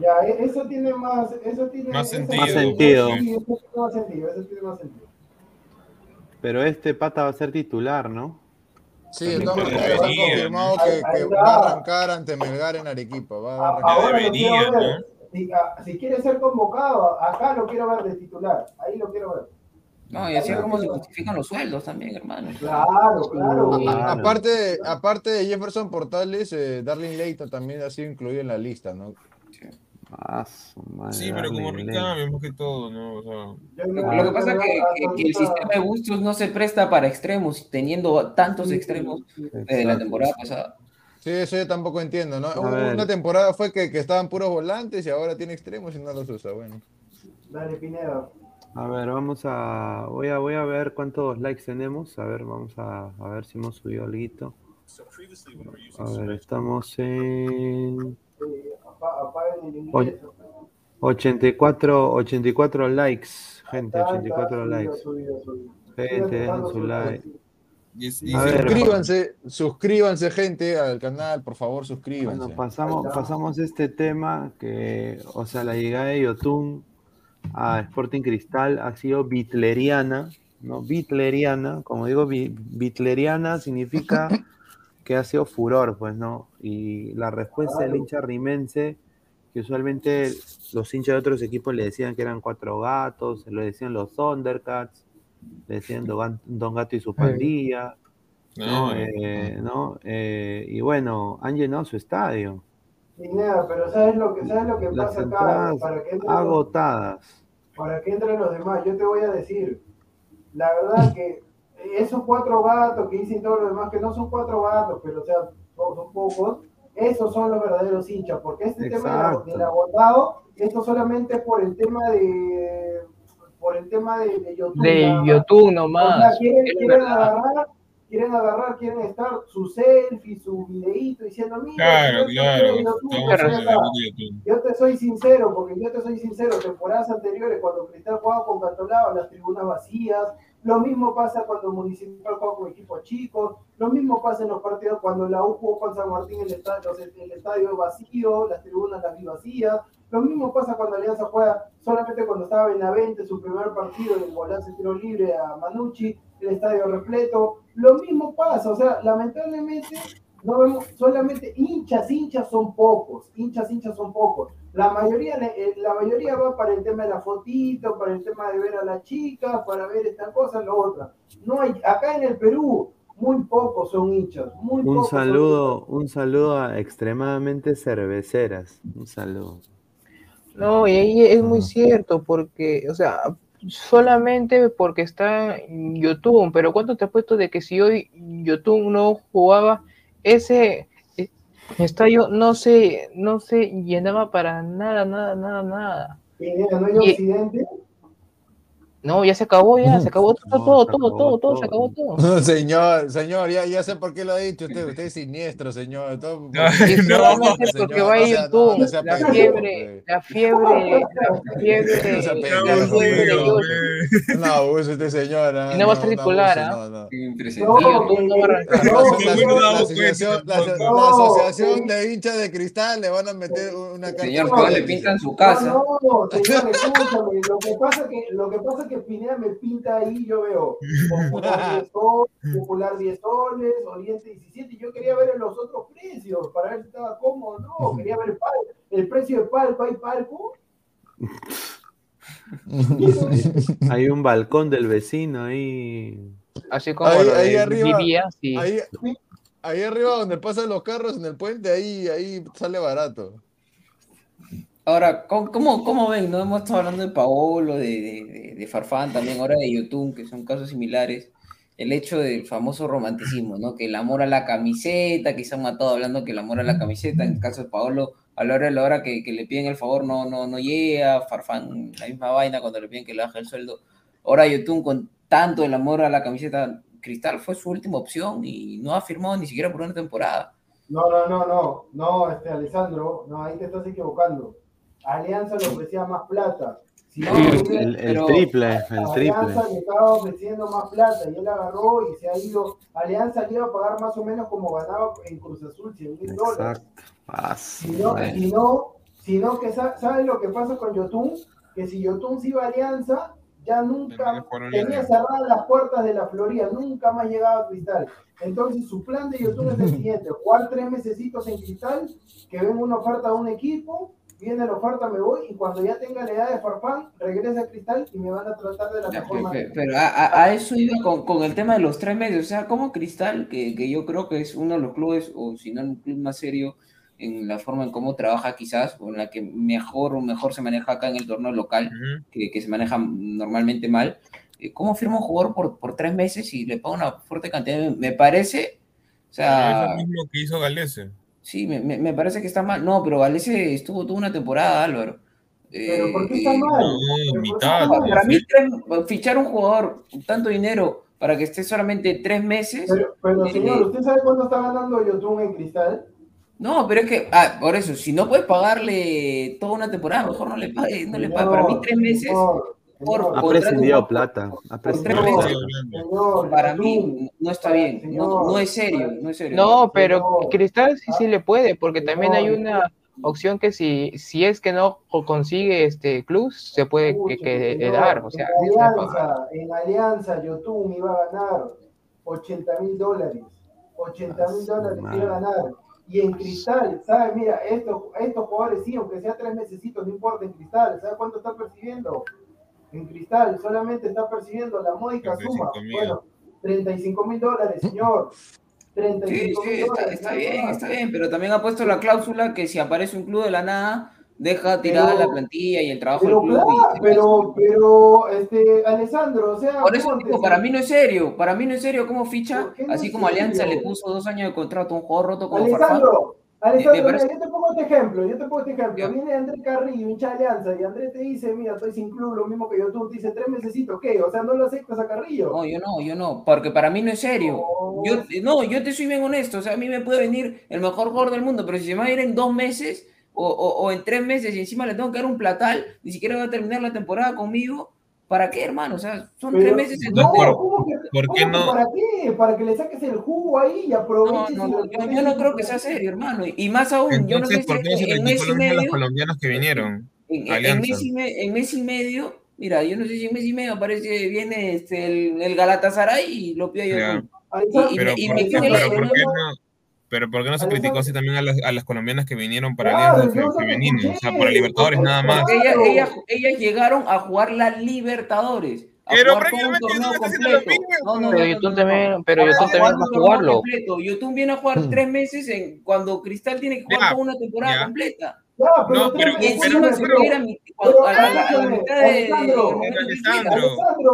Ya, e- eso tiene más, eso tiene Más eso- sentido, Más sentido. Sí, eso tiene más sentido, eso tiene más sentido. pero este pata va a ser titular, ¿no? Sí, debería, confirmado ¿no? que, va a arrancar ante Melgar en Arequipa. Va a arrancar. Debería, ver. Si, a- si quiere ser convocado, acá lo quiero ver de titular. Ahí lo quiero ver. No, y así es como se justifican los sueldos también, hermano. Claro, claro. A- aparte, aparte de Jefferson Portales, eh, Darling Leighton también ha sido incluido en la lista, ¿no? Ah, su madre, Sí, pero como recambio, más que todo, ¿no? O sea, Yo Lo, que pasa es que, hasta que- que el sistema de Bustos no se presta para extremos, teniendo tantos extremos desde la Exacto. temporada pasada. Sí, eso yo tampoco entiendo, ¿no? Una temporada fue que, que estaban puros volantes y ahora tiene extremos y no los usa. Bueno, Dale, Pineda. A ver, vamos a voy a voy a ver cuántos likes tenemos. A ver, vamos a, a ver si hemos subido algo. A ver, estamos en Eh, apa- apaguen el Oye. inglés. 84 84 likes, gente, Está, 84 está, likes. Gente, dejen su like. y y A sí, ver. suscríbanse, suscríbanse, gente, al canal, por favor, suscríbanse. Bueno, pasamos, pasamos este tema que, o sea, la llegada de Yotun a Sporting Cristal ha sido bitleriana, ¿no? Bitleriana, como digo, bi- bitleriana significa que ha sido furor, pues, ¿no? Y la respuesta del hincha rimense, que usualmente los hinchas de otros equipos le decían que eran cuatro gatos, lo decían los Thundercats, le decían Don, Don Gato y su pandilla, ¿no? no, Eh, ¿no? Eh, y bueno, han llenado su estadio. Pineda, pero ¿sabes lo que, sabes lo que Las pasa acá? Para que, los, agotadas. para que entren los demás, yo te voy a decir, la verdad que esos cuatro gatos que dicen todos los demás, que no son cuatro gatos, pero o sea, son son pocos, esos son los verdaderos hinchas, porque este tema Exacto. del, del agotado, esto solamente por el tema de por el tema de, de YouTube. De nada más. YouTube O sea, nomás. quieren, quieren agarrar, quieren agarrar, quieren estar su selfie, su videíto diciendo, mira, claro, yo claro. te soy sincero, porque yo te soy sincero, temporadas anteriores cuando Cristal jugaba con Cantolao, las tribunas vacías, lo mismo pasa cuando Municipal juega con equipos chicos, lo mismo pasa en los partidos cuando la U jugó con San Martín, el estadio, el estadio vacío, las tribunas las vi vacías, lo mismo pasa cuando Alianza juega solamente cuando estaba Benavente, su primer partido, el golazo de tiro libre a Manucci, el estadio repleto, lo mismo pasa, o sea, lamentablemente no vemos solamente hinchas, hinchas son pocos, hinchas, hinchas son pocos. La mayoría, eh, la mayoría va para el tema de la fotito, para el tema de ver a las chicas, para ver esta cosa, lo otra. No hay, acá en el Perú, muy pocos son hinchas, muy Un pocos son saludo, un saludo a extremadamente cerveceras. Un saludo. No, y ahí es muy Ajá. cierto, porque, o sea, solamente porque está en YouTube, pero ¿cuánto te has puesto de que si hoy YouTube no jugaba, ese estadio no se, no se llenaba para nada, nada, nada, nada? Pineda, ¿no hay Y- Occidente? No, ya se acabó, ya, se acabó todo, No, todo, se todo, acabó todo, todo, se acabó todo. señor, señor, ya, ya sé por qué lo ha dicho usted. Usted es siniestro, señor. Todo- Ay, Y no, solamente señor, porque va a no sea- YouTube, no, no sea la fiebre, la fiebre, la fiebre, No la fiebre. No, usa usted, señora. Y no va a ser titular, ¿ah? No, no. Impresionante. No, no va a arrancar. La, No, asociación, no, no, no. de hinchas de cristal le van a meter una carta. Señor, No, que le no, pintan su casa. No, no, señor, escúchame. Lo que pasa lo que que Pineda me pinta ahí, yo veo Popular 10 soles, Popular 10 soles, Oriente 17, y yo quería ver los otros precios para ver si estaba cómodo o no. Quería ver el, pal- el precio de palco, ¿hay palco? Hay un balcón del vecino ahí. Así como Ahí- lo ahí de arriba, Vivía, sí. Ahí, ahí arriba donde pasan los carros en el puente, ahí, ahí sale barato. Ahora, ¿cómo, cómo, ven? No hemos estado hablando de Paolo, de, de, de- Farfán, también ahora de Yotun, que son casos similares. El hecho del famoso romanticismo, ¿no? Que el amor a la camiseta, que se han matado hablando que el amor a la camiseta, en el caso de Paolo, a la hora de la hora que, le piden el favor no, no, no llega, Farfán, la misma vaina cuando le piden que le baje el sueldo. Ahora Yotun, con tanto el amor a la camiseta, Cristal fue su última opción y no ha firmado ni siquiera por una temporada. No, no, no, no, no, este Alessandro, no, ahí te estás equivocando. Alianza le ofrecía más plata. Si no, El, hubiera- el pero- triple, el triple. Alianza le estaba ofreciendo más plata y él agarró y se ha ido. Alianza le iba a pagar más o menos como ganaba en Cruz Azul, 100 mil dólares. Ah, Si no, si no, si no que sa- ¿sabes lo que pasa con Yotun? Que si Yotun se iba a Alianza, ya nunca tenía Alianza. cerradas las puertas de la Florida, nunca más llegaba a Cristal. Entonces su plan de Yotun es el siguiente, jugar tres mesecitos en Cristal, que venga una oferta a un equipo, viene la oferta, me voy, y cuando ya tenga la edad de Farfán, regresa a Cristal y me van a tratar de la Ya, mejor manera. pe- Pero a, a- a eso iba con, con el tema de los tres medios. O sea, como Cristal, que, que yo creo que es uno de los clubes, o si no, un club más serio en la forma en cómo trabaja quizás, o en la que mejor o mejor se maneja acá en el torneo local, que, que se maneja normalmente mal. eh, ¿Cómo firma un jugador por, por tres meses y le paga una fuerte cantidad? Me- Me parece, o Pero es sea, lo mismo que hizo Galese. Sí, me, me- me parece que está mal. No, pero Galese estuvo toda una temporada, Álvaro. Pero ¿por qué Eh, está mal? No, para mí, tres- fichar un jugador con tanto dinero para que esté solamente tres meses. Pero, pero Eh, señor, ¿usted sabe cuánto está ganando Yotun en Cristal? No, pero es que, ah, por eso, si no puedes pagarle toda una temporada, mejor no le pague, no le pague. Para mí, tres meses, por- Ha por- prescindido plata. Ha prescindido señor, para mí, no está bien. No, no es serio, no es serio. No, pero No. Cristal sí, sí le puede, porque también hay No, una opción que si, si es que no consigue este club, se puede que, que señor, dar, o sea, en. Alianza, en Alianza, Yotun iba a ganar 80 mil dólares. 80 mil dólares iba a ganar. Y en Cristal, ¿sabes? Mira, estos, estos jugadores sí, aunque sea tres mesecitos, no importa en Cristal, ¿sabes cuánto está percibiendo? En Cristal solamente está percibiendo la módica suma. 35.000. Bueno, 35 mil dólares, señor. Sí, 35 sí, mil está, dólares. está bien, está bien, pero también ha puesto la cláusula que si aparece un club de la nada, deja tirada Pero- la plantilla y el trabajo Pero del club. claro, pero, pero, este, Alessandro, o sea, Por eso digo, para mí no es serio, para mí no es serio cómo ficha, ¿Por qué no así como Alianza serio? le puso dos años de contrato a un jugador roto como Farfán. Alessandro, mira, yo te pongo este ejemplo, yo te pongo este ejemplo. Viene André Carrillo, hincha de Alianza, y André te dice, mira, estoy sin club, lo mismo que yo, tú te dice tres mesecitos, ¿qué? O sea, no lo aceptas a Carrillo. No, yo no, yo no, porque para mí no es serio. No. Yo, no, yo te soy bien honesto, o sea, a mí me puede venir el mejor jugador del mundo, pero si se me va a ir en dos meses o, o- o en tres meses y encima le tengo que dar un platal, ni siquiera va a terminar la temporada conmigo, ¿para qué, hermano? O sea, son Pero- tres meses en no, dos por- ¿cómo que, ¿por qué no? ¿Para qué? Para que le saques el jugo ahí y aproveches. no, y no, yo, no creo que sea serio, hermano. Y más aún, yo no sé Entonces, si ¿por qué se en mes y a los medio, colombianos que vinieron? en, mes y me- en mes y medio, mira, yo no sé si en mes y medio aparece, viene este, el, el Galatasaray y lo pide yo. Y- Pero, y ¿por, me qué- quedé pero la- ¿por qué no? Pero ¿por qué no se criticó así también a las, a las colombianas que vinieron para Claro, no Femenino? O sea, para Libertadores nada más. Porque ella- Claro. ella- ellas llegaron a jugar la Libertadores. Pero prácticamente torneo no está haciendo lo completo. mismo. No, no, Pero no, no, también, pero A Yotun también va a jugarlo. completo. Yotun viene a jugar tres meses en, cuando Cristal tiene que jugar toda una temporada ya. completa. Ya, pero No, pero- pero- Alejandro,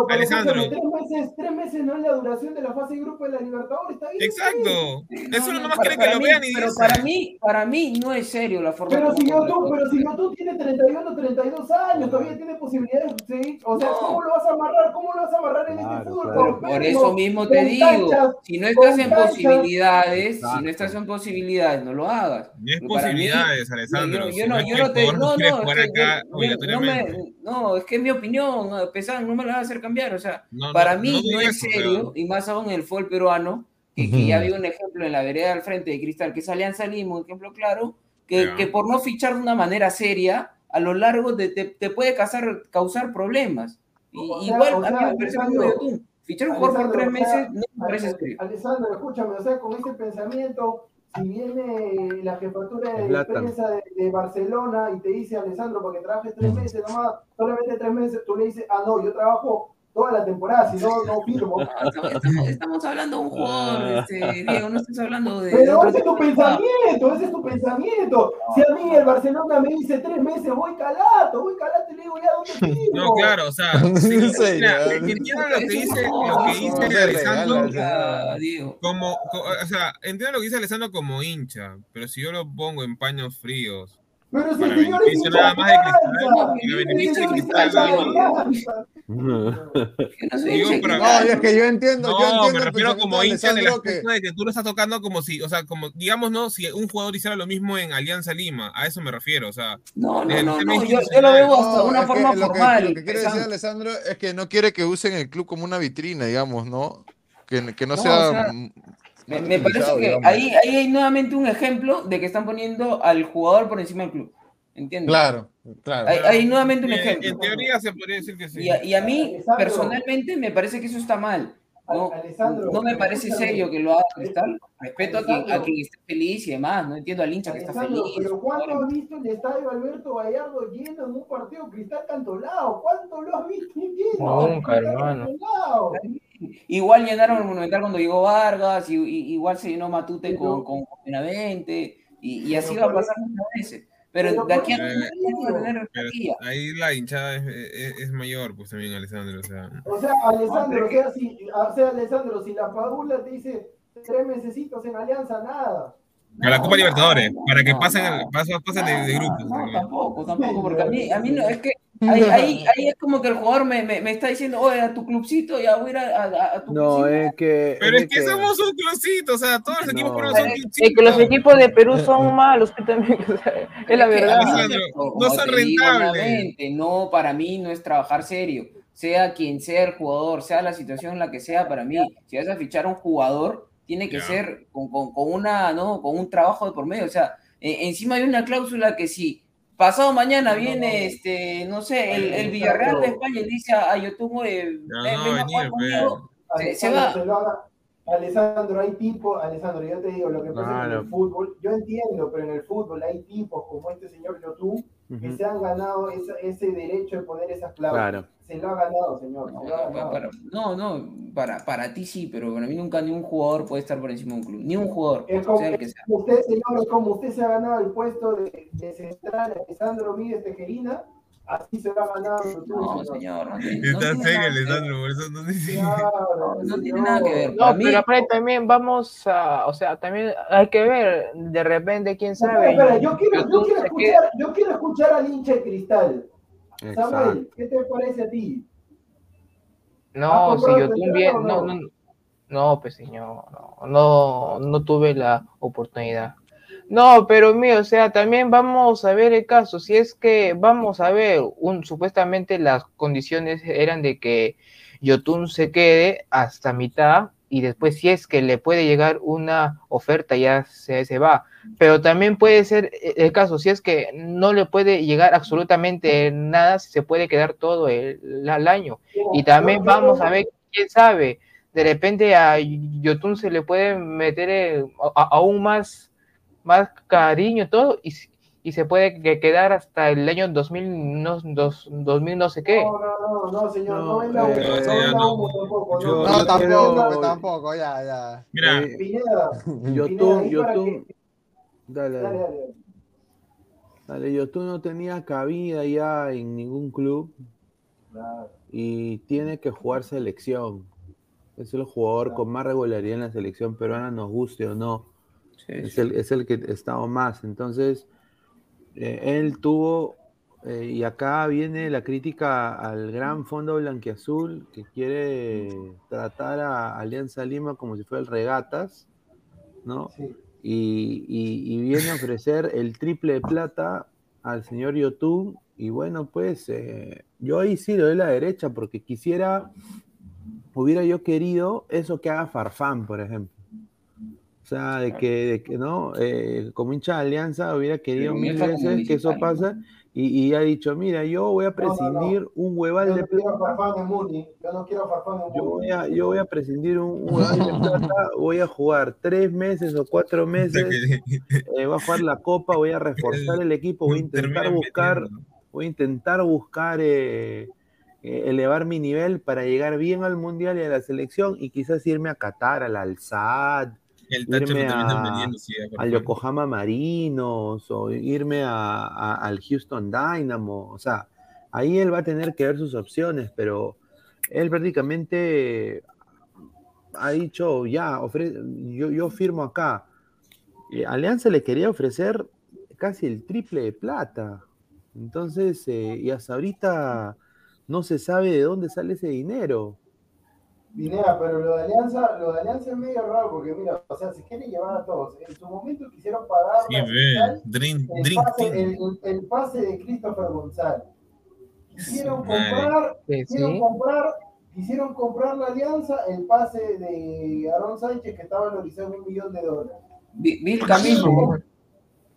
Alejandro, escúchame, tres meses, tres meses no es la duración de la fase de grupo de la Libertadores, está bien. Exacto. Eso No, no, nomás para- quiere que lo vean y Pero para mí, para mí no es serio la forma Pero si. YouTube, pero si YouTube tiene 31, 32 años, todavía tiene posibilidades, ¿sí? O sea, No. ¿cómo lo vas a amarrar? ¿Cómo lo vas a amarrar en Claro, este fútbol? claro. Por, eso mismo te digo, si no estás en posibilidades, si no estás en posibilidades, no lo hagas. Ni es posibilidades, Yo, Alessandro. Yo no, yo no te, no, no es que acá yo- yo- no, me, no, es que es mi opinión, a pesar, no me la vas a hacer cambiar, o sea, No, para no, mí no es eso, serio, pero- y más aún en el fútbol peruano, que, que ya había un ejemplo en la vereda al frente de Cristal, que es Alianza Lima, un ejemplo claro, que, Ya. que por no fichar de una manera seria, a lo largo de- te, te puede causar, causar problemas. Y, O sea, igual o a mí sea, me parece YouTube. Fichar un jugador por tres Alessandro, o sea, meses no me parece serio. Alessandro, escúchame, o sea, con ese pensamiento, si viene la jefatura de Zlatan. prensa de, de Barcelona y te dice, Alessandro, porque trabajes tres meses nomás, solamente tres meses, tú le dices, ah, no, yo trabajo toda la temporada, si no, no firmo. No, estamos, estamos- hablando de un jugador, este, Diego, no estás hablando de. Pero ese es tu pensamiento, ese es tu pensamiento. Si a mí el Barcelona me dice tres meses, voy calato, voy calato y le digo, ya, ¿dónde firmo? No, claro, o sea, Sí, mira, entiendo lo que dice, lo que dice No, Alessandro regala, Ah, como, co- o sea, entiendo lo que dice Alessandro como hincha, pero si yo lo pongo en paños fríos, Pero si el señor es nada más. Yo no es que yo entiendo, yo No, entiendo me refiero como hincha en el Alessandro que de que tú lo estás tocando como si, o sea, como, digamos, ¿no? Si un jugador hiciera lo mismo en Alianza Lima, a eso me refiero, o sea, No, no, no, yo, yo lo veo hasta No, una que forma lo que- formal. Lo que quiere decir. Alessandro es que no quiere que usen el club como una vitrina, digamos, ¿no? Que, que no, No, sea. o sea, Me, me parece que digamos. ahí, ahí hay nuevamente un ejemplo de que están poniendo al jugador por encima del club. ¿Entiendes? Claro, claro. Hay, hay nuevamente un en, ejemplo. en teoría se podría decir que sí. Y a, y a mí, Alessandro. personalmente, me parece que eso está mal. No, no me parece serio que lo haga Cristal. Respeto a quien, a quien esté feliz y demás. No entiendo al hincha que está feliz. pero ¿cuánto has visto el estadio Alberto Gallardo lleno en un partido Cristal Cantolao? ¿Cuánto lo has visto lleno? Nunca, hermano. Cantolao. Igual llenaron el Monumental cuando llegó Vargas, y, y- igual se llenó Matute con, con Benavente, y, y así va a pasar muchas veces. Pero de aquí a tener ahí la hinchada es, es- es mayor, pues también, Alessandro, o sea. O sea, Alessandro, o sea, si, o sea, Alessandro, si la Padula te dice tres mesecitos en Alianza, nada. Para la Copa Libertadores, para que no, pasen, pasen, pasen de, de grupos. No, ¿no? tampoco, tampoco, porque a mí, a mí no, es que ahí, ahí, ahí es como que el jugador me, me, me está diciendo, oye, a tu clubcito, ya voy a ir a, a- a tu No, clubcito. es que. Pero es de que somos un clubcito, o sea, todos los equipos No. peruanos son Es clubcitos. que los equipos de Perú son malos, que también, o sea, es la que, verdad. Como no son rentables. No, para mí no es trabajar serio. Sea quien sea el jugador, sea la situación en la que sea, para mí, si vas a fichar a un jugador, tiene que Ya. ser con, con- con una, ¿no? con un trabajo de por medio. O sea, e- encima hay una cláusula que si pasado mañana No, viene, no. este, no sé, el. Villarreal de España y dice a Yotun, oye, No, ven, no, ven a venir, jugar conmigo, se, va. Alessandro, hay tipos, Alessandro, yo te digo, lo que pasa que en el fútbol, yo entiendo, pero en el fútbol hay tipos como este señor Yotun que Ujú. se han ganado esa- ese derecho de poner esas cláusulas. Claro. Se lo ha ganado, señor. No, se lo ha no, ganado. para, no, no, para, para ti sí, pero para mí nunca ni un jugador puede estar por encima de un club. Ni un jugador, Es como, sea el que sea. como usted, señor, como usted se ha ganado el puesto de, de central Alessandro Míguez Tejerina, así se ha ganado Yotun, No, señor. no, tiene- no Está serio. Alessandro, por eso no dice. Claro, No tiene nada que ver. No, mí- pero aparte también vamos a, o sea, también hay que ver, de repente, quién sabe. espera, yo quiero, yo quiero escuchar, yo quiero escuchar al hincha de cristal. Exacto. Samuel, ¿qué te parece a ti? No, ¿Has si yo o no, no? no, no, pues señor, no, no, no tuve la oportunidad. No, pero mío, o sea, también vamos a ver el caso, si es que vamos a ver, un, supuestamente las condiciones eran de que Yotun se quede hasta mitad y después si es que le puede llegar una oferta ya se, se va. Pero también puede ser el caso, si es que no le puede llegar absolutamente nada, se puede quedar todo el, año. Y también vamos a ver, quién sabe, de repente a Yotun se le puede meter eh, a- aún más, más cariño todo y, y se puede que- quedar hasta el año 2000 no, dos- 2000 no sé qué. No, no, no, no, señor, no, No, humo, eh, no no. humo tampoco, Yo- no. No, yo tampoco, quiero- tampoco, ya, ya. Mira, Eh, Pineda, Yotun. que- Dale, dale, dale. dale. Dale, yo tú no tenía cabida ya en ningún club y tiene que jugar selección. Es el jugador con más regularidad en la selección peruana, nos guste o no. Es, El, es el que ha estado más. Entonces, eh, él tuvo, eh, y acá viene la crítica al gran fondo blanquiazul que quiere tratar a Alianza Lima como si fuera el regatas, ¿no? Y, y- y viene a ofrecer el triple de plata al señor Yotun. Y bueno, pues eh, yo ahí sí le doy la derecha porque quisiera, hubiera yo querido eso que haga Farfán, por ejemplo. O sea, de que, de que no, Eh, como hincha de Alianza hubiera querido mil veces que eso pasa y, y ha dicho, mira, yo voy a No, no, no. prescindir un hueval Yo de no quiero Farfán en Muni. Yo no quiero Farfán en yo Muni. voy a, yo voy a prescindir un, un hueval de plata, voy a jugar tres meses o cuatro meses, eh, voy a jugar la copa, voy a reforzar el equipo, voy a intentar buscar, voy a intentar buscar eh, eh, elevar mi nivel para llegar bien al mundial y a la selección y quizás irme a Qatar, al Al-Sad, El Tacho irme terminan a, vendiendo, sí, a al Farfán. Yokohama Marinos o irme a- a- al Houston Dynamo. O sea, ahí él va a tener que ver sus opciones, pero él prácticamente ha dicho, ya, ofre- yo, yo firmo acá. Eh, Alianza le quería ofrecer casi el triple de plata. Entonces, eh, y hasta ahorita no se sabe de dónde sale ese dinero. Pineda, pero lo de Alianza, lo de Alianza es medio raro porque mira, o sea, se quiere llevar a todos. En su momento quisieron pagar Sí, Dream, el, Dream pase, Team. el, el pase de Christopher González. Quisieron comprar, Sí, quisieron sí. comprar, quisieron comprar la Alianza el pase de Aaron Sánchez que estaba valorizado en un millón de dólares. Vi- Vilca mismo.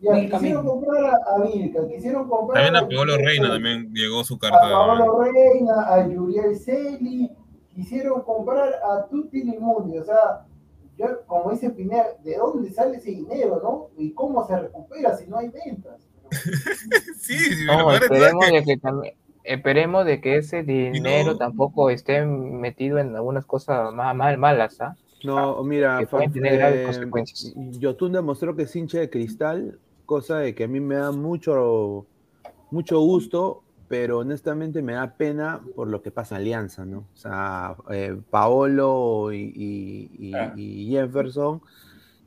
Ya, quisieron mismo. comprar a, a Vilca, quisieron comprar También a a Paolo Reina también llegó su a carta. Paolo Reina, a Yuriel Celi, quisieron comprar a Tutti Limoni, o sea, yo, como dice Pineda, ¿de dónde sale ese dinero, no? ¿Y cómo se recupera si no hay ventas? Sí, No, esperemos que- de que también, esperemos de que ese dinero no- tampoco esté metido en algunas cosas más, mal malas, ¿ah? No, mira, que fa- pueden tener graves eh, consecuencias. Yotun demostró que es hincha de cristal, cosa de que a mí me da mucho, mucho gusto, pero honestamente me da pena por lo que pasa en Alianza, ¿no? O sea, eh, Paolo y, y- y- Claro. y Jefferson,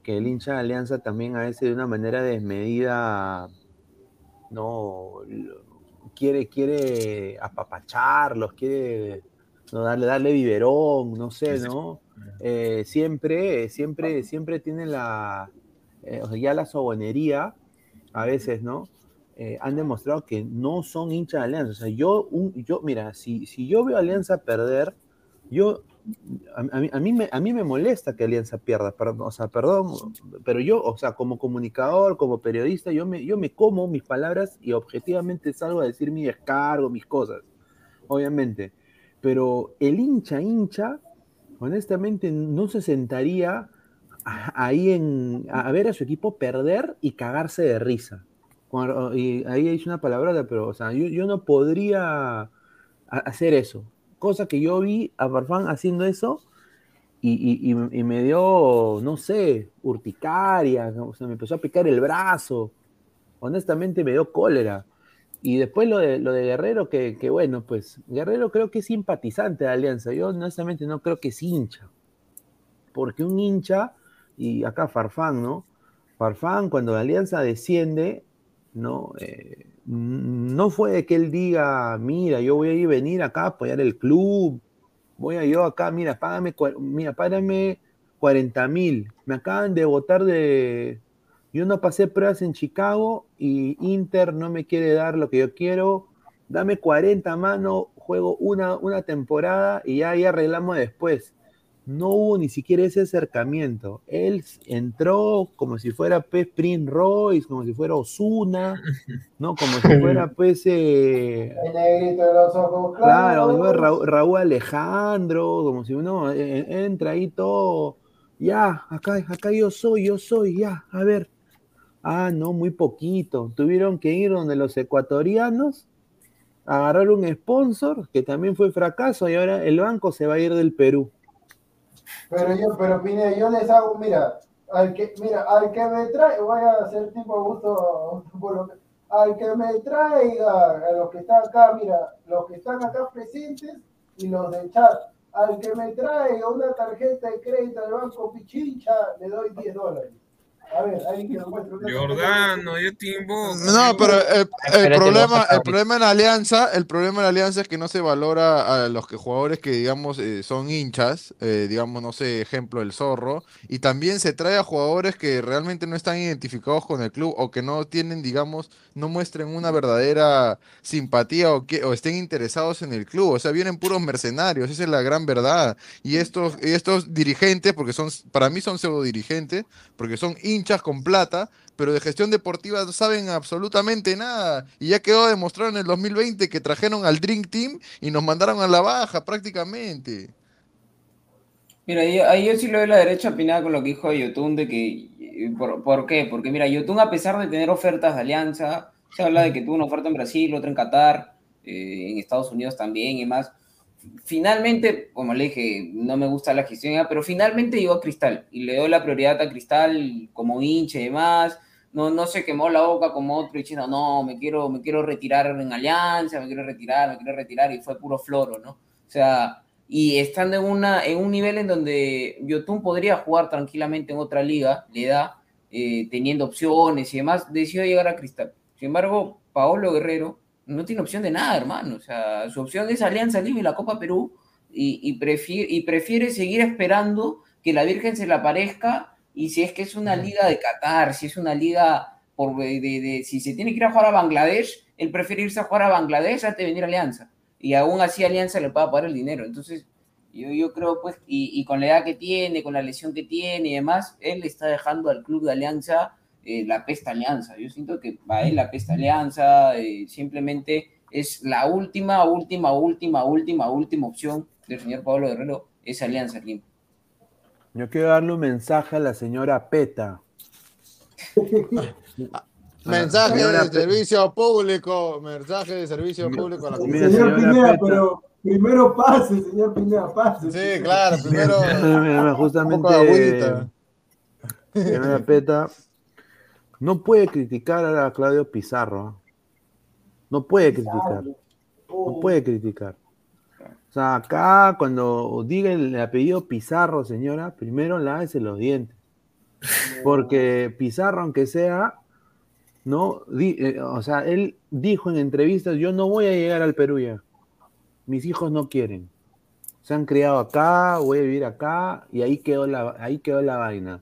que el hincha de Alianza también a veces de una manera desmedida, no quiere, quiere apapacharlos, quiere no, darle, darle biberón, no sé. ¿no? Eh, siempre, siempre, siempre tiene la, eh, o sea, ya la sobonería, a veces, ¿no? Eh, han demostrado que no son hinchas de Alianza. O sea, yo, un- yo mira, si, si yo veo a Alianza perder, yo, a, mí, a, mí me, a mí me molesta que Alianza pierda, perdón, o sea, perdón, pero yo, o sea, como comunicador, como periodista, yo me, yo me como mis palabras y objetivamente salgo a decir mi descargo, mis cosas, obviamente. Pero el hincha, hincha, honestamente no se sentaría ahí en, a ver a su equipo perder y cagarse de risa. Y ahí hice una palabra, pero o sea, yo, yo no podría hacer eso. Cosa que yo vi a Farfán haciendo eso y, y- y- y me dio, no sé, urticaria, o sea, me empezó a picar el brazo. Honestamente me dio cólera. Y después lo de, lo de Guerrero, que, que bueno, pues Guerrero creo que es simpatizante de Alianza. Yo honestamente no creo que es hincha. Porque un hincha, y acá Farfán, ¿no? Farfán cuando la Alianza desciende, ¿no? Eh, no fue de que él diga, mira, yo voy a ir a venir acá a apoyar el club, voy a yo acá, mira, págame, mira, págame 40 mil, me acaban de votar de, yo no pasé pruebas en Chicago y Inter no me quiere dar lo que yo quiero, dame 40 mano, juego una, una temporada y ya, ya arreglamos después. No hubo ni siquiera ese acercamiento. Él entró como si fuera pues, Prince Royce, como si fuera Osuna, ¿no? Como si fuera pues eh, El negrito de los ojos Claro, como si fuera Raúl, Alejandro, como si uno eh, eh, entra ahí todo, ya, acá, acá yo soy, yo soy, ya, a ver. Ah, no, muy poquito. Tuvieron que ir donde los ecuatorianos, agarrar un sponsor, que también fue fracaso, y ahora el banco se va a ir del Perú. Pero yo, pero Pineda, yo les hago, mira, al que, mira, al que me trae, voy a hacer tipo gusto, por lo al que me traiga, a los que están acá, mira, los que están acá presentes y los del chat, al que me traiga una tarjeta de crédito del Banco Pichincha, le doy 10 dólares. A ver, alguien que lo muestre. una Jordano, yo te invoco. No, pero el, el Espérate, problema, el problema en la alianza, el problema en la alianza es que no se valora a los que jugadores que digamos eh, son hinchas, eh, digamos no sé, ejemplo el zorro, y también se trae a jugadores que realmente no están identificados con el club o que no tienen, digamos, no muestren una verdadera simpatía o que o estén interesados en el club, o sea, vienen puros mercenarios, esa es la gran verdad. Y estos, y estos dirigentes, porque son, para mí son pseudo dirigentes, porque son hinchas con plata, pero de gestión deportiva no saben absolutamente nada. Y ya quedó demostrado en el 2020 que trajeron al Dream Team y nos mandaron a la baja prácticamente. Mira, ahí, yo sí le doy la derecha opinada con lo que dijo Yotun de que, eh, ¿por, por qué? Porque mira, Yotun a pesar de tener ofertas de alianza, se habla de que tuvo una oferta en Brasil, otra en Qatar, eh, en Estados Unidos también y más. Finalmente, como le dije, no me gusta la gestión, pero finalmente llegó a Cristal y le doy la prioridad a Cristal como hincha y demás. No, no se quemó la boca como otro diciendo, no, me quiero, me quiero retirar en Alianza, me quiero retirar, me quiero retirar, y fue puro floro, ¿no? O sea, y estando en, una, en un nivel en donde Yotun podría jugar tranquilamente en otra liga, le da, eh, teniendo opciones y demás, decidió llegar a Cristal. Sin embargo, Paolo Guerrero no tiene opción de nada, hermano. O sea, su opción es Alianza Lima y la Copa Perú y, y, prefiere, y prefiere seguir esperando que la Virgen se le aparezca y si es que es una liga de Qatar, si es una liga por, de, de, si se tiene que ir a jugar a Bangladesh, él prefiere irse a jugar a Bangladesh antes de venir a Alianza. Y aún así Alianza le paga pagar el dinero. Entonces, yo, yo creo, pues, y, y con la edad que tiene, con la lesión que tiene y demás, él está dejando al club de Alianza eh, la pesta Alianza. Yo siento que va él la pesta Alianza, eh, simplemente es la última, última, última, última, última opción del señor Pablo Guerrero, es Alianza Lima. Yo quiero darle un mensaje a la señora Peta. Mensaje señora de servicio público, mensaje de servicio público a la Mira, Señor señora Pineda, Peta. pero primero pase, señor Pineda, pase. Sí, claro, primero mira, un justamente poco de agüita. señora Peta no puede criticar a Claudio Pizarro. ¿ah? No puede criticar. No puede criticar. O sea, acá cuando diga el apellido Pizarro, señora, primero lávese los dientes. Porque Pizarro, aunque sea, no, Di- eh, o sea, él dijo en entrevistas, yo no voy a llegar al Perú ya. Mis hijos no quieren. Se han criado acá, voy a vivir acá, y ahí quedó la, ahí quedó la vaina.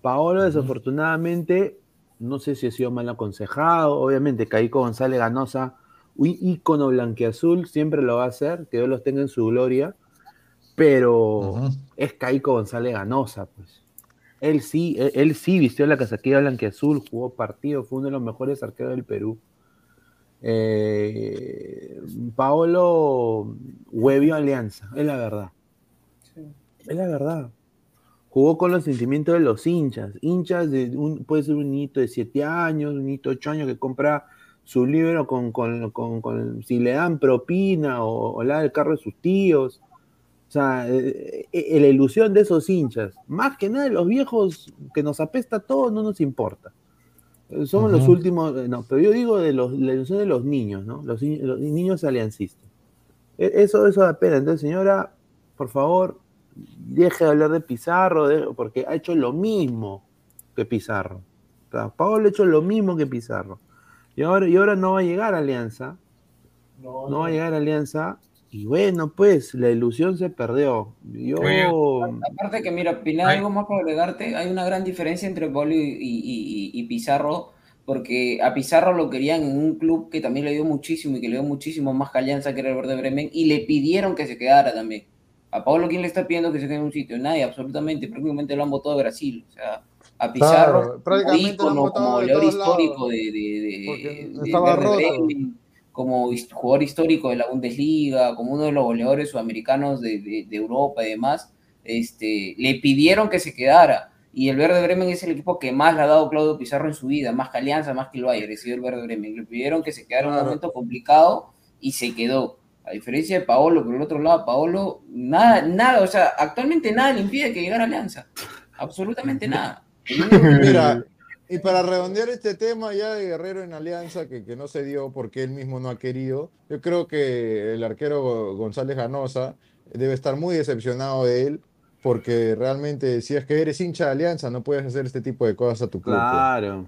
Paolo, desafortunadamente, no sé si ha sido mal aconsejado. Obviamente, Caico González Ganosa, un ícono blanqueazul, siempre lo va a hacer, que Dios los tenga en su gloria. Pero es Caico González Ganosa, pues. Él sí, él, él sí vistió la casaquilla blanqueazul, jugó partido, fue uno de los mejores arqueros del Perú. Eh, Paolo huevió Alianza, es la verdad. Es la verdad. Jugó con los sentimientos de los hinchas. Hinchas de un, puede ser un niñito de 7 años, un niñito de 8 años que compra su libro con, con- con- con- si le dan propina o, o lava el carro de sus tíos. O sea, eh, eh, la ilusión de esos hinchas. Más que nada, los viejos que nos apesta a todos no nos importa. Eh, Somos los últimos, eh, no, pero yo digo de los, la ilusión de los niños, ¿no? Los, los niños aliancistas. E- Eso, eso da pena. Entonces, señora, por favor, deje de hablar de Pizarro, de- porque ha hecho lo mismo que Pizarro. O sea, Paolo ha hecho lo mismo que Pizarro. Y ahora, y ahora no va a llegar a Alianza. No va a llegar a Alianza. Y bueno, pues la ilusión se perdió. Yo. Aparte que, mira, Pineda, algo más para agregarte, hay una gran diferencia entre Pablo y, y- y- y Pizarro, porque a Pizarro lo querían en un club que también le dio muchísimo y que le dio muchísimo más que Alianza, que era el Verde Bremen, y le pidieron que se quedara también. A Pablo, ¿quién le está pidiendo que se quede en un sitio? Nadie, absolutamente, prácticamente lo han votado de Brasil. O sea, a Pizarro, Claro, prácticamente lo han como, goleador histórico de, de, de- como jugador histórico de la Bundesliga, como uno de los goleadores sudamericanos de, Europa y demás, este, le pidieron que se quedara. Y el Verde Bremen es el equipo que más le ha dado Claudio Pizarro en su vida, más que Alianza, más que el Bayern, ha sido el Verde Bremen. Le pidieron que se quedara en un momento complicado y se quedó. A diferencia de Paolo, por el otro lado, Paolo, nada, nada, o sea, actualmente nada le impide que llegara a Alianza. Absolutamente nada. Mira, y para redondear este tema ya de Guerrero en Alianza, que, que no se dio porque él mismo no ha querido, yo creo que el arquero González Ganosa debe estar muy decepcionado de él, porque realmente si es que eres hincha de Alianza, no puedes hacer este tipo de cosas a tu club. pues. Claro.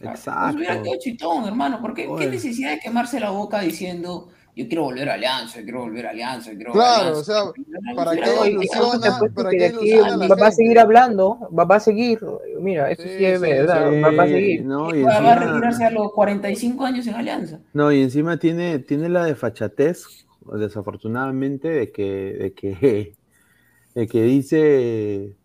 Pues Exacto. hubiera quedado chitón, hermano, porque Oye. qué necesidad de quemarse la boca diciendo yo quiero volver a Alianza, quiero volver a Alianza, quiero volver a Claro, o Alianza. sea, ¿para qué va, va a seguir hablando, va, va a seguir. Mira, eso sí, Sí, es verdad, sí. va, va a seguir. No, y Va, va a retirarse a los 45 años en Alianza. No, y encima tiene, tiene la desfachatez, desafortunadamente, de que, de que, de que dice,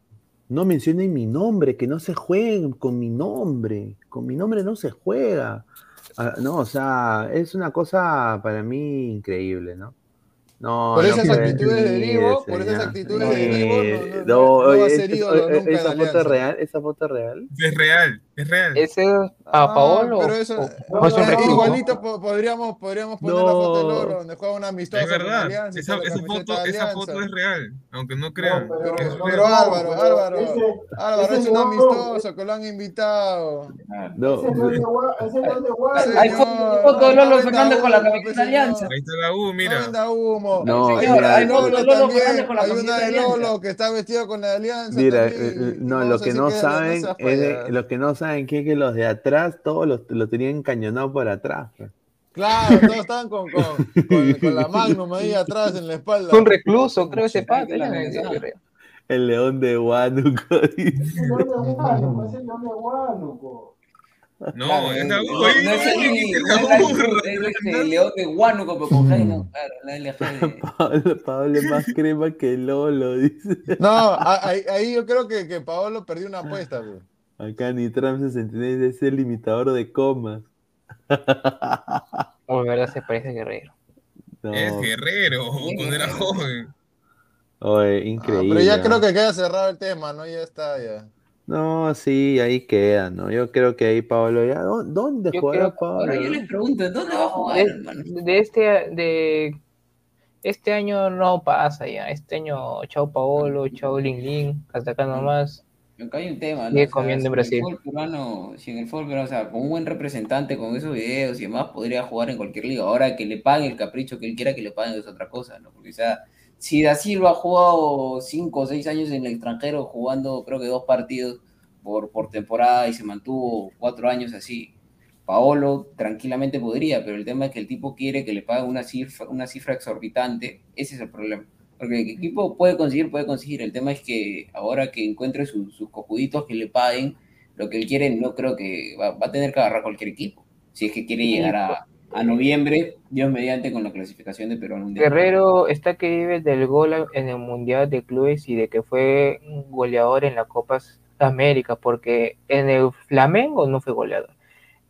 no mencionen mi nombre, que no se jueguen con mi nombre, con mi nombre no se juega. Ah, no, o sea, es una cosa para mí increíble, ¿no? No, Por no esas puede actitudes de Divo, por esas actitudes de Divo, no- no- no, no va a ser es- ídolo es- nunca esa foto es real, esa foto es real. Es real, es real. Ese es a Ah, Paolo. pero eso, o- o es un eh, igualito po- podríamos, podríamos poner la foto de No. Loro, donde juega una amistosa Es verdad. Alianza Esa, esa foto, de esa Alianza. foto es real, aunque no crean. No, Pero, no, pero no, Álvaro, pero Álvaro, ese- Álvaro ese es un no, amistoso que lo han invitado. No, Ese no es de no de Guardia. Hay foto- de no Lolo Fernández con la camiseta pues, de Alianza. señor. Ahí está la U, No mira. venda humo. No, hay, mira, hay el- Lolo Fernández con la una camiseta de de Alianza. Lolo que está vestido con la de Alianza Mira, eh, eh, no, lo que no saben es de- lo que no saben que es que los de atrás todos los, lo tenían encañonado por atrás. pues. Claro, todos estaban con, con, con, con la Magnum ahí atrás en la espalda. Es un recluso, creo, ese pata. El león de Huánuco. no es de Huánuco, no es de Huánuco. No, Claro, es no, la U. no ahí, es el- León de Huánuco, pero con G, no, claro, la LG de... Pablo, Pablo es más crema que Lolo, dice. No, ahí, ahí yo creo que, que Paolo perdió una apuesta. güey. Acá Nitram 69 es el limitador de comas. O de verdad se parece a Guerrero. No, Es guerrero, cuando era joven. oye, Ah, increíble. pero ya ¿ah? creo que queda cerrado el tema, ¿no? Ya está, ya. No, sí, ahí queda, ¿no? Yo creo que ahí Pablo ya. ¿dó- ¿Dónde Yo jugará creo- Pablo? Ahora yo les pregunto, ¿dónde va a jugar, De, hermano? de este de este año no pasa ya. Este año, chao Paolo, chao Lin Lin, hasta acá nomás. Acá hay un tema, ¿no? Sigue O sea, comiendo en si Brasil. El peruano, si en el fútbol peruano, o sea, con un buen representante, con esos videos y demás, podría jugar en cualquier liga. Ahora que le paguen el capricho que él quiera que le paguen es otra cosa, ¿no? Porque, o sea, si Da Silva ha jugado cinco o seis años en el extranjero jugando, creo que dos partidos por, por temporada y se mantuvo cuatro años así. Paolo tranquilamente podría, pero el tema es que el tipo quiere que le paguen una cifra, una cifra exorbitante. Ese es el problema. Porque el equipo puede conseguir, puede conseguir. El tema es que ahora que encuentre su- sus cojuditos que le paguen, lo que él quiere, no creo que va, va a tener que agarrar cualquier equipo. Si es que quiere llegar a, a noviembre, Dios mediante, con la clasificación de Perú al Mundial. Guerrero está que vive del gol en el Mundial de Clubes y de que fue goleador en la Copa América, porque en el Flamengo no fue goleador.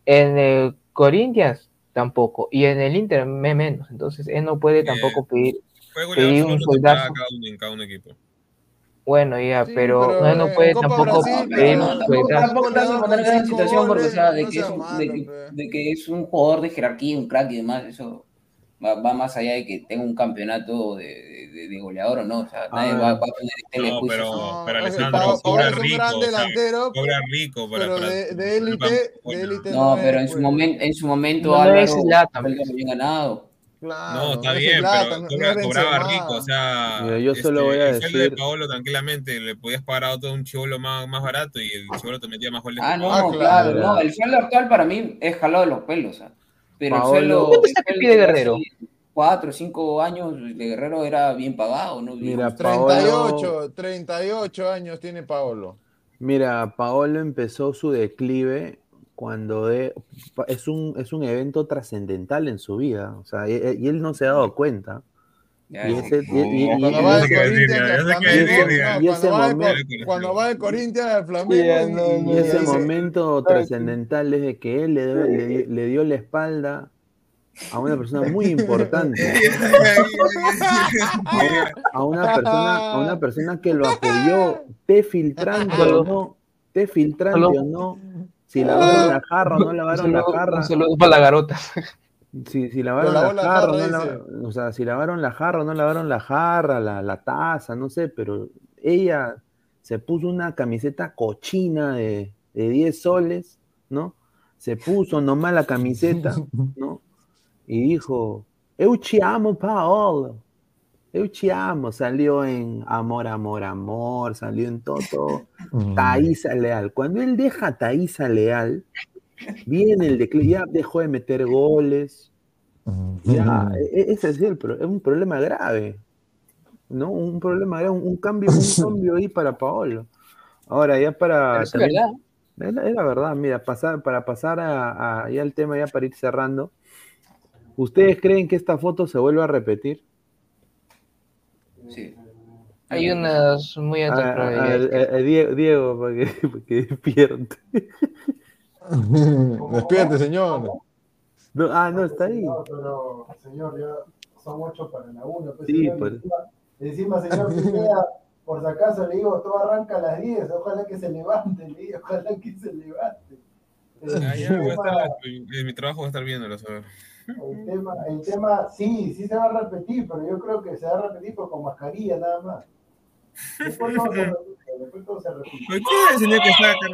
En el Corinthians tampoco. Y en el Inter me menos. Entonces él no puede tampoco pedir. Fue Pedí goleador un sueldazo. cada uno en cada un equipo. Bueno, ya, Sí, pero, pero no, no puede Copa tampoco pedir un tampoco, te vas a poner en esa situación porque, o sea, de que, no es un, sea de, malo, que, de que es un jugador de jerarquía, un crack y demás, eso va, va más allá de que tenga un campeonato de, de- de goleador o no. O sea, nadie Ah. va, va a poner este No, pero, No, pero Alessandro cobra rico. o sea, cobra rico para. pero para- de, élite, No, no pero es, en su, pues. momento en su momento No Álvaro pues. bien ganado. Claro, No, está es bien, pero no- cobra- cobraba rico, o sea, Mira, yo solo voy a el sueldo de decir- Paolo tranquilamente le podías pagar a otro un chivolo más, más barato y el chivolo te metía más goles. Ah, no, Paolo. Ah, claro, claro. no, el sueldo actual para mí es jalado de los pelos, ¿ah? pero Paolo- el sueldo, ¿Cuánto el está que pide Guerrero? Cuatro o cinco años de Guerrero era bien pagado, ¿no? Mira, Bien- 38, 38 años tiene Paolo. Mira, Paolo empezó su declive cuando de- es, un, es un evento trascendental en su vida, o sea, y, y él no se ha dado cuenta. Y ese- y- y- y- Cuando va de Corinthians al Flamengo, Y ese cuando va de momento- trascendental es de que él le, dio- le le dio la espalda a una persona muy importante, a una persona, a una persona que lo apoyó, te filtrante o no, te filtrante o no, si lavaron la jarra o no lavaron la jarra, un saludo para la garota. si, si lavaron la la jarra, no o sea, si lavaron la jarra o no lavaron la jarra, la, la taza, no sé, pero ella se puso una camiseta cochina de, de 10 soles ¿no? Se puso nomás la camiseta, ¿no? Y dijo, eu te amo, Paolo. Eu te amo. Salió en Amor, Amor, Amor, salió en todo. Mm. Thaisa Leal. Cuando él deja a Thaisa Leal, viene el declive, ya dejó de meter goles. Ya, e- e- ese es, el es un problema grave. ¿No? Un problema grave, un, un cambio, un cambio ahí para Paolo. Ahora, ya para. Es también- verdad. la, la verdad, mira, pasar, para pasar a, a- ya el tema, ya para ir cerrando. ¿Ustedes creen que esta foto se vuelva a repetir? Sí. Hay unas muy A- altas a- a- probabilidades. a- a Diego, Diego, para que, para que despierte. Despídete, señor. No, ah, no, está ahí. No, pero, señor, ya son ocho para la una. Pues, Sí, señor, encima, encima, señor Pineda, por si acaso le digo, todo arranca a las 10, ojalá que se levante, le digo, ojalá que se levante. Ah, ya, voy a tema, estar- en mi trabajo voy a estar viéndolo, a el, tema, el tema, sí, sí se va a repetir, pero yo creo que se va a repetir pero con mascarilla nada más. Después todo se repite, después todo se repite. ¿Por qué el señor que está acá?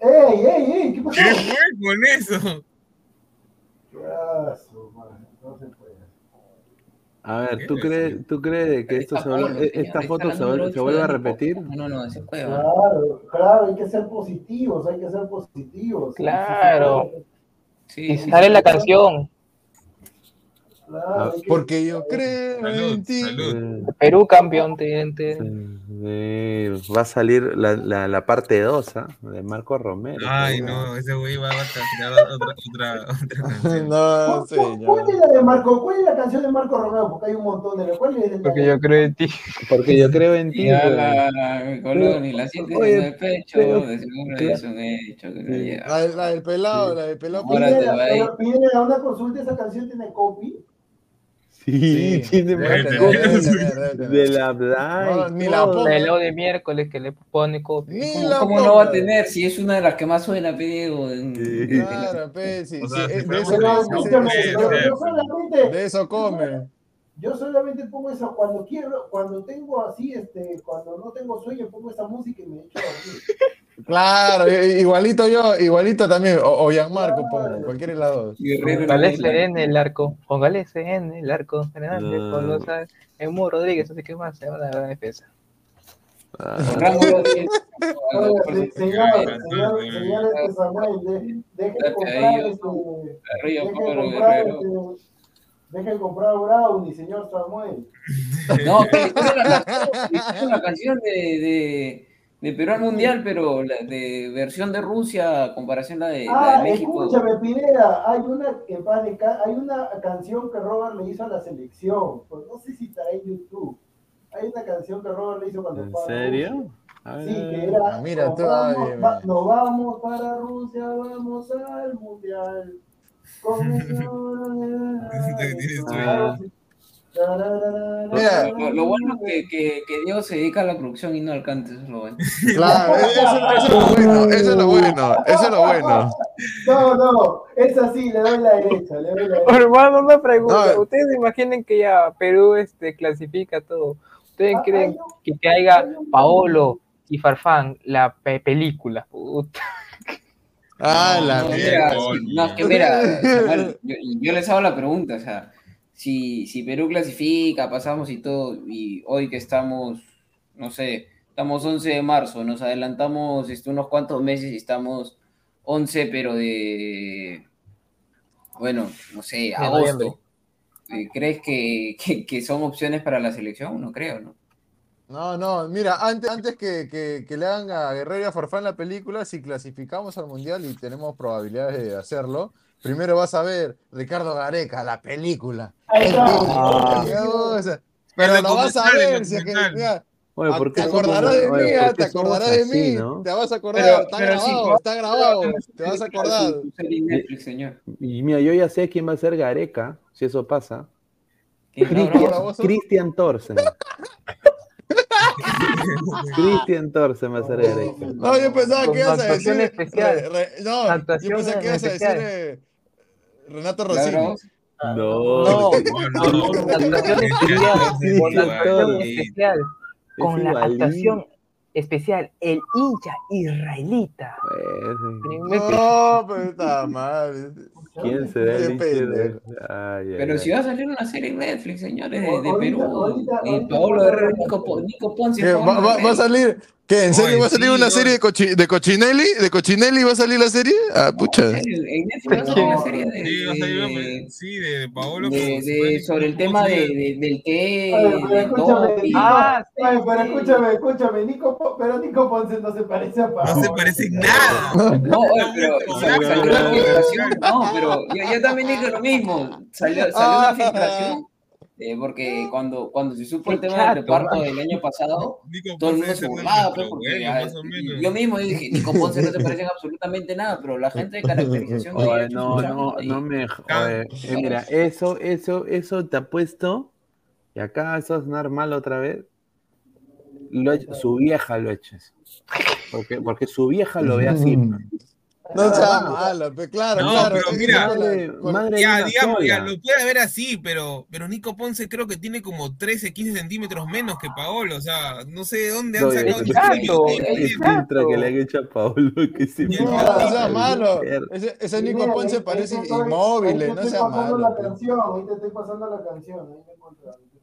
¡Ey, ey, ey! ¿Qué pasó? ¿Qué fue con eso? Ah, su madre, no se puede. A ver, ¿Qué ¿tú es? crees, ¿tú crees que esto se e- esta foto se, vuelve- se a repetir? No, no, se puede. ¿no? Claro, claro, hay que ser positivos, hay que ser positivos. Claro. sí, Sí, Y sí, sale sí. la canción. claro, Porque yo creo Salud, en ti. Eh, salud. Perú campeón. ten, ten. sí, sí, va a salir la, la, la parte 2 de Marco Romero. Ay, no, ese güey va a crear otra, otra, otra canción. No, ¿Cuál, cuál- cuál es la de Marco? ¿Cuál es la canción de Marco Romeo? Porque hay un montón de ¿Cuál es la Porque de- yo creo en ti. Porque yo creo en ti. Ya la colón y la sientes Oye, en el pecho, pero- de seguro es un hecho que Sí. La, la del pelado, la del pelado. Ahora te va pero Pineda, una consulta, ¿esa canción tiene copy? Sí, tener. de la Blay. No, ni la de miércoles que le pone copia. ¿Cómo, la cómo no va a tener si es una de las que más suena, Pedro? De de- De eso come. Yo solamente pongo eso cuando quiero, cuando tengo así, este, cuando no tengo sueño, pongo esa música y me echo a dormir. Claro, igualito yo, igualito también. O, o Gianmarco, pongo, cualquiera de las dos. Guerrero Póngale en el arco. Póngale en el arco. Fernández. Tolosa, Emo Rodríguez, sé qué más. Se va a la defensa. Ah, Rango Rodríguez. Oiga, se- señor, Cantante, señor, señor Samuel, de- deje de Date comprar ahí, este, Arriba, deje de Pablo comprar Guerrero. este, deje de comprar brownie, señor Samuel. No, que es la canción, esa es la canción de, de, de Perú al Mundial, pero la de versión de Rusia, a comparación a la de, la Ah, de México. escúchame, Pineda, hay una, en paz desca- hay una canción que Robert le hizo a la selección, pues no sé si estará en YouTube. Hay una canción que Robert le hizo cuando ¿En serio? Rusia. A Sí, que era, Ah, mira, nos, tú, vamos, ay, va- mira. nos vamos para Rusia, vamos al Mundial. Mira. Lo, lo bueno es que, que, que Dios se dedica a la producción y no al canto, eso es lo bueno. Claro, eso, eso es lo bueno, eso es lo bueno, eso es lo bueno. No, no, es así, le doy la derecha, le doy la derecha. Hermano, una pregunta. No. ¿Ustedes imaginen que ya Perú este, clasifica todo? ¿Ustedes Ah, creen un- que, que haya hay un- Paolo y Farfán la pe- película? Puta. Ah, la no, mierda. mira, sí, no, es que mira, Samuel, yo, yo les hago la pregunta, o sea, si, si Perú clasifica, pasamos y todo, y hoy que estamos, no sé, estamos 11 de marzo, nos adelantamos este, unos cuantos meses y estamos 11, pero de, bueno, no sé, agosto. ¿Crees que, que, que son opciones para la selección? No creo, ¿no? No, no, mira, antes, antes que, que, que le hagan a Guerrero y a Farfán la película, si clasificamos al Mundial y tenemos probabilidades de hacerlo, primero vas a ver Ricardo Gareca, la película. Ahí está. Ah. Pero lo vas a ver, si es que, documental. mira, Oye, ¿por qué te somos- acordarás de mí, ¿por ah, qué te acordarás de así, mí, no? te vas a acordar, Pero- está sí, grabado, no- está grabado, te vas a acordar. Señor. Y mira, yo ya sé quién va a ser Gareca, si eso pasa. Cristian Torsen. Cristian Torsen va a ser Gareca. No, yo pensaba Con que ibas a actuación decir. especial. re- re- no, Actuación yo pensé que ibas a decir especial. eh, Renato Claro, Rossini. No. No, No, con la actuación especial. Con la actuación especial. Es Con la igualito. actuación especial, el hincha israelita. No, pero está mal. ¿Quién será el Qué hincha de-. Ay, ay, Pero ay. si va a salir una serie en Netflix, señores, de, de Perú. ahorita- y ahorita- Paolo Herrera, Nico, Nico Ponce. ¿Va, va- va a salir? ¿Qué? ¿En serio Oye, va a salir sí, una no. serie de, cochi- de Cochinelli? ¿De Cochinelli va a salir la serie? Ah, pucha. En en Netflix va a salir una serie de, Sí, va a salir una- de- sí, de, Paolo. de- de- sobre el tema de, del té, escúchame, Ah, sí, pero escúchame, escúchame, Nico, pero Nico Ponce no se parece a Paolo. No se parece en nada. No, pero No, sal- no, salió la no, filtración. No, pero yo, yo también dije lo mismo. Salió, salió una filtración. Eh, porque cuando, cuando se supo el tema del reparto del año pasado, Nico todo el mundo se es burlaba, pues, porque ah, yo mismo dije, Nico Ponce no se parecen absolutamente nada, pero la gente de caracterización Oye, no, no, no me. Ah, Oye, eh, mira, eso, eso, eso te apuesto. Y acá eso sonar mal otra vez. Lo su vieja lo eches. Porque, porque su vieja lo ve así. No sea malo, pe, claro, No, claro. pero mira, madre- madre- Ya, digamos, ya, lo puede ver así, pero, pero Nico Ponce creo que tiene como 13, 15 centímetros menos que Paolo. O sea, no sé de dónde han No, sacado Exacto, filtro que le han hecho a Paolo. Que se No, no sea malo. Ese, ese Mira, Nico ahí- Ponce ahí parece inmóvil, ahí te no estoy sea pasando malo. la canción, ahí te estoy pasando la canción, ahí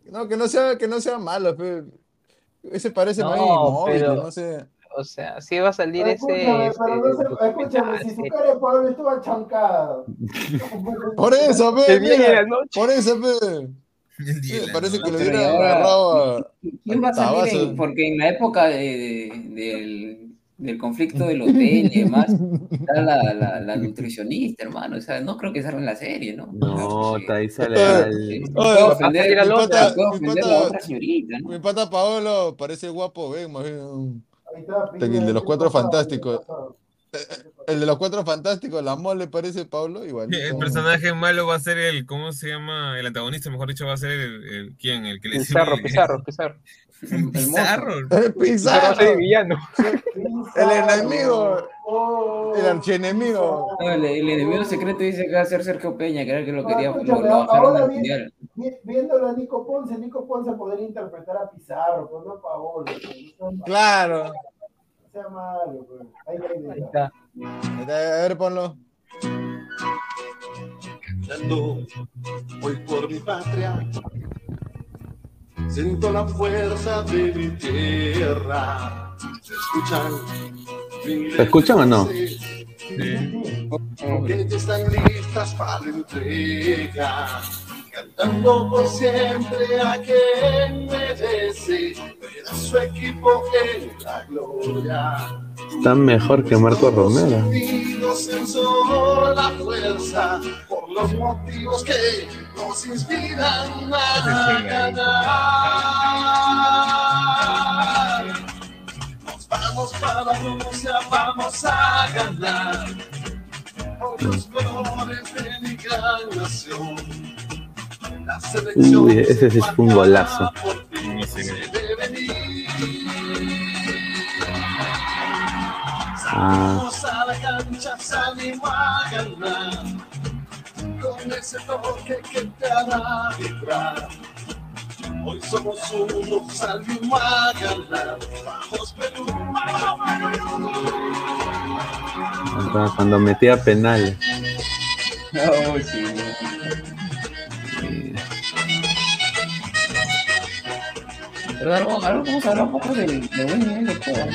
te. No, que no sea, que no sea malo, pe. Ese parece No, más inmóvil, pero- no sé. O sea, sí va a salir ese. Escúchame, este, pero no se- escúchame, si su sí. cara de Pablo estuvo achancada. Por eso, pe, mira, por eso, pe. Sí, parece que noche. lo Pero hubiera y ahora- agarrado a... ¿Quién va a salir? Tabazo. en- porque en la época de- de- del, del conflicto del hotel y demás, está la, la, la nutricionista, hermano. O sea, no creo que salga en la serie, ¿no? No, Porque- ahí sale puedo ofender, a pata- la otra señorita, ¿no? Mi pata Paolo parece guapo, ven, más bien. El de los ¿qué cuatro fantásticos. El de los cuatro fantásticos, la mole parece Pablo, igual. El personaje malo va a ser el, ¿cómo se llama? El antagonista, mejor dicho, va a ser el, el- ¿quién? El que le Pizarro, Pizarro, Pizarro. El. Pizarro. El Pizarro el villano. el enemigo, Oh. el archienemigo. No, el, el enemigo secreto dice que va a ser Sergio Peña, que era el que lo No, quería, lo, escúchame, lo bajaron ahora al bien- mundial. Vi- Viéndolo a Nico Ponce, Nico Ponce podría interpretar a Pizarro, pues no a Paolo. pues, no Claro. no sea malo, pues. Ahí, ahí, está. A ver, ponlo. Cantando hoy por mi patria. Siento la fuerza de mi tierra. ¿Se escuchan? ¿Se escuchan o no? Sí. Porque están listas para la entrega. Cantando por siempre a quien merece ver a su equipo en la gloria. Está mejor que Marco Romero. Sola fuerza por los motivos que nos inspiran a ganar. Nos vamos para Rusia, vamos a ganar por los colores de mi gran nación. Uy, ese sí fue un golazo. Ah, Salimos a la cancha, salimos a ganar. Con ese toque que te hará vibrar. Hoy somos uno, salimos a ganar. Vamos Perú, vamos Perú. cuando metía sí, Pero algo, algo, vamos a hablar un poco del, del buen nivel de juego.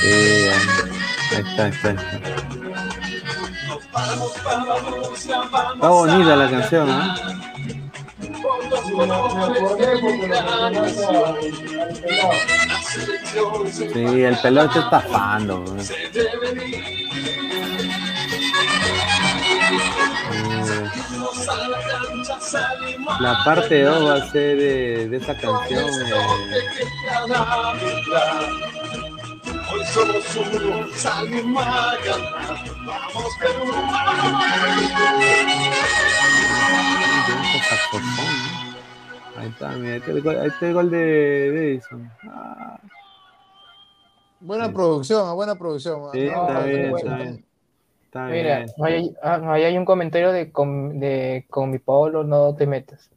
Sí, ahí está, ahí está. está. Bonita la canción, de se Sí, el pelado está estafando. Eh, la parte 2 va a ser eh, de esa canción. eh, Hoy somos uno, salimos a ganar. Vamos Perú, de ese saxofón, ¿no? Ahí está, mira, ahí está el gol, ahí está el gol de de Edison. Ah, Buena Sí. producción, buena producción. sí, No, está no, bien, no, está no. bien. Está Mira, bien. ahí hay, ah, ahí hay un comentario de con, de con mi Paolo, no te metas.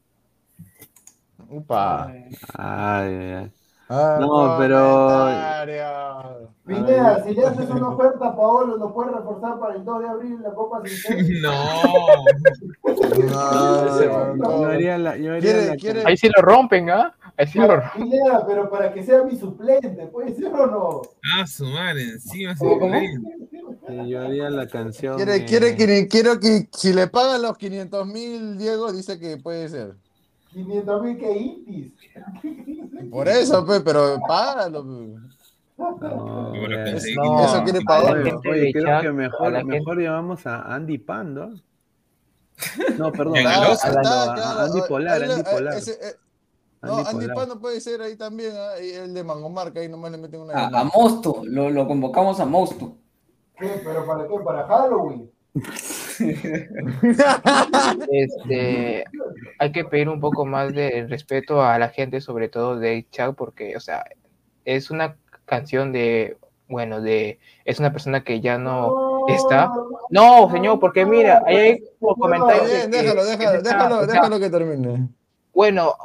Upa. Ay, ay, ay. Ah, No, pero-. Pineda, si le haces una oferta a Paolo, ¿lo puedes reforzar para el 2 de abril en la Copa Sin No. No, Yo no. haría la, yo haría Quiere- la- quiere- Ahí sí lo rompen, ¿ah? Sí pero para que sea mi suplente, ¿puede ser o no? Ah, su madre, encima se ¿Cómo? creen. sí, yo haría la canción. Quiere, eh, quiere, que, quiero que si le pagan los 500 mil, Diego dice que puede ser. 500 mil que intis. Por eso, pero págalo. No, Eso quiere a pagar. Oye, creo chat, que a mejor, gente- mejor llamamos a Andy Pando. No, perdón, a, a- a- a Andy Polar, Andy le- Polar. ese, eh, no, Andy. Pano puede ser ahí también, ah, el de Mangomarca, ahí nomás le meten una. A, a Mosto, lo, lo convocamos a Mosto. ¿Qué? ¿Pero para qué? ¿Para Halloween? Este, hay que pedir un poco más de respeto a la gente, sobre todo de chat, porque, o sea, es una canción de, bueno, de, es una persona que ya no está. No, señor, porque mira, ahí hay comentarios Bien, déjalo, déjalo, déjalo, déjalo que termine. Bueno,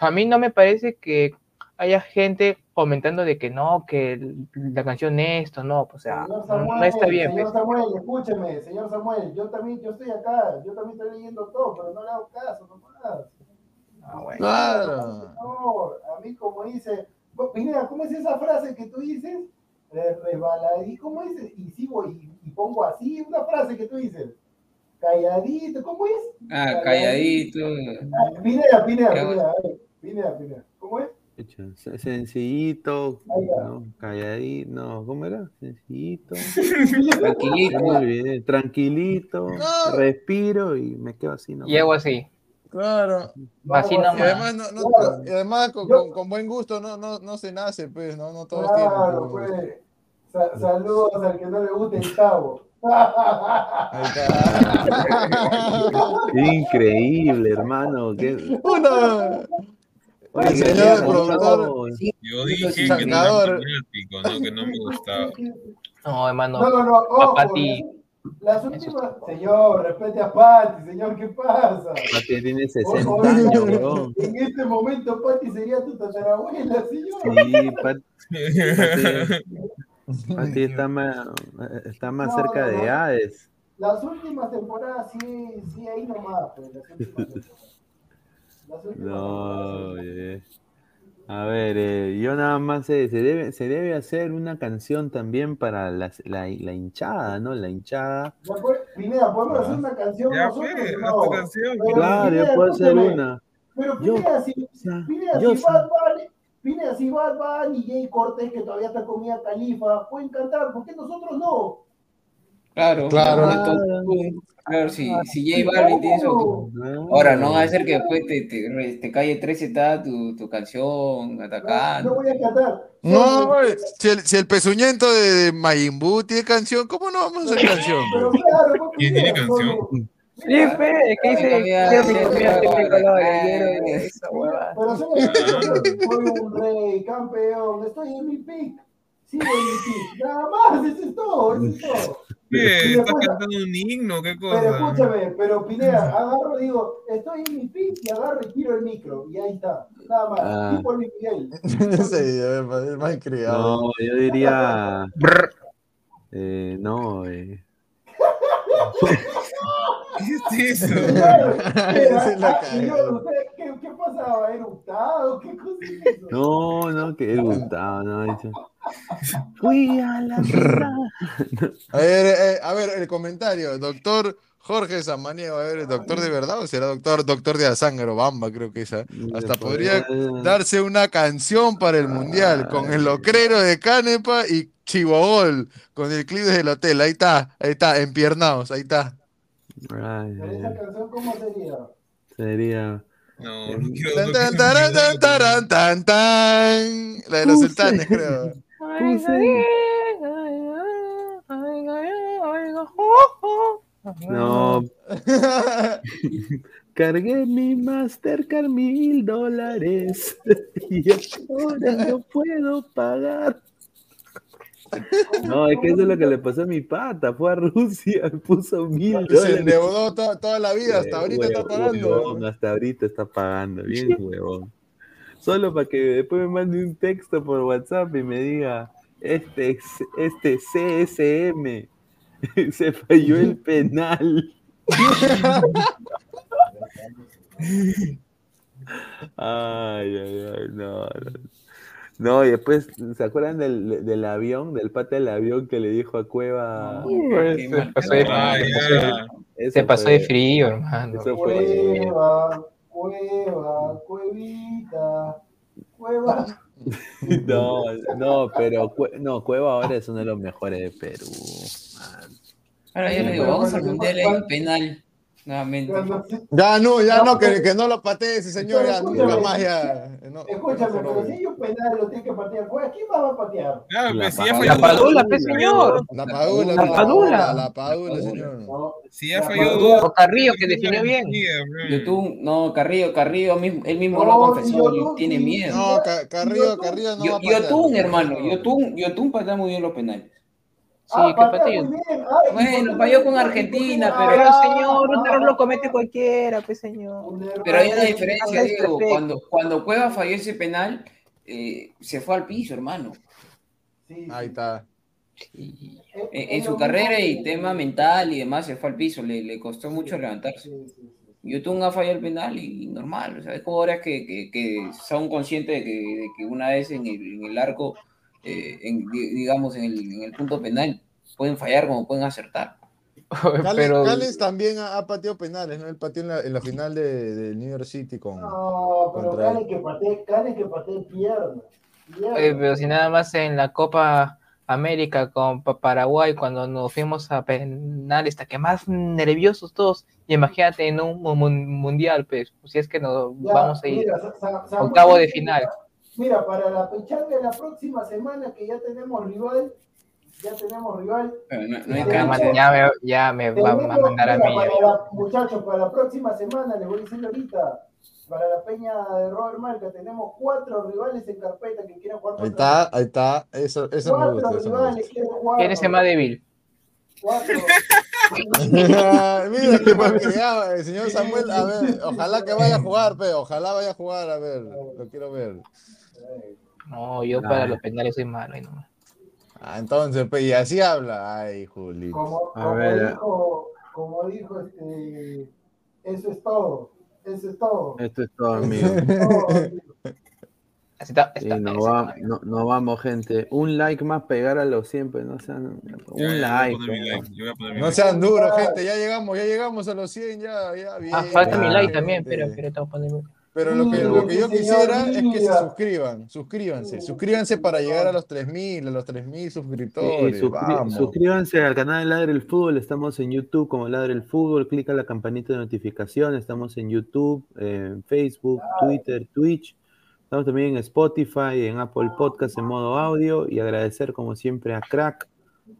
a mí no me parece que haya gente comentando de que no, que la canción esto, no, o sea, Señor no, Samuel, no está bien. Señor pues. Samuel, escúcheme, señor Samuel, yo también, yo estoy acá, yo también estoy leyendo todo, pero no le hago caso, nomás. Ah, bueno. Claro. No, a mí como dice, mira, ¿cómo es esa frase que tú dices? Eh, Resbaladí, ¿cómo dices? Y sigo y, y pongo así una frase que tú dices. Calladito, ¿cómo es? Ah, calladito. Ah, Pineda, Pineda, Pineda, a ver, Pineda. ¿Cómo es? Sencillito. ¿no? calladito, no, ¿cómo era? Sencillito, Tranquilito. tranquilito, No. respiro y me quedo así, ¿no? Y hago así, Claro. así Y nomás. además, no, no- Claro. y además con, Yo- con- con buen gusto no, no, no se nace, pues, no, no todos Claro, tienen. pues. pues. Sa- saludos al que no le guste el chavo. Increíble, hermano. qué-. Oye, señor. Yo dije que no. Que no me gustaba. No, hermano, No, no, no, ojo. Pati. Las últimas. Señor, respete a Pati, señor, ¿qué pasa? Pati tiene 60 Ojo, años, weón. En este momento, Pati sería tu tatarabuela, señor. Sí, Pati, Pati, Pati está más, está más No, cerca no, de no. Hades. Las últimas temporadas, sí, sí, ahí nomás. Pues, las últimas temporadas. Las últimas No, temporadas, oye. A ver, eh, yo nada más sé, se debe, se debe hacer una canción también para las- la, la hinchada, ¿no? La hinchada. Ya Pineda, podemos hacer una canción Ya nosotros. fue, no? canción. Pero, Claro, yo Pineda, puedo hacer una. Pero Yo- Pineda, si, sea, Pineda, yo si sé- Bad Bunny, Pineda, si Bad Bunny y Jay Cortés, que todavía está con Mia Califa, pueden cantar, ¿por qué nosotros no? Claro, Claro. Claro, claro si, si J Balvin tiene su. Ahora, no va a ser que después te, te, te calle 13 está tu, tu canción No, atacando. no voy a cantar. No, güey, si el, si el pezuñento de, de Majin Buu tiene canción, ¿cómo no vamos a hacer canción? Pero güey? claro, ¿Quién tiene canción? Sí, fe, que dice, quiero mi comida cambiar, tricolor, eh, quiero esa huevada. Pero soy, soy un rey, campeón, estoy en mi pick. Pick. Nada más, eso es todo, eso es todo. ¿Qué? ¿Estás después- cantando un himno? ¿Qué Pero cosa? escúchame, pero Pineda, agarro, digo, estoy en mi pick y agarro y tiro el micro. Y ahí está, nada más. Ah. Tipo Luis Miguel. Sí, es más criado. No, yo diría. Eh, no, eh. ¿Qué es eso? Claro, la ah, cagada. señor, ¿usted ¿qué, ¿qué pasaba? ¿Eructado? ¿Qué cosa es eso? No, no, que gustaba, no, dicho. Fui a la. A ver, eh, a ver, el comentario, doctor Jorge Samaniego, a ver, ¿el doctor de verdad o será doctor, doctor de Azángaro, Bamba, creo que esa? Hasta podría darse una canción para el mundial con el locrero de Canepa y Chivogol con el clip del hotel. Ahí está, ahí está, empiernados, ahí está. Ay, esa canción, ¿cómo sería? Sería. No, no quiero. Tan, no tan, quiero taran, tan, olvidar. taran, tan, tan. La de los Puse. sultanes, creo. No, cargué mi Mastercard mil dólares y ahora no puedo pagar. No, es que eso es lo que le pasó a mi pata. Fue a Rusia, puso mil Se dólares. endeudó to- toda la vida, hasta ahorita está pagando. huevón, hasta ahorita está pagando, bien huevón. Solo para que después me mande un texto por WhatsApp y me diga, este, este CSM se falló el penal. Ay, ay, ay, no, no. No, y después, ¿se acuerdan del, del avión, del pata del avión que le dijo a Cueva? Se pasó de, se pasó de frío, hermano. Eso fue- Cueva, cueva, cuevita, cueva. No, no, pero no, Cueva ahora es uno de los mejores de Perú. man. Ahora yo le digo, vamos mundial hay un penal. Nuevamente. Ya no, ya No, no, que, pero- que no lo patee ese señor, ya más ya. No, Escúchame, no, pero si hay un penal, lo tiene que patear. Cueva, ¿Quién más va a patear? Claro, La pues, si La dos- padula, pues, señor. La padula, La la Padula. la padula, señor. No, Si ya La falló dos. O Carrillo, que definió bien. YouTube, no, Carrillo, Carrillo él mismo lo Yotun, tiene miedo. No, Ca- Carrillo, Carrillo no va Yo, a patear. Yotun, hermano, Yotun, Yotun patea muy bien los penales. Sí, Ah, que Bueno, ¿y falló con Argentina, pero- Pero Ah, señor, un error lo comete cualquiera, pues señor. Pero hay una diferencia, Diego. Cuando, cuando Cueva falló ese penal, eh, se fue al piso, hermano. Sí, sí. Ahí está. Es- en, es en su carrera y tema mental y demás, se fue al piso, le, le costó mucho levantarse. Sí, sí, sí. Yotun ha fallado el penal y normal, o sea, hay jugadores que, que, que son conscientes de que, de que una vez en el, en el arco, eh, en- di- digamos, en el, en el punto penal, pueden fallar como pueden acertar. Pero Callens también ha, ha pateado penales, ¿no? Él pateó en la, en la final de, de New York City con. No, pero Cale que patee, Cale que patee pierna. pierna. Oye, pero si nada más en la Copa América con Pa- Paraguay, cuando nos fuimos a penales, hasta que más nerviosos todos. Y imagínate en un mu- mu- mundial, pues, si es que nos Ya, vamos a ir. mira, Sa- Sa- Samuel, octavo de final. Mira, para la pechanga de la próxima semana que ya tenemos rival, ya tenemos rival. No, no hay Ya, Tenemos- ya me, ya me va a mandar a mira, mí. para la- muchachos, para la próxima semana, les voy a decir ahorita, para la peña de Robert Marca, tenemos cuatro rivales en carpeta que quieran jugar Ahí está, ahí está. Eso, eso me Cuatro gusta. Eso me gusta. quieren jugar. ¿Quién es el más débil? Cuatro. Mira, que ya, el señor Samuel, a ver, ojalá que vaya a jugar, pe, ojalá vaya a jugar, a ver, lo quiero ver. No, yo para los penales soy malo. ahí nomás. Ah, entonces, pe, y así habla. Ay, Juli. Como, ver. dijo, como dijo este, eso es todo, eso es todo. Esto es todo, amigo. Así está, Sí, está, no, está. va- no, vamos, gente. Un like más pegar a los siempre, no sean. Ya, Un ya, like. Mi ¿no? like. Mi sean duros, gente, ya llegamos, ya llegamos a los 100, ya, ya, bien. Ah, falta mi Ah, like también, pero, pero tengo que ponerme- Pero lo que, lo que yo quisiera es que se suscriban, suscríbanse, suscríbanse para llegar a los 3000, a los 3000 Y suscriptores. suscri- vamos. suscríbanse al canal de Ladre el Fútbol. Estamos en YouTube como Ladre el Fútbol. Clica la campanita de notificación. Estamos en YouTube, en Facebook, Twitter, Twitch. Estamos también en Spotify, en Apple Podcast en modo audio. Y agradecer, como siempre, a Crack,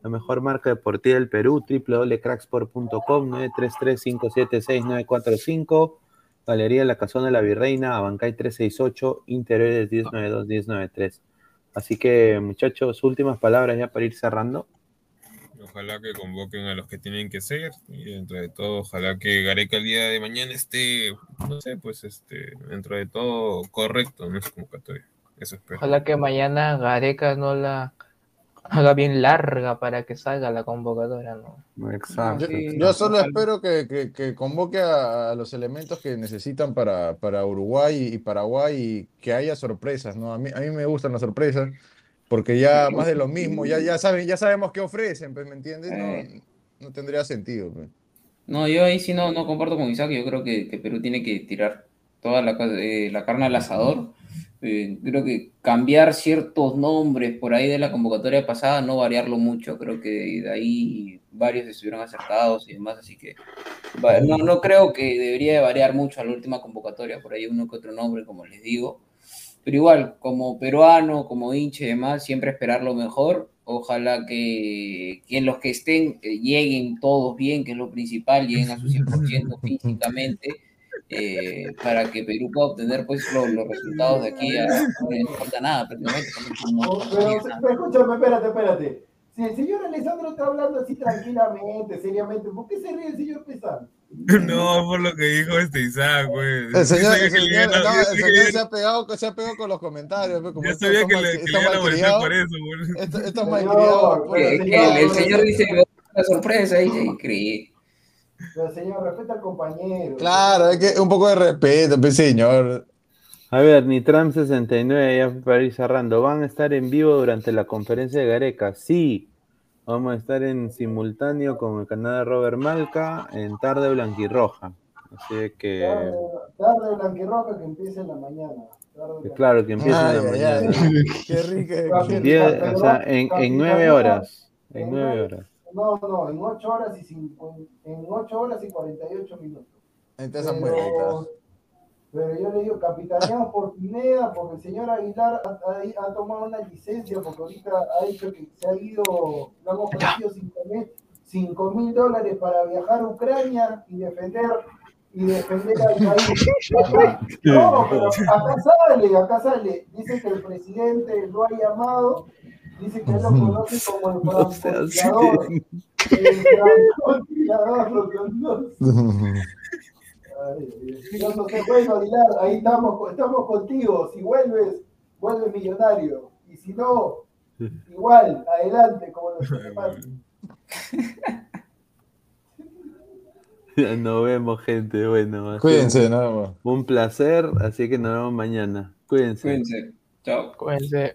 la mejor marca deportiva del Perú, www.cracksport.com, 933-576-945. Galería La Casona de la Virreina, Abancay 368, Interiores 1092-1093. Así que, muchachos, últimas palabras ya para ir cerrando. Ojalá que convoquen a los que tienen que ser y dentro de todo, ojalá que Gareca el día de mañana esté, no sé, pues este, dentro de todo correcto en su convocatoria. Eso espero. Ojalá que mañana Gareca no la haga bien larga para que salga la convocatoria, ¿no? Exacto. Yo, yo solo espero que, que- que convoque a, a los elementos que necesitan para, para Uruguay y Paraguay y que haya sorpresas, ¿no? A mí, a mí me gustan las sorpresas porque ya más de lo mismo, ya, ya, saben, ya sabemos qué ofrecen, pues, ¿me entiendes? Eh. No, no tendría sentido. pues. No, yo ahí sí no, no comparto con Isaac. Yo creo que, que Perú tiene que tirar toda la, eh, la carne al asador. Eh, creo que cambiar ciertos nombres por ahí de la convocatoria pasada, no variarlo mucho. Creo que de ahí varios estuvieron acertados y demás. Así que no, no creo que debería de variar mucho a la última convocatoria. Por ahí uno que otro nombre, como les digo. Pero igual, como peruano, como hincha y demás, siempre esperar lo mejor. Ojalá que, que los que estén eh, lleguen todos bien, que es lo principal, lleguen a su 100% físicamente, eh, para que Perú pueda obtener pues lo- los resultados de aquí a no falta nada prácticamente. Oh, Pero, pero escúchame, espérate, espérate. Si el señor Alessandro está hablando así tranquilamente, seriamente, ¿por qué se ríe el señor Pesán? No, por lo que dijo este Isaac, güey. El señor, el señor, no, el señor que- se ha pegado, se ha pegado con los comentarios. pues, Como Yo sabía estos que le, que iban a molestar malcriados, por eso, güey. malcriados, pues, Que- que el, el señor dice la sorpresa y se cree. Pero señor, respeta al compañero. Claro, es que un poco de respeto, pues, señor. A ver, Nitram69, ya para ir cerrando. ¿Van a estar en vivo durante la conferencia de Gareca? Sí. Vamos a estar en simultáneo con el canal de Robert Malca en Tarde Blanquirroja. Así que, Tarde, tarde blanquirroja que empiece en la mañana. Tarde claro, que empiece en la mañana. Qué rico. Diez- o sea, en, en nueve horas. En nueve- horas. No, no, en 8 horas y cincu- en 8 horas y 48 minutos. Entonces, Pero, pero yo le digo, capitaneado por Pineda, porque el señor Aguilar ha, ha- ha tomado una licencia, porque ahorita ha dicho que se ha ido, le han ofrecido 5 mil dólares para viajar a Ucrania y defender y defender al país. Acá- no, pero acá sale, acá sale. Dice que el presidente lo ha llamado, dice que él lo conoce como el francotirador. El francotirador lo conoce. Ay, Dios no sé, bueno, Aguilar, ahí estamos, estamos contigo. Si vuelves, vuelves millonario. Y si no, igual, adelante, como los elefantes. Nos vemos, gente. Bueno, Cuídense, un- nada más. Un placer, así que nos vemos mañana. Cuídense. Cuídense. Chao. Cuídense.